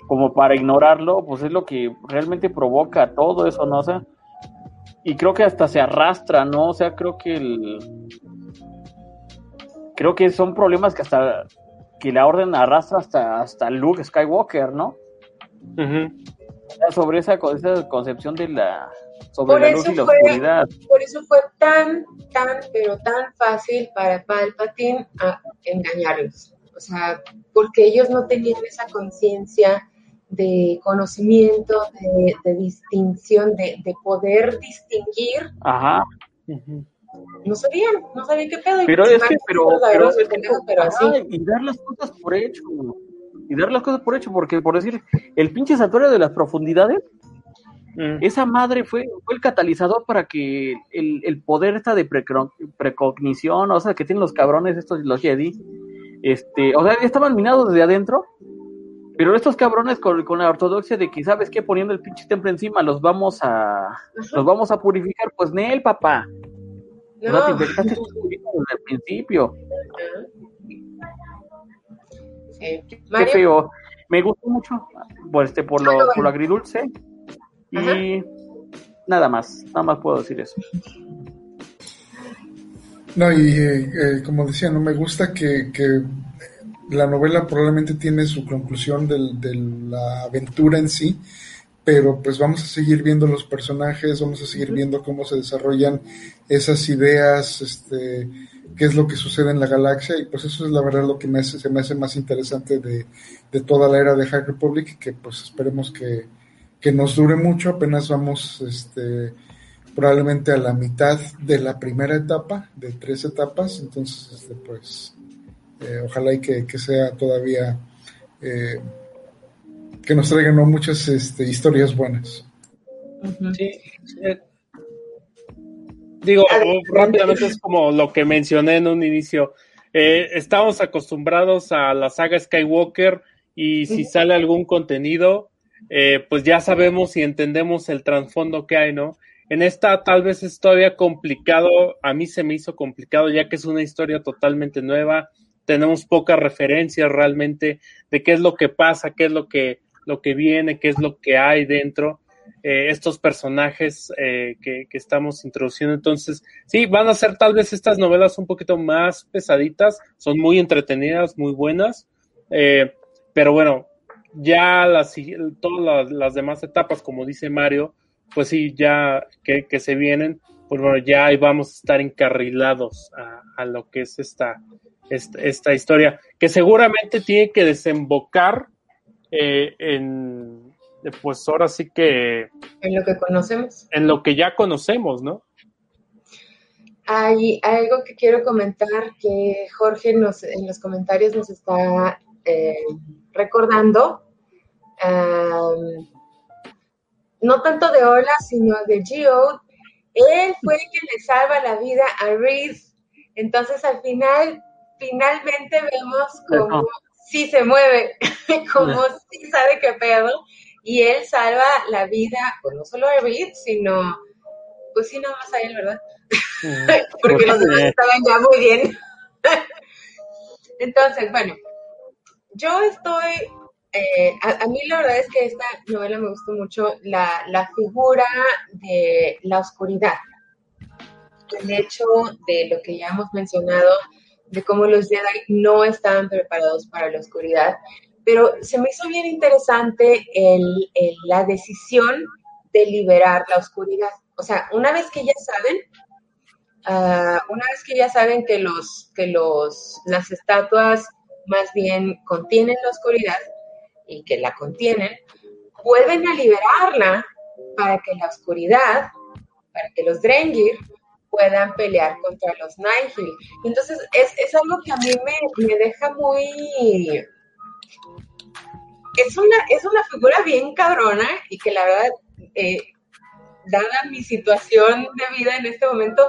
como para ignorarlo, pues es lo que realmente provoca todo eso, ¿no? O sea, y creo que hasta se arrastra, ¿no? O sea, creo que el... Creo que son problemas que hasta que la orden arrastra hasta, hasta Luke Skywalker, ¿no? Sobre esa, esa concepción de la sobre la luz y la oscuridad.
Por eso fue tan, tan, pero tan fácil para Palpatine engañarlos. O sea, porque ellos no tenían esa conciencia de conocimiento, de, distinción, de, poder distinguir.
Ajá.
No sabían, no sabían qué pedo.
Pero es que, pero, pero, pero así. y dar las cosas por hecho. Y dar las cosas por hecho, porque por decir, el pinche santuario de las profundidades, mm. esa madre fue, fue el catalizador para que el, el poder esta de precognición, o sea, que tienen los cabrones estos, los Jedi, este, o sea, estaban minados desde adentro pero estos cabrones con, con, la ortodoxia de que, ¿sabes qué? Poniendo el pinche templo encima, los vamos a los vamos a purificar. Pues Nel, papá. No, no te inventaste desde el principio. Sí. Qué feo. Me gustó mucho por, este, por, lo, por lo agridulce. Y nada más, nada más puedo decir eso.
No, y eh, eh, como decía, no me gusta que, que la novela probablemente tiene su conclusión de la aventura en sí, pero pues vamos a seguir viendo los personajes, vamos a seguir viendo cómo se desarrollan esas ideas, este, qué es lo que sucede en la galaxia, y pues eso es la verdad lo que me hace, se me hace más interesante de, toda la era de High Republic, que pues esperemos que, que nos dure mucho, apenas vamos este, probablemente a la mitad de la primera etapa, de tres etapas, entonces este, pues eh, ojalá y que, sea todavía eh, que nos traigan muchas este, historias buenas.
Sí, Digo, rápidamente es como lo que mencioné en un inicio. Eh, estamos acostumbrados a la saga Skywalker y si sale algún contenido, eh, pues ya sabemos y entendemos el trasfondo que hay, ¿no? En esta tal vez es todavía complicado, a mí se me hizo complicado ya que es una historia totalmente nueva, tenemos pocas referencias realmente de qué es lo que pasa, qué es lo que, lo que viene, qué es lo que hay dentro. Eh, estos personajes eh, que, estamos introduciendo. Entonces, sí, van a ser tal vez estas novelas un poquito más pesaditas, son muy entretenidas, muy buenas, eh, pero bueno, ya las, todas las, demás etapas, como dice Mario, pues sí, ya que, se vienen, pues bueno, ya ahí vamos a estar encarrilados a, lo que es esta, esta, historia, que seguramente tiene que desembocar en pues ahora sí que...
En lo que conocemos.
En lo que ya conocemos, ¿no?
Hay algo que quiero comentar que Jorge nos, en los comentarios nos está eh, recordando. no tanto de Ola, sino de Gio. Él fue el que le salva la vida a Reed. Entonces al final, finalmente vemos como sí se mueve, [laughs] como sí sabe qué pedo y él salva la vida, pues no solo a Reed, sino, pues sí, nada más a él, ¿verdad? [laughs] Porque los demás estaban ya muy bien. [laughs] Entonces, bueno, yo estoy, eh, a, mí la verdad es que esta novela me gustó mucho la, la figura de la oscuridad. El hecho de lo que ya hemos mencionado, de cómo los Jedi no estaban preparados para la oscuridad pero se me hizo bien interesante la decisión de liberar la oscuridad. O sea, una vez que ya saben, ah, una vez que ya saben que, los, que los, las estatuas más bien contienen la oscuridad y que la contienen, vuelven a liberarla para que la oscuridad, para que los Drengir puedan pelear contra los Nihil. Entonces, es, algo que a mí me, me deja muy, es una, es una figura bien cabrona y que la verdad, eh, dada mi situación de vida en este momento,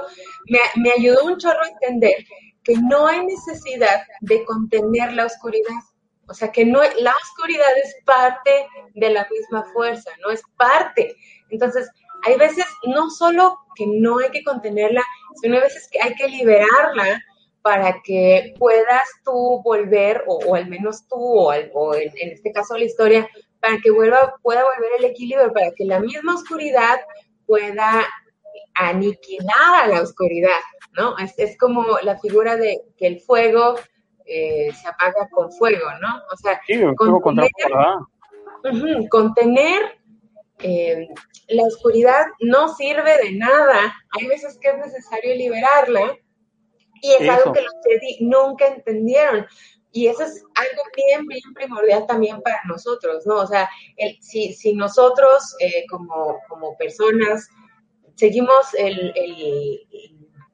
me, me ayudó un chorro a entender que no hay necesidad de contener la oscuridad. O sea, que no, la oscuridad es parte de la misma fuerza, no es parte. Entonces, hay veces no solo que no hay que contenerla, sino hay veces que hay que liberarla para que puedas tú volver, o, al menos tú, o, en, este caso la historia, para que vuelva, pueda volver el equilibrio, para que la misma oscuridad pueda aniquilar a la oscuridad, ¿no? Es, como la figura de que el fuego eh, se apaga con fuego, ¿no? O sea, contener, contener eh, la oscuridad no sirve de nada. Hay veces que es necesario liberarla y es algo que los Jedi nunca entendieron. Y eso es algo bien, bien primordial también para nosotros, ¿no? O sea, el, si, si nosotros eh, como, como personas seguimos el, el,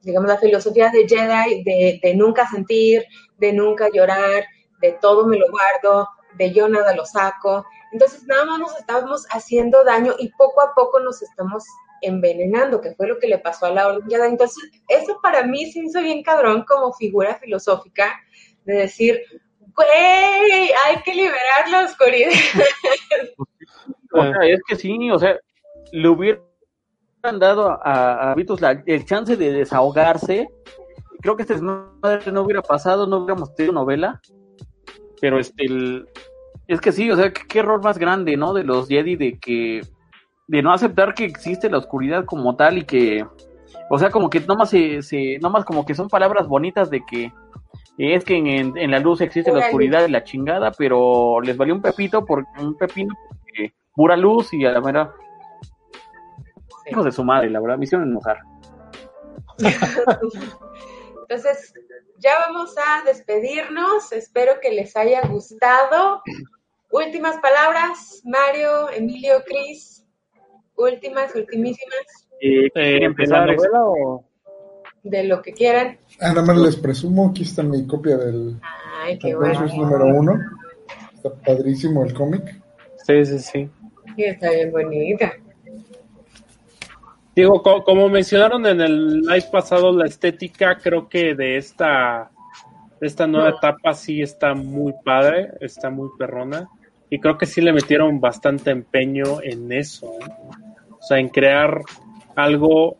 digamos, la filosofía de Jedi de, de nunca sentir, de nunca llorar, de todo me lo guardo, de yo nada lo saco. Entonces, nada más nos estamos haciendo daño y poco a poco nos estamos envenenando, que fue lo que le pasó a la Orden Entonces, eso para mí se hizo bien cabrón como figura filosófica de decir, güey, hay que liberar la oscuridad. [laughs]
o sea, es que sí, o sea, le hubieran dado a, a Vitus el chance de desahogarse. Creo que este no, no hubiera pasado, no hubiéramos tenido novela. Pero este, es que sí, o sea, qué, qué error más grande, ¿no? De los Jedi de que de no aceptar que existe la oscuridad como tal y que, o sea, como que nomás se, se nomás como que son palabras bonitas de que es que en, la luz existe la oscuridad y la chingada, pero les valió un pepito por un pepino porque pura luz y a la mera hijos de su madre, la verdad, misión enojar. [laughs] [laughs]
Entonces, ya vamos a despedirnos. Espero que les haya gustado. Últimas palabras, Mario, Emilio, Cris. últimas, ultimísimas,
Eh,
Eh,
¿quieren
¿De la
empezar?
novela o...?
de lo que quieran.
Ah, nada más les presumo, aquí está mi copia del
Ay, qué bueno.
Número uno. Está padrísimo el cómic.
Sí, sí, sí.
Sí, está bien bonita.
Digo, co- como mencionaron en el live pasado, la estética creo que de esta, de esta nueva etapa sí está muy padre, está muy perrona. Y creo que sí le metieron bastante empeño en eso. ¿eh? O sea, en crear algo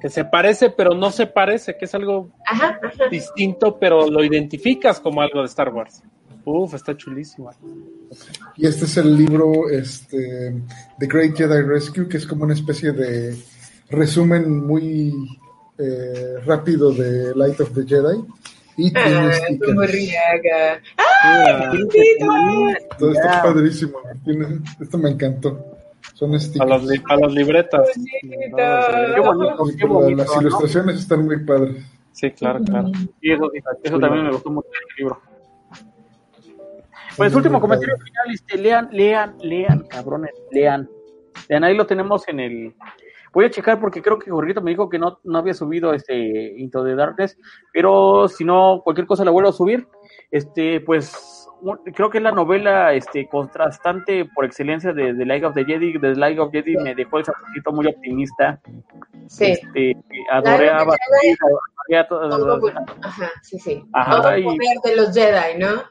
que se parece, pero no se parece, que es algo
Ajá, ajá.
distinto, pero lo identificas como algo de Star Wars. Uf, está chulísima.
Y este es el libro este, The Great Jedi Rescue, que es como una especie de resumen muy eh, rápido de Light of the Jedi. Y
Ah,
stickers.
como Riaga.
Mira,
Todo está
Ya.
padrísimo. Esto me encantó. Son
a, los,
stickers.
li- a las libretas.
Bonito.
Qué bonito,
Y
qué
la-
bonito.
las
¿no?
ilustraciones están muy padres.
Sí, claro, claro.
Y eso, eso también me gustó mucho el libro. Pues último comentario final, este, lean, lean, lean, cabrones, lean. Lean, ahí lo tenemos en el... Voy a checar porque creo que Jorgito me dijo que no, no había subido este Into the Darkness, pero si no, cualquier cosa la vuelvo a subir. Este, pues creo que es la novela este contrastante por excelencia de The Light of the Jedi. The Light of the Jedi me dejó el saborcito muy optimista.
Sí.
Este, adoré a
Todo Ajá, sí, sí.
Ajá,
Todo el
y-
poder de los Jedi, ¿no?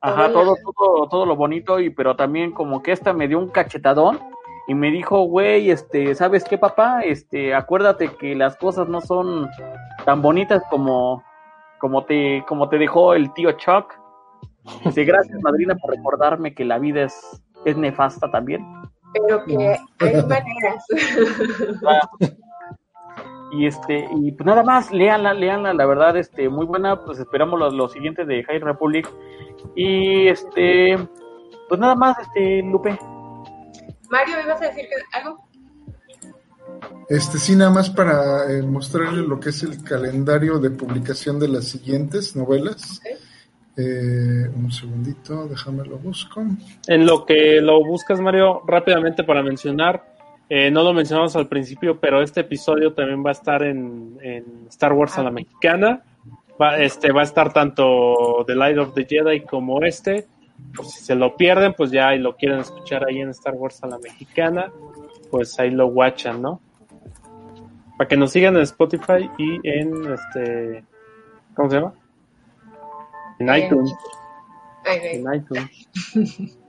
Ajá,
Todo
todo, todo, todo lo bonito, y pero también como que esta me dio un cachetadón y me dijo, güey, este, ¿sabes qué, papá? Este, acuérdate que las cosas no son tan bonitas como, como te, como te dejó el tío Chuck. Dice, gracias, madrina, por recordarme que la vida es, es nefasta también.
Pero que hay maneras. [laughs]
Y este, y pues nada más, léanla, léanla, la verdad, este, muy buena, pues esperamos lo, lo siguiente de High Republic. Y este, pues nada más, este, Lupe.
Mario, ¿ibas a decir algo?
Este sí, nada más para eh, mostrarles lo que es el calendario de publicación de las siguientes novelas. Eh, un segundito, déjame lo busco.
En lo que lo buscas, Mario, rápidamente para mencionar, eh, no lo mencionamos al principio, pero este episodio también va a estar en, en Star Wars a la mexicana. Va, este, va a estar tanto The Light of the Jedi como este. Por si se lo pierden, pues ya y lo quieren escuchar ahí en Star Wars a la mexicana, pues ahí lo watchan, ¿no? Para que nos sigan en Spotify y en este. ¿Cómo se llama? En
En-
iTunes. En iTunes. [laughs]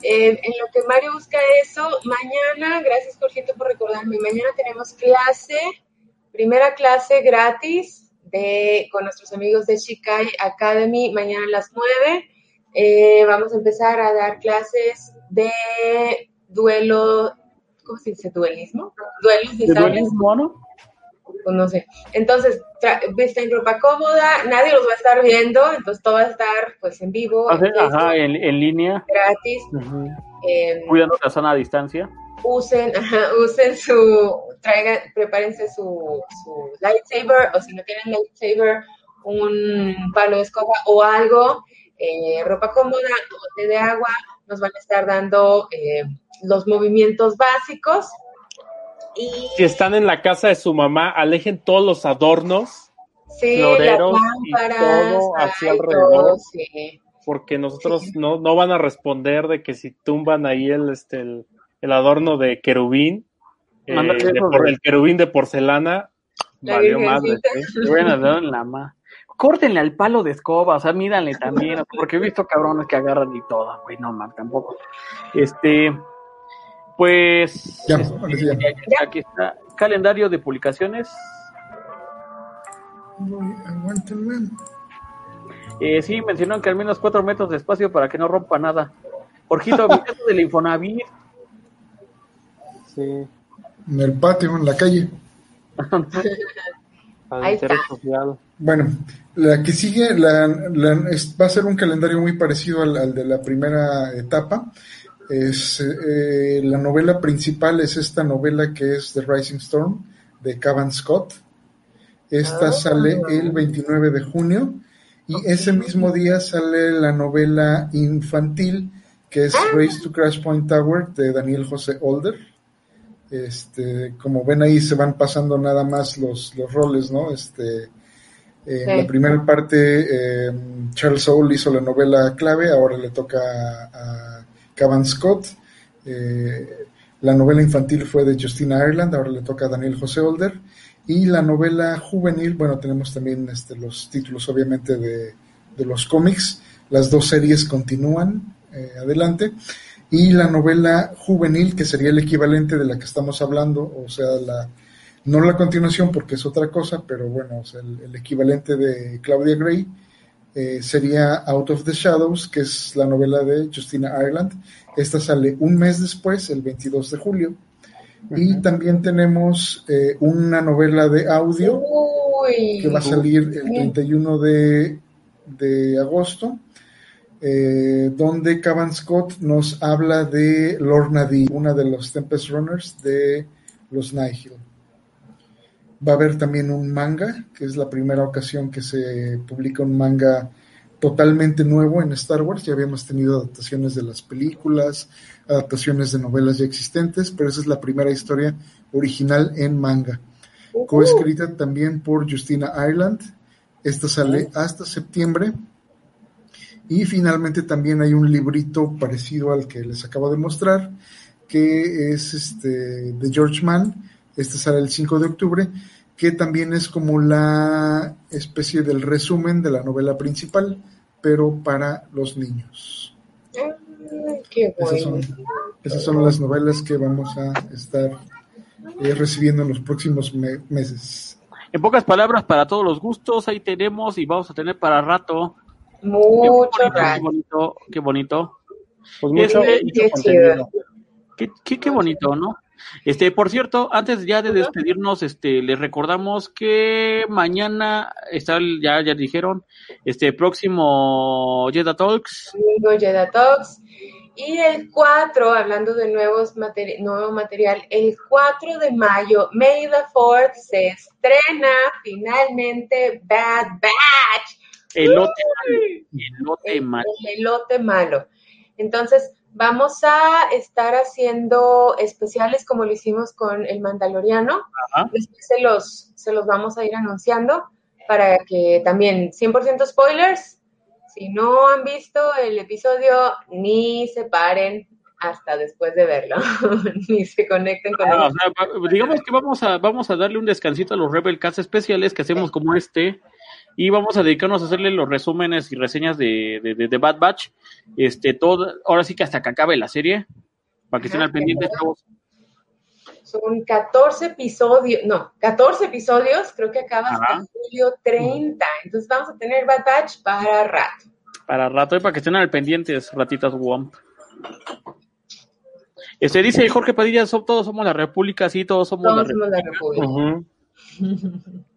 Eh, en lo que Mario busca eso, mañana, gracias Jorgito por recordarme, mañana tenemos clase, primera clase gratis de, con nuestros amigos de Shikai Academy, mañana a las 9. Eh, vamos a empezar a dar clases de duelo, ¿cómo se dice? ¿Duelismo? Duelos de
¿De
sables.
duelismo, no?
pues no sé. Entonces, visten ropa cómoda, nadie los va a estar viendo, entonces todo va a estar pues en vivo, en Facebook,
Ajá, en, en línea,
gratis.
Ujú.
eh,
cuidando la zona a distancia.
usen, ajá, usen su, traigan, prepárense su, su lightsaber, o si no tienen lightsaber, un palo de escoba o algo, eh, ropa cómoda, bote de agua, nos van a estar dando eh, los movimientos básicos. Y
Si están en la casa de su mamá, alejen todos los adornos,
sí,
floreros
las
y todo hacia
ay,
alrededor.
todo, sí.
porque nosotros no, no van a responder de que si tumban ahí el, este, el, el adorno de querubín, eh, de el querubín de porcelana,
La
valió madre.
virgencita.
¿eh?
Bueno, no, en la ma. Córtenle al palo de escoba, o sea, mídanle [laughs] también, porque he visto cabrones que agarran y todo, güey, no man, tampoco. Este, pues,
Ya,
este,
ahora sí ya.
aquí está, calendario de publicaciones.
Aguántenme.
Eh, sí, mencionaron que al menos cuatro metros de espacio para que no rompa nada. Jorgito, [laughs] mi caso del Infonavit.
Sí,
En el patio, en la calle. [laughs]
Ahí está.
Bueno, la que sigue la, la- es- va a ser un calendario muy parecido al, al de la primera etapa. Es, eh, la novela principal es esta novela que es The Rising Storm de Cavan Scott. Esta
Ah.
sale el 29 de junio y ese mismo día sale la novela infantil que es Race to Crash Point Tower de Daniel José Older. Este, como ven ahí se van pasando nada más los, los roles, ¿no? Este, en
Sí.
la primera parte eh, Charles Soule hizo la novela clave, ahora le toca a, a Cavan Scott. Eh, la novela infantil fue de Justina Ireland, ahora le toca a Daniel José Older. Y la novela juvenil, bueno, tenemos también este, los títulos obviamente de, de los cómics. Las dos series continúan eh, adelante. Y la novela juvenil, que sería el equivalente de la que estamos hablando, o sea, la, no la continuación porque es otra cosa, pero bueno, o sea, el, el equivalente de Claudia Gray eh, sería Out of the Shadows, que es la novela de Justina Ireland. Esta sale un mes después, el 22 de julio. Y también tenemos eh, una novela de audio
Uy.
que va a salir el 31 de, de agosto, eh, donde Cavan Scott nos habla de Lorna Dee, una de los Tempest Runners de los Nihil. Va a haber también un manga, que es la primera ocasión que se publica un manga totalmente nuevo en Star Wars. Ya habíamos tenido adaptaciones de las películas, adaptaciones de novelas ya existentes, pero esa es la primera historia original en manga. Coescrita también por Justina Ireland. Esta sale hasta septiembre. Y finalmente también hay un librito parecido al que les acabo de mostrar, que es este de George Mann. Este sale el 5 de octubre, que también es como la especie del resumen de la novela principal, pero para los niños.
Ay, qué
Esas son, esas son las novelas que vamos a estar eh, recibiendo en los próximos me- meses.
En pocas palabras, para todos los gustos, ahí tenemos y vamos a tener para rato.
Mucho
qué
rato.
bonito, qué bonito,
Pues mucho,
Este,
mucho
qué
contenido.
qué, qué, qué bonito, ¿no? Este, por cierto, antes ya de despedirnos, este, les recordamos que mañana está, el- ya, ya dijeron, este próximo Jedi Talks,
Domingo Jedi Talks. Y el 4, hablando de nuevos materi- nuevo material, el 4 de mayo, May the 4th, se estrena finalmente Bad Batch.
Elote malo, elote
el,
malo.
el elote malo. Entonces, vamos a estar haciendo especiales como lo hicimos con el Mandaloriano.
Ajá.
Después se los, se los vamos a ir anunciando para que también 100% spoilers. Si no han visto el episodio, ni se paren hasta después de verlo, [laughs] ni se conecten con
Ah, o sea, digamos que vamos a, vamos a darle un descansito a los Rebel Cast especiales que hacemos como este y vamos a dedicarnos a hacerle los resúmenes y reseñas de, de, de- de Bad Batch, este, todo, ahora sí que hasta que acabe la serie, para que estén al pendiente, chavos.
Son 14 episodios, no, 14 episodios, creo que acaba hasta
Ajá.
julio 30. Entonces vamos a tener Bad Batch para rato.
Para rato y para que estén al pendientes, ratitas Womp. Este dice Jorge Padilla, todos somos la República, sí, todos somos la
Todos somos la República. [laughs]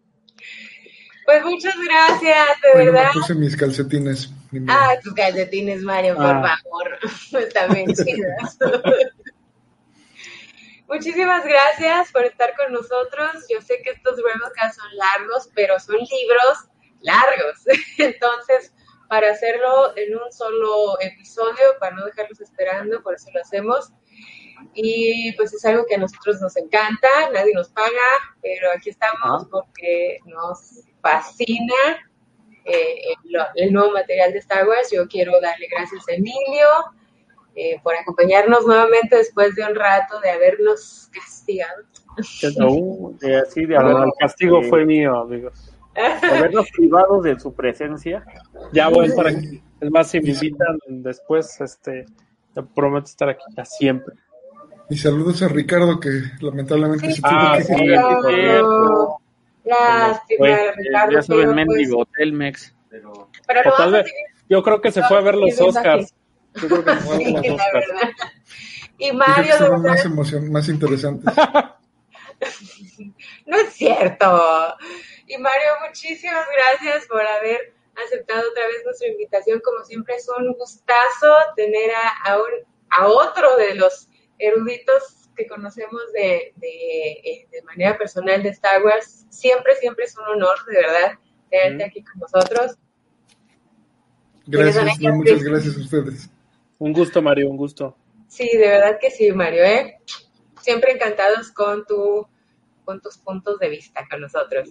Pues muchas gracias, de
Bueno,
verdad.
me puse mis calcetines.
Ah, tus calcetines, Mario, por
Ah.
favor. Están bien chidas. Muchísimas gracias por estar con nosotros. Yo sé que estos Rebelcast son largos, pero son libros largos. [laughs] Entonces, para hacerlo en un solo episodio, para no dejarlos esperando, por eso lo hacemos. Y pues es algo que a nosotros nos encanta, nadie nos paga, pero aquí estamos
Ah.
porque nos fascina eh, el, el nuevo material de Star Wars. Yo quiero darle gracias a Emilio eh, por acompañarnos nuevamente después de un rato de habernos castigado.
Uh, de así de
Bueno,
haber-
el castigo fue mío, amigos. [laughs]
habernos privados de su presencia.
Ya voy para aquí. Es más, si me invitan después, este, te prometo estar aquí ya siempre.
Y saludos a Ricardo, que lamentablemente
Sí,
se tuvo
Ah,
que
sí,
Lástima,
Bueno,
Ricardo.
ya saben, mendigo,
pues,
Telmex.
pero lo
tal vez, yo creo que se fue a ver los Oscars. Yo creo que se fue a ver
Sí,
los
la
Oscars.
verdad. Y Mario,
que
de
estaban
verdad,
más emocion más interesantes. [laughs]
no es cierto. Y Mario, muchísimas gracias por haber aceptado otra vez nuestra invitación. Como siempre, es un gustazo tener a, a, un- a otro de los eruditos que conocemos de, de, eh, de manera personal de Star Wars. Siempre, siempre es un honor, de verdad, tenerte aquí con nosotros.
Gracias, no, muchas gracias a ustedes.
Un gusto, Mario, un gusto.
Sí, de verdad que sí, Mario, ¿eh? siempre encantados con, tu, con tus puntos de vista con nosotros.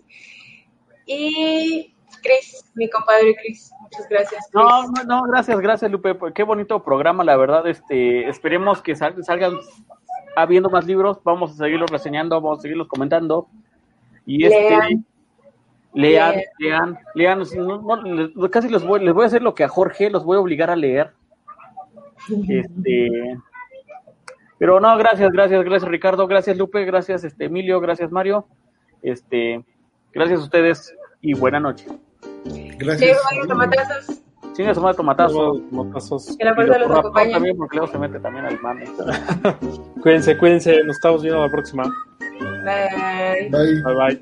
Y Cris, mi compadre Cris, muchas gracias.
No, no, no, gracias, gracias Lupe, qué bonito programa, la verdad, este, esperemos que salgan habiendo más libros, vamos a seguirlos reseñando, vamos a seguirlos comentando. Y este, lean, lean, lean, casi les voy, les voy a hacer lo que a Jorge, los voy a obligar a leer. [laughs] Este, pero no, gracias, gracias, gracias Ricardo, gracias Lupe, gracias este Emilio, gracias Mario, este, gracias a ustedes y buena noche.
Gracias. Tomatazos.
Sí, me de
tomatazos.
Que la fuerza los acompañe.
También porque luego se mete también al mame. [laughs]
cuídense, cuídense. Nos estamos viendo la próxima.
Bye.
Bye.
Bye, bye.